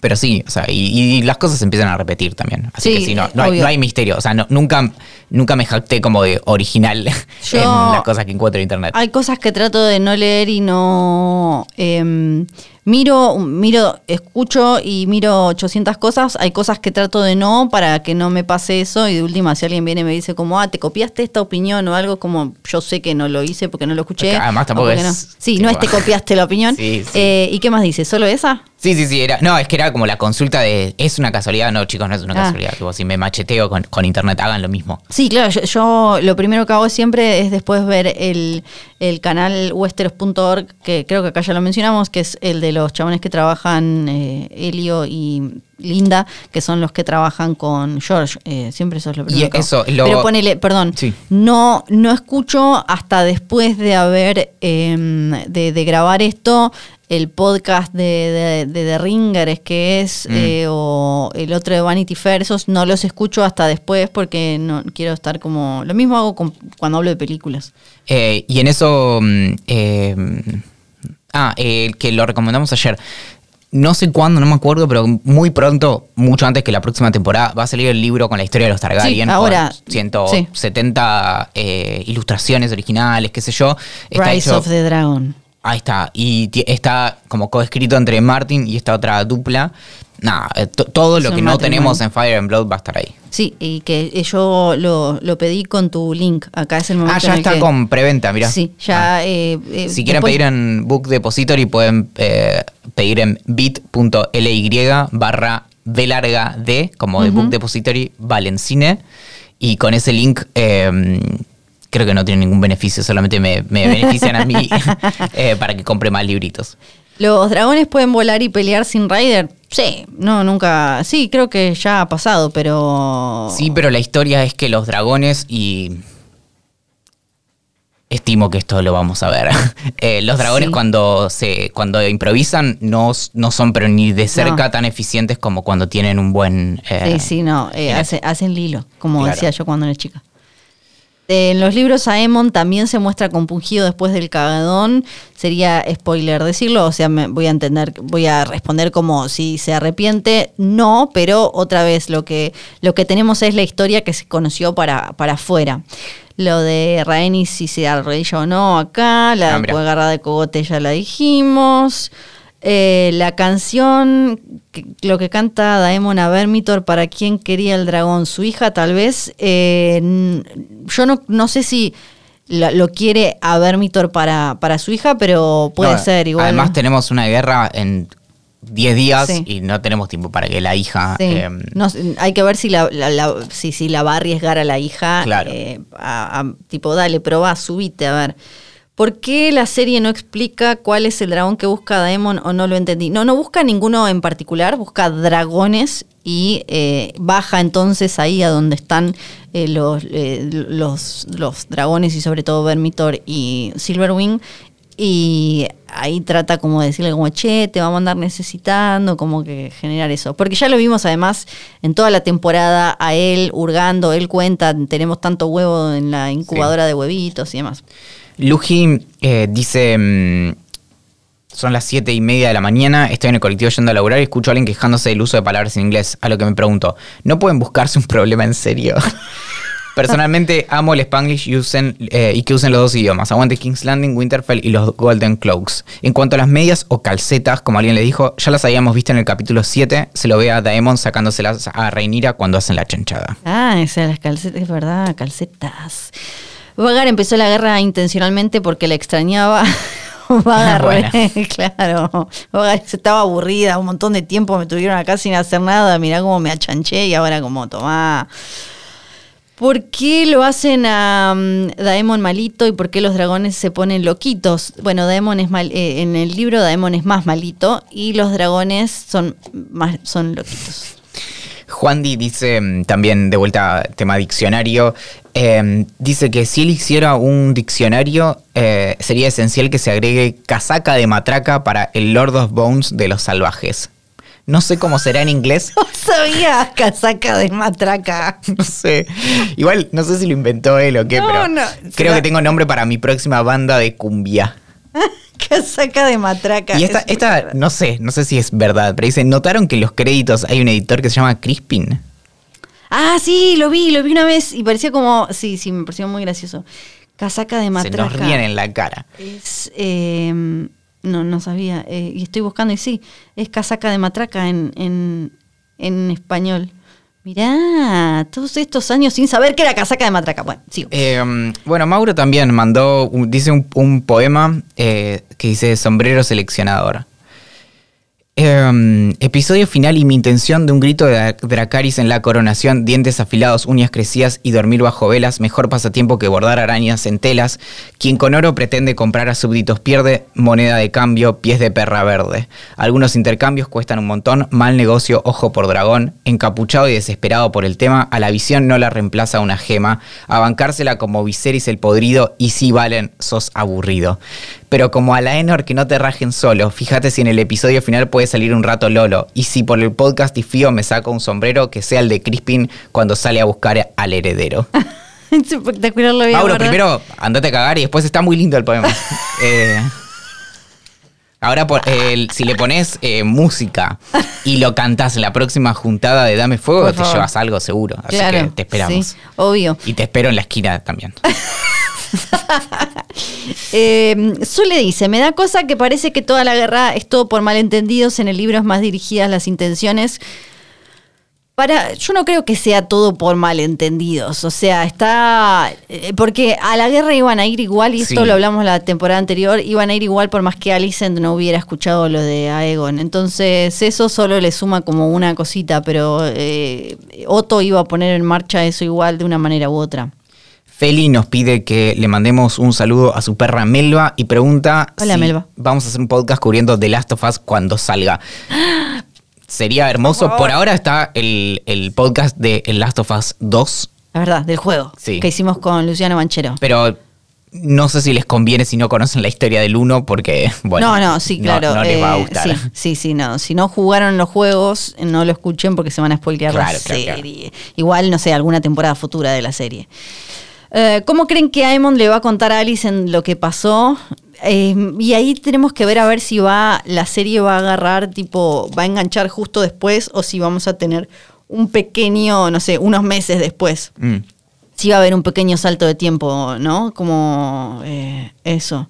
pero sí, o sea, y, y las cosas se empiezan a repetir también. Así Sí, que sí, no, no, hay, no hay misterio. O sea, no- nunca, nunca me jacté como de original [LAUGHS] Yo- en las cosas que encuentro en internet. Hay cosas que trato de no leer y no... em, miro, miro, escucho y miro 800 cosas. Hay cosas que trato de no para que no me pase eso. Y de última, si alguien viene y me dice como, ah, te copiaste esta opinión o algo, como yo sé que no lo hice porque no lo escuché. Además tampoco es- no. Sí, tipo- no es te copiaste la opinión. [LAUGHS] Sí, sí. Eh, ¿Y qué más dice? ¿Solo esa? Sí, sí, sí. Era, no, es que era como la consulta de. ¿Es una casualidad? No, chicos, no es una Ah. casualidad. Tipo, si me macheteo con, con internet, hagan lo mismo. Sí, claro, yo, yo lo primero que hago siempre es después ver el, el canal westeros.org, que creo que acá ya lo mencionamos, que es el de los chabones que trabajan, eh, Elio y Linda, que son los que trabajan con George. Eh, siempre eso es lo primero Y que hago. eso, lo- Pero ponele, perdón, Sí. no, no escucho hasta después de haber, em, de, de grabar esto, el podcast de, de, de The Ringer, es que es, Mm. eh, o el otro de Vanity Fair, esos no los escucho hasta después porque no quiero estar como... Lo mismo hago con- cuando hablo de películas. Eh, y en eso. mm, eh, ah, el que lo recomendamos ayer. No sé cuándo, no me acuerdo, pero muy pronto, mucho antes que la próxima temporada, va a salir el libro con la historia de los Targaryen. Sí, ahora, Con 170 eh, ilustraciones originales, qué sé yo. Está Rise hecho- of the Dragon. Ahí está. Y está como coescrito entre Martin y esta otra dupla. Nada, eh, to- todo lo que no matrimonio. tenemos en Fire and Blood va a estar ahí. Sí, y que yo lo, lo pedí con tu link. Acá es el momento Ah, ya en el está que- con preventa, mira. Sí, ya. eh, eh, Si quieren después- pedir en Book Depository pueden eh, pedir en bit.ly barra B larga D, como de Book Depository, Valencine. Y con ese link eh, creo que no tiene ningún beneficio, solamente me, me benefician a mí [LAUGHS] eh, para que compre más libritos. ¿Los dragones pueden volar y pelear sin Rider? Sí, no, nunca. Sí, creo que ya ha pasado, pero. Sí, pero la historia es que los dragones y... Estimo que esto lo vamos a ver. [LAUGHS] Eh, los dragones Sí. cuando se cuando improvisan no, no son pero ni de cerca No. tan eficientes como cuando tienen un buen... eh, Sí, sí, no. eh, en- hace- hacen lilo, como Claro. decía yo cuando era chica. En los libros Aemon también se muestra compungido después del cagadón. Sería spoiler decirlo, o sea, me voy a entender, voy a responder como si se arrepiente. No, pero otra vez lo que, lo que tenemos es la historia que se conoció para, para afuera. Lo de Rhaenys si se arrodilla o no acá, la Ah, agarrada de cogote ya la dijimos. Eh, la canción, que- lo que canta Daemon a Vermitor, ¿para quién quería el dragón? Su hija, tal vez. Eh, yo no, no sé si la- lo quiere a Vermitor para, para su hija, pero puede no, ser igual. Además tenemos una guerra en 10 días Sí. y no tenemos tiempo para que la hija... Sí. eh, No hay que ver si la, la- la- si, si la va a arriesgar a la hija. Claro. eh, a- a- tipo, dale, probá, subite, a ver. ¿Por qué la serie no explica cuál es el dragón que busca Daemon o no lo entendí? No, no busca ninguno en particular, busca dragones y eh, baja entonces ahí a donde están eh, los, eh, los, los dragones y sobre todo Vermitor y Silverwing y ahí trata como de decirle como, che, te vamos a andar necesitando, como que generar eso. Porque ya lo vimos además en toda la temporada a él hurgando, él cuenta, tenemos tanto huevo en la incubadora de huevitos y demás. Luji eh, dice, mm, son las siete y media de la mañana, estoy en el colectivo yendo a laburar y escucho a alguien quejándose del uso de palabras en inglés, a lo que me pregunto, ¿no pueden buscarse un problema en serio? [LAUGHS] Personalmente amo el Spanglish y, usen, eh, y que usen los dos idiomas. Aguante King's Landing, Winterfell y los Golden Cloaks. En cuanto a las medias o calcetas, como alguien le dijo, ya las habíamos visto en el capítulo 7. Se lo ve a Daemon sacándoselas a Rhaenyra cuando hacen la chanchada. Ah, esas las calcetas, es verdad, calcetas. Vagar empezó la guerra intencionalmente porque la extrañaba. [LAUGHS] Vagar, Bueno. [LAUGHS] claro. Vagar se estaba aburrida, un montón de tiempo me tuvieron acá sin hacer nada. Mirá cómo me achanché y ahora como, tomá. ¿Por qué lo hacen a mm, Daemon malito y por qué los dragones se ponen loquitos? Bueno, Daemon es mal, eh, en el libro Daemon es más malito y los dragones son más son loquitos. Juan Di dice mm, también, de vuelta tema diccionario, eh, dice que si él hiciera un diccionario, eh, sería esencial que se agregue casaca de matraca para el Lord of Bones de los salvajes. No sé cómo será en inglés, [LAUGHS] No sabía casaca de matraca. [LAUGHS] no sé. Igual no sé si lo inventó él o qué, No, pero no. creo Será- que tengo nombre para mi próxima banda de cumbia. [LAUGHS] casaca de matraca. Y esta, Es esta no sé, no sé si es verdad, pero dice, ¿notaron que en los créditos hay un editor que se llama Crispin? Ah, sí, lo vi, lo vi una vez y parecía como. Sí, sí, me pareció muy gracioso. Casaca de Se matraca. nos ríen en la cara. Es. eh, no, no sabía. eh, y estoy buscando y sí, es casaca de matraca en, en, en español. Mirá, todos estos años sin saber que era casaca de matraca. Bueno, sigo. Eh, bueno, Mauro también mandó, dice un, un poema eh, que dice sombrero seleccionador. Eh, episodio final y mi intención de un grito de Dra- Dracaris en la coronación, dientes afilados, uñas crecidas y dormir bajo velas, mejor pasatiempo que bordar arañas en telas. Quien con oro pretende comprar a súbditos pierde moneda de cambio, pies de perra verde. Algunos intercambios cuestan un montón, mal negocio, ojo por dragón. Encapuchado y desesperado por el tema, a la visión no la reemplaza una gema. A bancársela como Viserys el podrido y si valen, sos aburrido. Pero como a la Enor que no te rajen solo, fíjate si en el episodio final puede salir un rato Lolo. Y si por el podcast y fío me saco un sombrero, que sea el de Crispin cuando sale a buscar al heredero. [LAUGHS] es espectacular lo. Mauro, primero andate a cagar y después está muy lindo el poema. [LAUGHS] Eh, ahora, por- si le pones eh, música y lo cantás en la próxima juntada de Dame Fuego, te llevas algo seguro. Así Claro, que te esperamos. sí, obvio. Y te espero en la esquina también. [LAUGHS] [LAUGHS] Eh, Zule dice, me da cosa que parece que toda la guerra es todo por malentendidos, en el libro es más dirigidas las intenciones. Para, yo no creo que sea todo por malentendidos, o sea, está, eh, porque a la guerra iban a ir igual, y esto Sí. lo hablamos la temporada anterior, iban a ir igual por más que Alicent no hubiera escuchado lo de Aegon, entonces eso solo le suma como una cosita, pero eh, Otto iba a poner en marcha eso igual de una manera u otra. Feli nos pide que le mandemos un saludo a su perra Melba y pregunta Hola, si Melba. vamos a hacer un podcast cubriendo The Last of Us cuando salga. [GASPS] Sería hermoso. Por ahora está el, el podcast de The Last of Us 2, La verdad, del juego Sí. que hicimos con Luciano Manchero. pero no sé si les conviene si no conocen la historia del 1 porque, bueno, no, no, sí, claro. no, les va a eh, gustar. Sí, sí, sí, no. Si no jugaron los juegos, no lo escuchen porque se van a spoilear la Claro, claro, serie. Igual, no sé, alguna temporada futura de la serie. Eh, ¿Cómo creen que Aemon le va a contar a Alice en lo que pasó? Eh, y ahí tenemos que ver a ver si va la serie va a agarrar, tipo, va a enganchar justo después o si vamos a tener un pequeño, no sé, unos meses después. Mm. Sí va a haber un pequeño salto de tiempo, ¿no? Como eh, eso.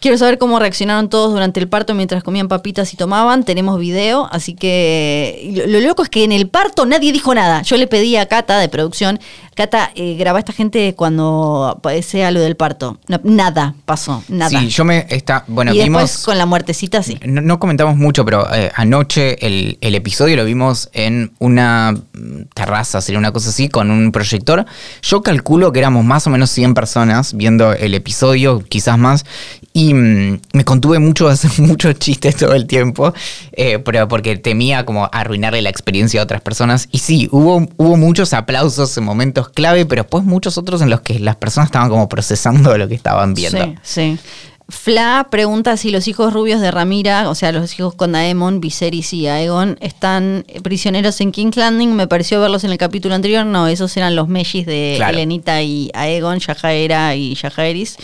Quiero saber cómo reaccionaron todos durante el parto mientras comían papitas y tomaban. Tenemos video, así que lo, lo loco es que en el parto nadie dijo nada. Yo le pedí a Cata de producción, Cata, eh, a esta gente cuando sea lo del parto. No, nada pasó, nada. Sí, yo me está, bueno, y vimos después con la muertecita, sí. No, no comentamos mucho, pero eh, anoche el, el episodio lo vimos en una mm, terraza, sería una cosa así, con un proyector. Yo calculo que éramos más o menos 100 personas viendo el episodio, quizás más, y mm, me contuve mucho de hacer [LAUGHS] muchos chistes todo el tiempo, eh, pero porque temía como arruinarle la experiencia a otras personas. Y sí, hubo, hubo muchos aplausos en momentos clave, pero después muchos otros en los que las personas estaban como procesando lo que estaban viendo. Sí, sí. Fla pregunta si los hijos rubios de Ramira, o sea, los hijos con Daemon, Viserys y Aegon, están prisioneros en King's Landing. Me pareció verlos en el capítulo anterior. No, esos eran los Mellis de Claro. Elenita y Aegon, Yajaera y Yajaeris.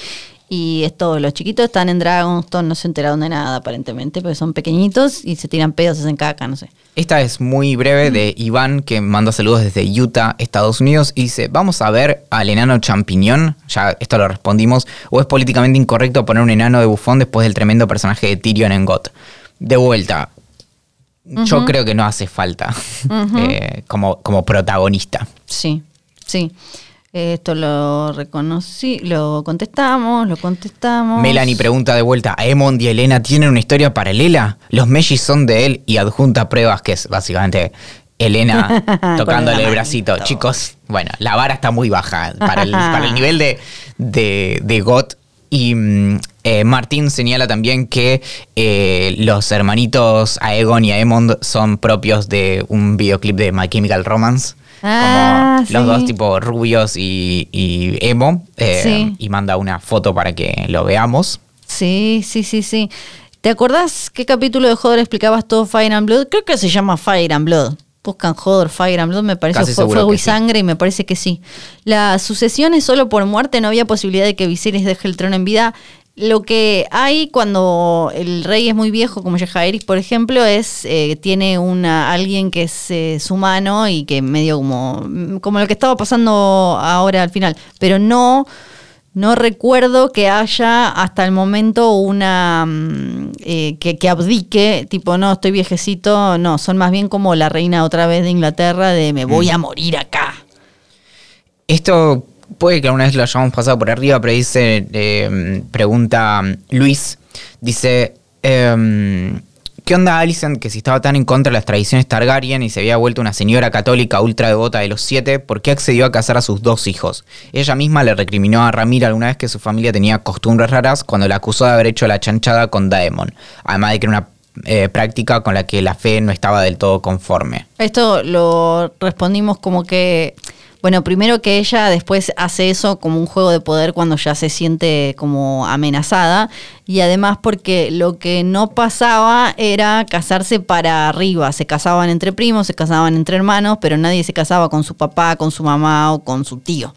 Y esto, los chiquitos están en Dragonstone, no se enteraron de nada aparentemente, porque son pequeñitos y se tiran pedos, hacen caca, no sé. Esta es muy breve de Iván que manda saludos desde Utah, Estados Unidos y dice, vamos a ver al enano champiñón, ya esto lo respondimos, o es políticamente incorrecto poner un enano de bufón después del tremendo personaje de Tyrion en GOT. De vuelta, yo creo que no hace falta [LAUGHS] eh, como, como protagonista. Sí, sí. Esto lo reconocí, lo contestamos, lo contestamos. Melanie pregunta de vuelta, ¿Aemond y Elena tienen una historia paralela? Los Mellis son de él y adjunta pruebas que es básicamente Elena [LAUGHS] tocándole el bracito. manito. Chicos, bueno, la vara está muy baja para el, [LAUGHS] para el nivel de, de, de GOT. Y mm, eh, Martín señala también que eh, los hermanitos Aegon y Aemond son propios de un videoclip de My Chemical Romance. Ah, como los dos tipo rubios y, y emo. eh, Sí. Y manda una foto para que lo veamos. Sí, sí, sí, sí. ¿Te acordás qué capítulo de Hodor explicabas todo Fire and Blood? Creo que se llama Fire and Blood. Buscan Hodor, Fire and Blood, me parece fuego y sí. sangre y me parece que sí. La sucesión es solo por muerte, no había posibilidad de que Viserys deje el trono en vida. Lo que hay cuando el rey es muy viejo, como Jaehaerys, por ejemplo, es eh, tiene una alguien que es eh, su mano y que medio como como lo que estaba pasando ahora al final, pero no no recuerdo que haya hasta el momento una mm, eh, que, que abdique, tipo, no, estoy viejecito, no, son más bien como la reina otra vez de Inglaterra de me voy a morir acá. Esto puede que alguna vez lo hayamos pasado por arriba, pero dice, eh, pregunta Luis, dice, em, ¿qué onda Alicent que si estaba tan en contra de las tradiciones Targaryen y se había vuelto una señora católica ultra devota de los siete, ¿por qué accedió a casar a sus dos hijos? Ella misma le recriminó a Ramira alguna vez que su familia tenía costumbres raras cuando la acusó de haber hecho la chanchada con Daemon, además de que era una eh, práctica con la que la fe no estaba del todo conforme. Esto lo respondimos como que, bueno, primero que ella después hace eso como un juego de poder cuando ya se siente como amenazada y además porque lo que no pasaba era casarse para arriba, se casaban entre primos, se casaban entre hermanos, pero nadie se casaba con su papá, con su mamá o con su tío.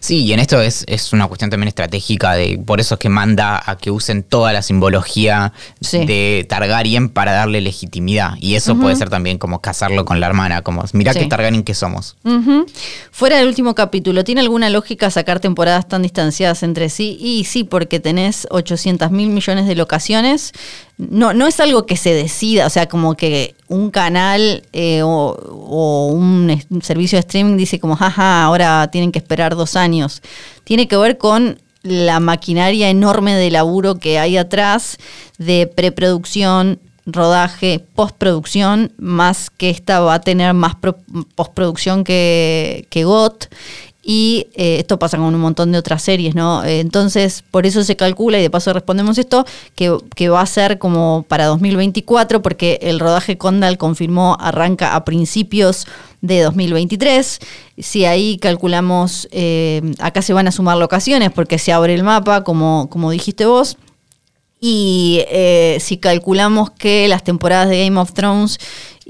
Sí, y en esto es, es una cuestión también estratégica, de por eso es que manda a que usen toda la simbología Sí. de Targaryen para darle legitimidad. Y eso puede ser también como casarlo con la hermana, como mirá Sí. qué Targaryen que somos. Fuera del último capítulo, ¿tiene alguna lógica sacar temporadas tan distanciadas entre sí? Y sí, porque tenés 800 mil millones de locaciones no, no es algo que se decida, o sea, como que un canal eh, o, un servicio de streaming dice como, jaja, ahora tienen que esperar dos años. Tiene que ver con la maquinaria enorme de laburo que hay atrás de preproducción, rodaje, postproducción, más que esta va a tener más pro- postproducción que, que GOT. Y eh, esto pasa con un montón de otras series, ¿no? Eh, entonces, por eso se calcula, y de paso respondemos esto, que, que va a ser como para 2024, porque el rodaje Condal confirmó arranca a principios de 2023. Si ahí calculamos, eh, acá se van a sumar locaciones, porque se abre el mapa, como, como dijiste vos. Y si calculamos que las temporadas de Game of Thrones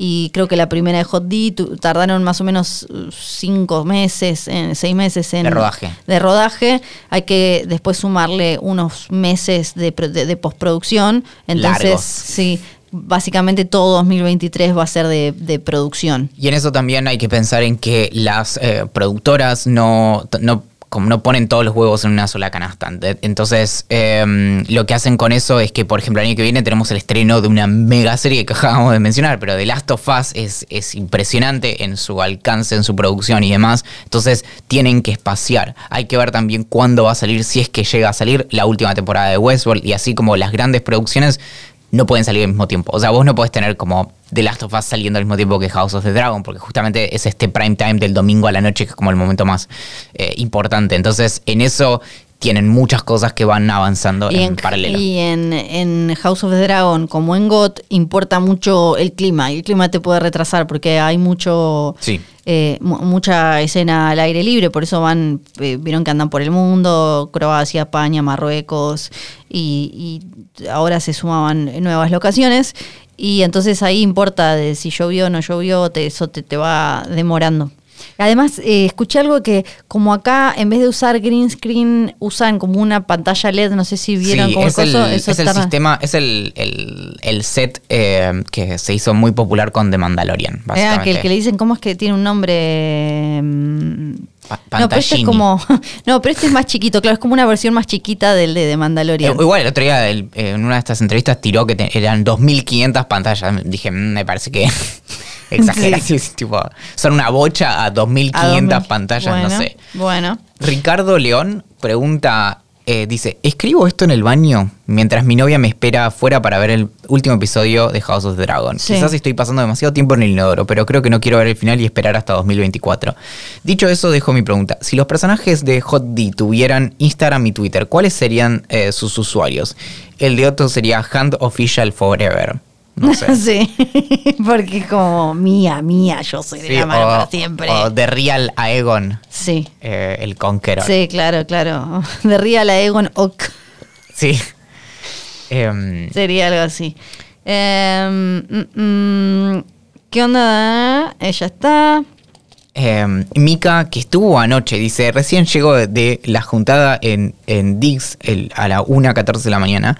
y creo que la primera de Hot D tardaron más o menos uh, cinco meses, en, seis meses en, De rodaje. de rodaje, hay que después sumarle unos meses de, de- de postproducción. Entonces, Largos. sí, básicamente todo 2023 va a ser de, de producción. Y en eso también hay que pensar en que las eh, productoras no, no, como no ponen todos los huevos en una sola canasta. Ent- Entonces, eh, lo que hacen con eso es que, por ejemplo, el año que viene tenemos el estreno de una mega serie que [LAUGHS] acabamos de mencionar, pero The Last of Us es, es impresionante en su alcance, en su producción y demás. Entonces, tienen que espaciar. Hay que ver también cuándo va a salir, si es que llega a salir la última temporada de Westworld y así como las grandes producciones no pueden salir al mismo tiempo. O sea, vos no podés tener como The Last of Us saliendo al mismo tiempo que House of the Dragon, porque justamente es este prime time del domingo a la noche que es como el momento más eh, importante. Entonces, en eso tienen muchas cosas que van avanzando Y en, en, paralelo. y en, en House of the Dragon, como en GOT, importa mucho el clima. Y el clima te puede retrasar porque hay mucho Sí. eh, mu- mucha escena al aire libre. Por eso van, eh, vieron que andan por el mundo, Croacia, España, Marruecos. Y, y ahora se sumaban nuevas locaciones. Y entonces ahí importa de si llovió o no llovió, te, eso te, te va demorando. Además, eh, escuché algo que como acá, en vez de usar green screen, usan como una pantalla LED, no sé si vieron Sí, cómo es, el, eso es el sistema, es el, el- el set eh, que se hizo muy popular con The Mandalorian, Ah, básicamente. que el que le dicen, ¿cómo es que tiene un nombre? no, pero este es como. [LAUGHS] No, pero este es más chiquito, claro, es como una versión más chiquita del de, de Mandalorian. Eh, igual el otro día el- en una de estas entrevistas tiró que te- eran 2500 pantallas. Dije, "Mm, me parece que exageración. tipo, son una bocha a 2500 A 2000. pantallas, no sé. Bueno. Ricardo León pregunta, eh, dice, ¿escribo esto en el baño mientras mi novia me espera afuera para ver el último episodio de House of the Dragon? Sí. Quizás estoy pasando demasiado tiempo en el inodoro, pero creo que no quiero ver el final y esperar hasta 2024. Dicho eso, dejo mi pregunta. Si los personajes de Hot D tuvieran Instagram y Twitter, ¿cuáles serían eh, sus usuarios? El de Otto sería Hand Official Forever. No sé. [LAUGHS] sí, [LAUGHS] porque es como mía, mía, yo soy de Sí, la mano o, para siempre. o The Real Aegon, sí. eh, el Conqueror. Sí, claro, claro. [LAUGHS] De Real a Egon Ok. Sí. Em, Sería algo así. Mm, mm, ¿Qué onda? Ella está. Eh, Mika, que estuvo anoche, dice, recién llegó de, de la juntada en, en Dix el- a la 1.14 de la mañana.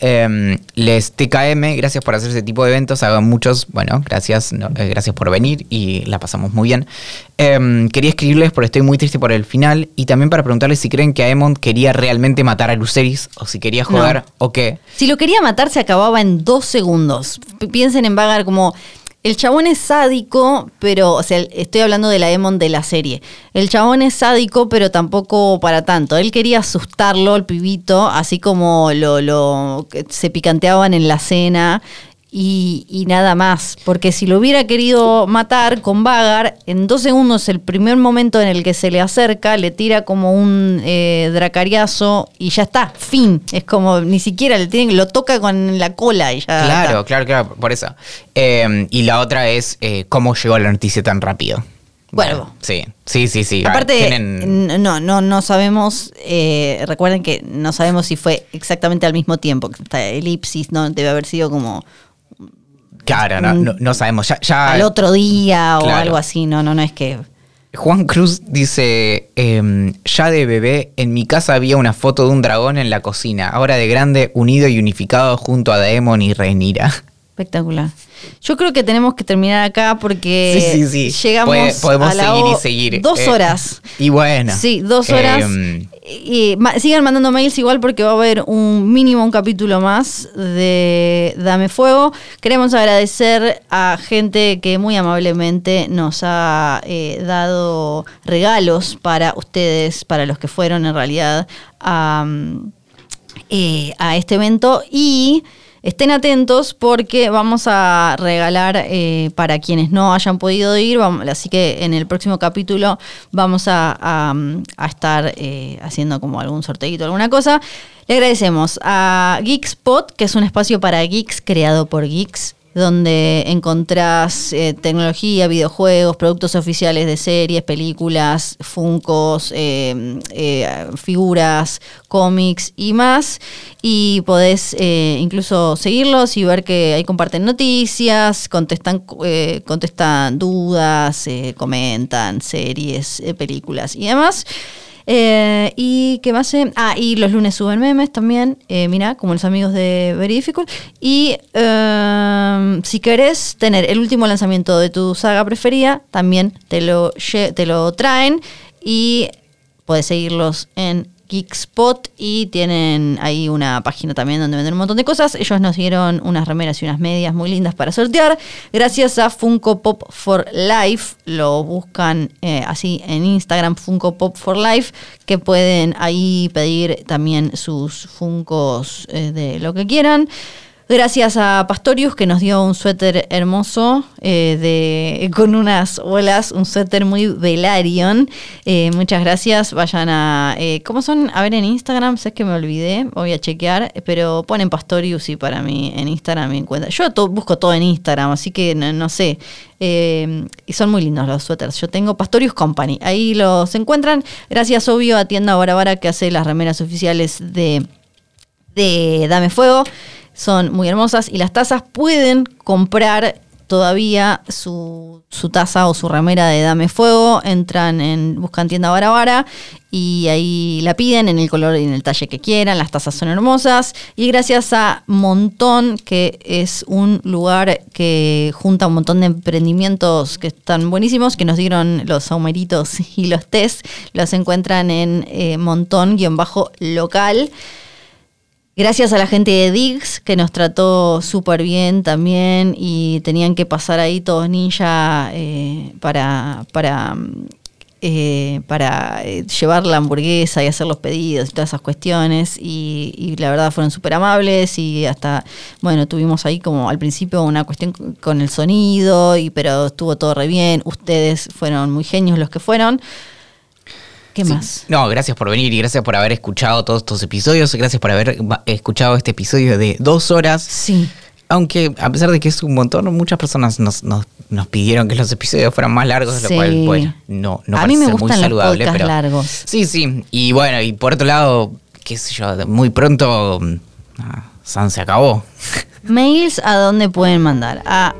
Eh, les TKM, gracias por hacer ese tipo de eventos, hagan muchos, bueno, gracias, no, eh, gracias por venir y la pasamos muy bien. Eh, quería escribirles porque estoy muy triste por el final y también para preguntarles si creen que Aemon quería realmente matar a Luceris o si quería No. o qué. Si lo quería matar, se acababa en dos segundos. P- piensen en Vagar como. El chabón es sádico, pero, o sea, estoy hablando de la Emon de la serie. El chabón es sádico, pero tampoco para tanto. Él quería asustarlo, el pibito, así como lo, lo se picanteaban en la cena y, y nada más. Porque si lo hubiera querido matar con Vagar, en dos segundos, el primer momento en el que se le acerca, le tira como un eh, dracariazo y ya está, fin. Es como ni siquiera le tienen, lo toca con la cola y ya. Claro, está. claro, claro, por eso. Eh, y la otra es eh, cómo llegó la noticia tan rápido. Bueno. sí, sí, sí, sí. Aparte, Tienen- no, no, no sabemos, eh, recuerden que no sabemos si fue exactamente al mismo tiempo. Esta elipsis, ¿no? Debe haber sido como claro, no, no, no sabemos. Ya, ya- al otro día o algo así. No, no, no es que. Juan Cruz dice, em, ya de bebé, en mi casa había una foto de un dragón en la cocina. Ahora de grande, unido y unificado junto a Daemon y Rhaenyra. Espectacular. Yo creo que tenemos que terminar acá porque [LAUGHS] Sí, sí, sí. llegamos podemos a la seguir y seguir. Dos Eh, horas. Y bueno. Sí, dos horas. em, y ma- sigan mandando mails igual porque va a haber un mínimo un capítulo más de Dame Fuego. Queremos agradecer a gente que muy amablemente nos ha eh, dado regalos para ustedes, para los que fueron en realidad a, mm, eh, a este evento y estén atentos porque vamos a regalar eh, para quienes no hayan podido ir, así que en el próximo capítulo vamos a, a- a estar eh, haciendo como algún sorteito, alguna cosa. Le agradecemos a Geekspot, que es un espacio para geeks creado por geeks donde encontrás eh, tecnología, videojuegos, productos oficiales de series, películas, funcos, eh, eh, figuras, cómics y más. Y podés incluso seguirlos y ver que ahí comparten noticias, contestan, contestan dudas, comentan series, películas y demás. Eh, y qué más eh? ah y los lunes suben memes también eh, mira como los amigos de Very Difficult y eh, si querés tener el último lanzamiento de tu saga preferida también te lo te lo traen y puedes seguirlos en Geekspot y tienen ahí una página también donde venden un montón de cosas. Ellos nos dieron unas remeras y unas medias muy lindas para sortear. Gracias a Funko Pop for Life. Lo buscan eh, así en Instagram, Funko Pop for Life, que pueden ahí pedir también sus Funcos eh, de lo que quieran. Gracias a Pastorius que nos dio un suéter hermoso eh, de, con unas olas, un suéter muy Velarion. Eh, muchas gracias. Vayan a. eh, ¿Cómo son? A ver en Instagram, sé que me olvidé, voy a chequear, pero ponen Pastorius y para mí en Instagram me encuentran. Yo busco todo en Instagram, así que no, no sé. Eh, y son muy lindos los suéteres. Yo tengo Pastorius Company, ahí los encuentran. Gracias, obvio, a Tienda Barabara que hace las remeras oficiales de de Dame Fuego. Son muy hermosas y las tazas pueden comprar todavía su, su taza o su remera de Dame Fuego. Entran en, buscan tienda Barabara y ahí la piden en el color y en el talle que quieran. Las tazas son hermosas. Y gracias a Montón, que es un lugar que junta un montón de emprendimientos que están buenísimos, que nos dieron los saumeritos [LAUGHS] y los test. Los encuentran en eh, Montón-local. Gracias a la gente de Diggs que nos trató súper bien también y tenían que pasar ahí todos ninja eh, para, para, eh, eh, llevar la hamburguesa y hacer los pedidos y todas esas cuestiones y, la verdad fueron súper amables y hasta, bueno, tuvimos ahí como al principio una cuestión con el sonido, y, pero estuvo todo re bien, ustedes fueron muy genios los que fueron. ¿Qué Sí. más? No, gracias por venir y gracias por haber escuchado todos estos episodios. Gracias por haber escuchado este episodio de dos horas. Sí. Aunque a pesar de que es un montón, muchas personas nos, nos, nos pidieron que los episodios fueran más largos, lo Sí. cual, bueno, no, no A mí me muy gustan los saludable. pero, largos. Sí, sí. Y bueno, y por otro lado, qué sé yo, muy pronto mm, ah, San se acabó. [LAUGHS] Mails a dónde pueden mandar. A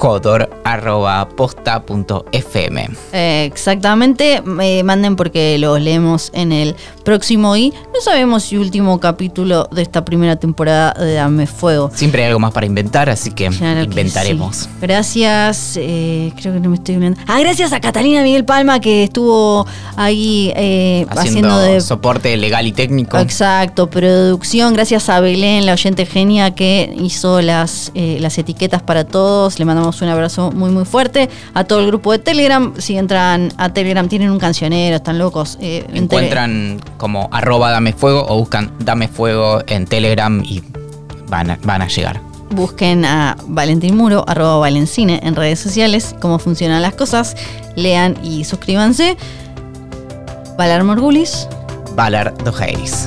jodor.posta.fm. Eh, exactamente, me manden porque los leemos en el próximo y no sabemos si último capítulo de esta primera temporada de Dame Fuego. Siempre hay algo más para inventar, así que Claro que inventaremos. sí. Gracias, eh, creo que no me estoy olvidando. Ah, gracias a Catalina Miguel Palma que estuvo ahí eh, Haciendo haciendo de soporte legal y técnico. Exacto, producción. Gracias a Belén, la oyente genia que hizo las, eh, las etiquetas para todos. Le mandamos un abrazo muy, muy fuerte. A todo el grupo de Telegram. Si entran a Telegram, tienen un cancionero, están locos. eh, en Encuentran como arroba dame fuego o buscan dame fuego en Telegram y van a, van a llegar. Busquen a Valentín Muro, arroba Valencine en redes sociales, cómo funcionan las cosas. Lean y suscríbanse. Valar Morgulis. Valar Dojeiris.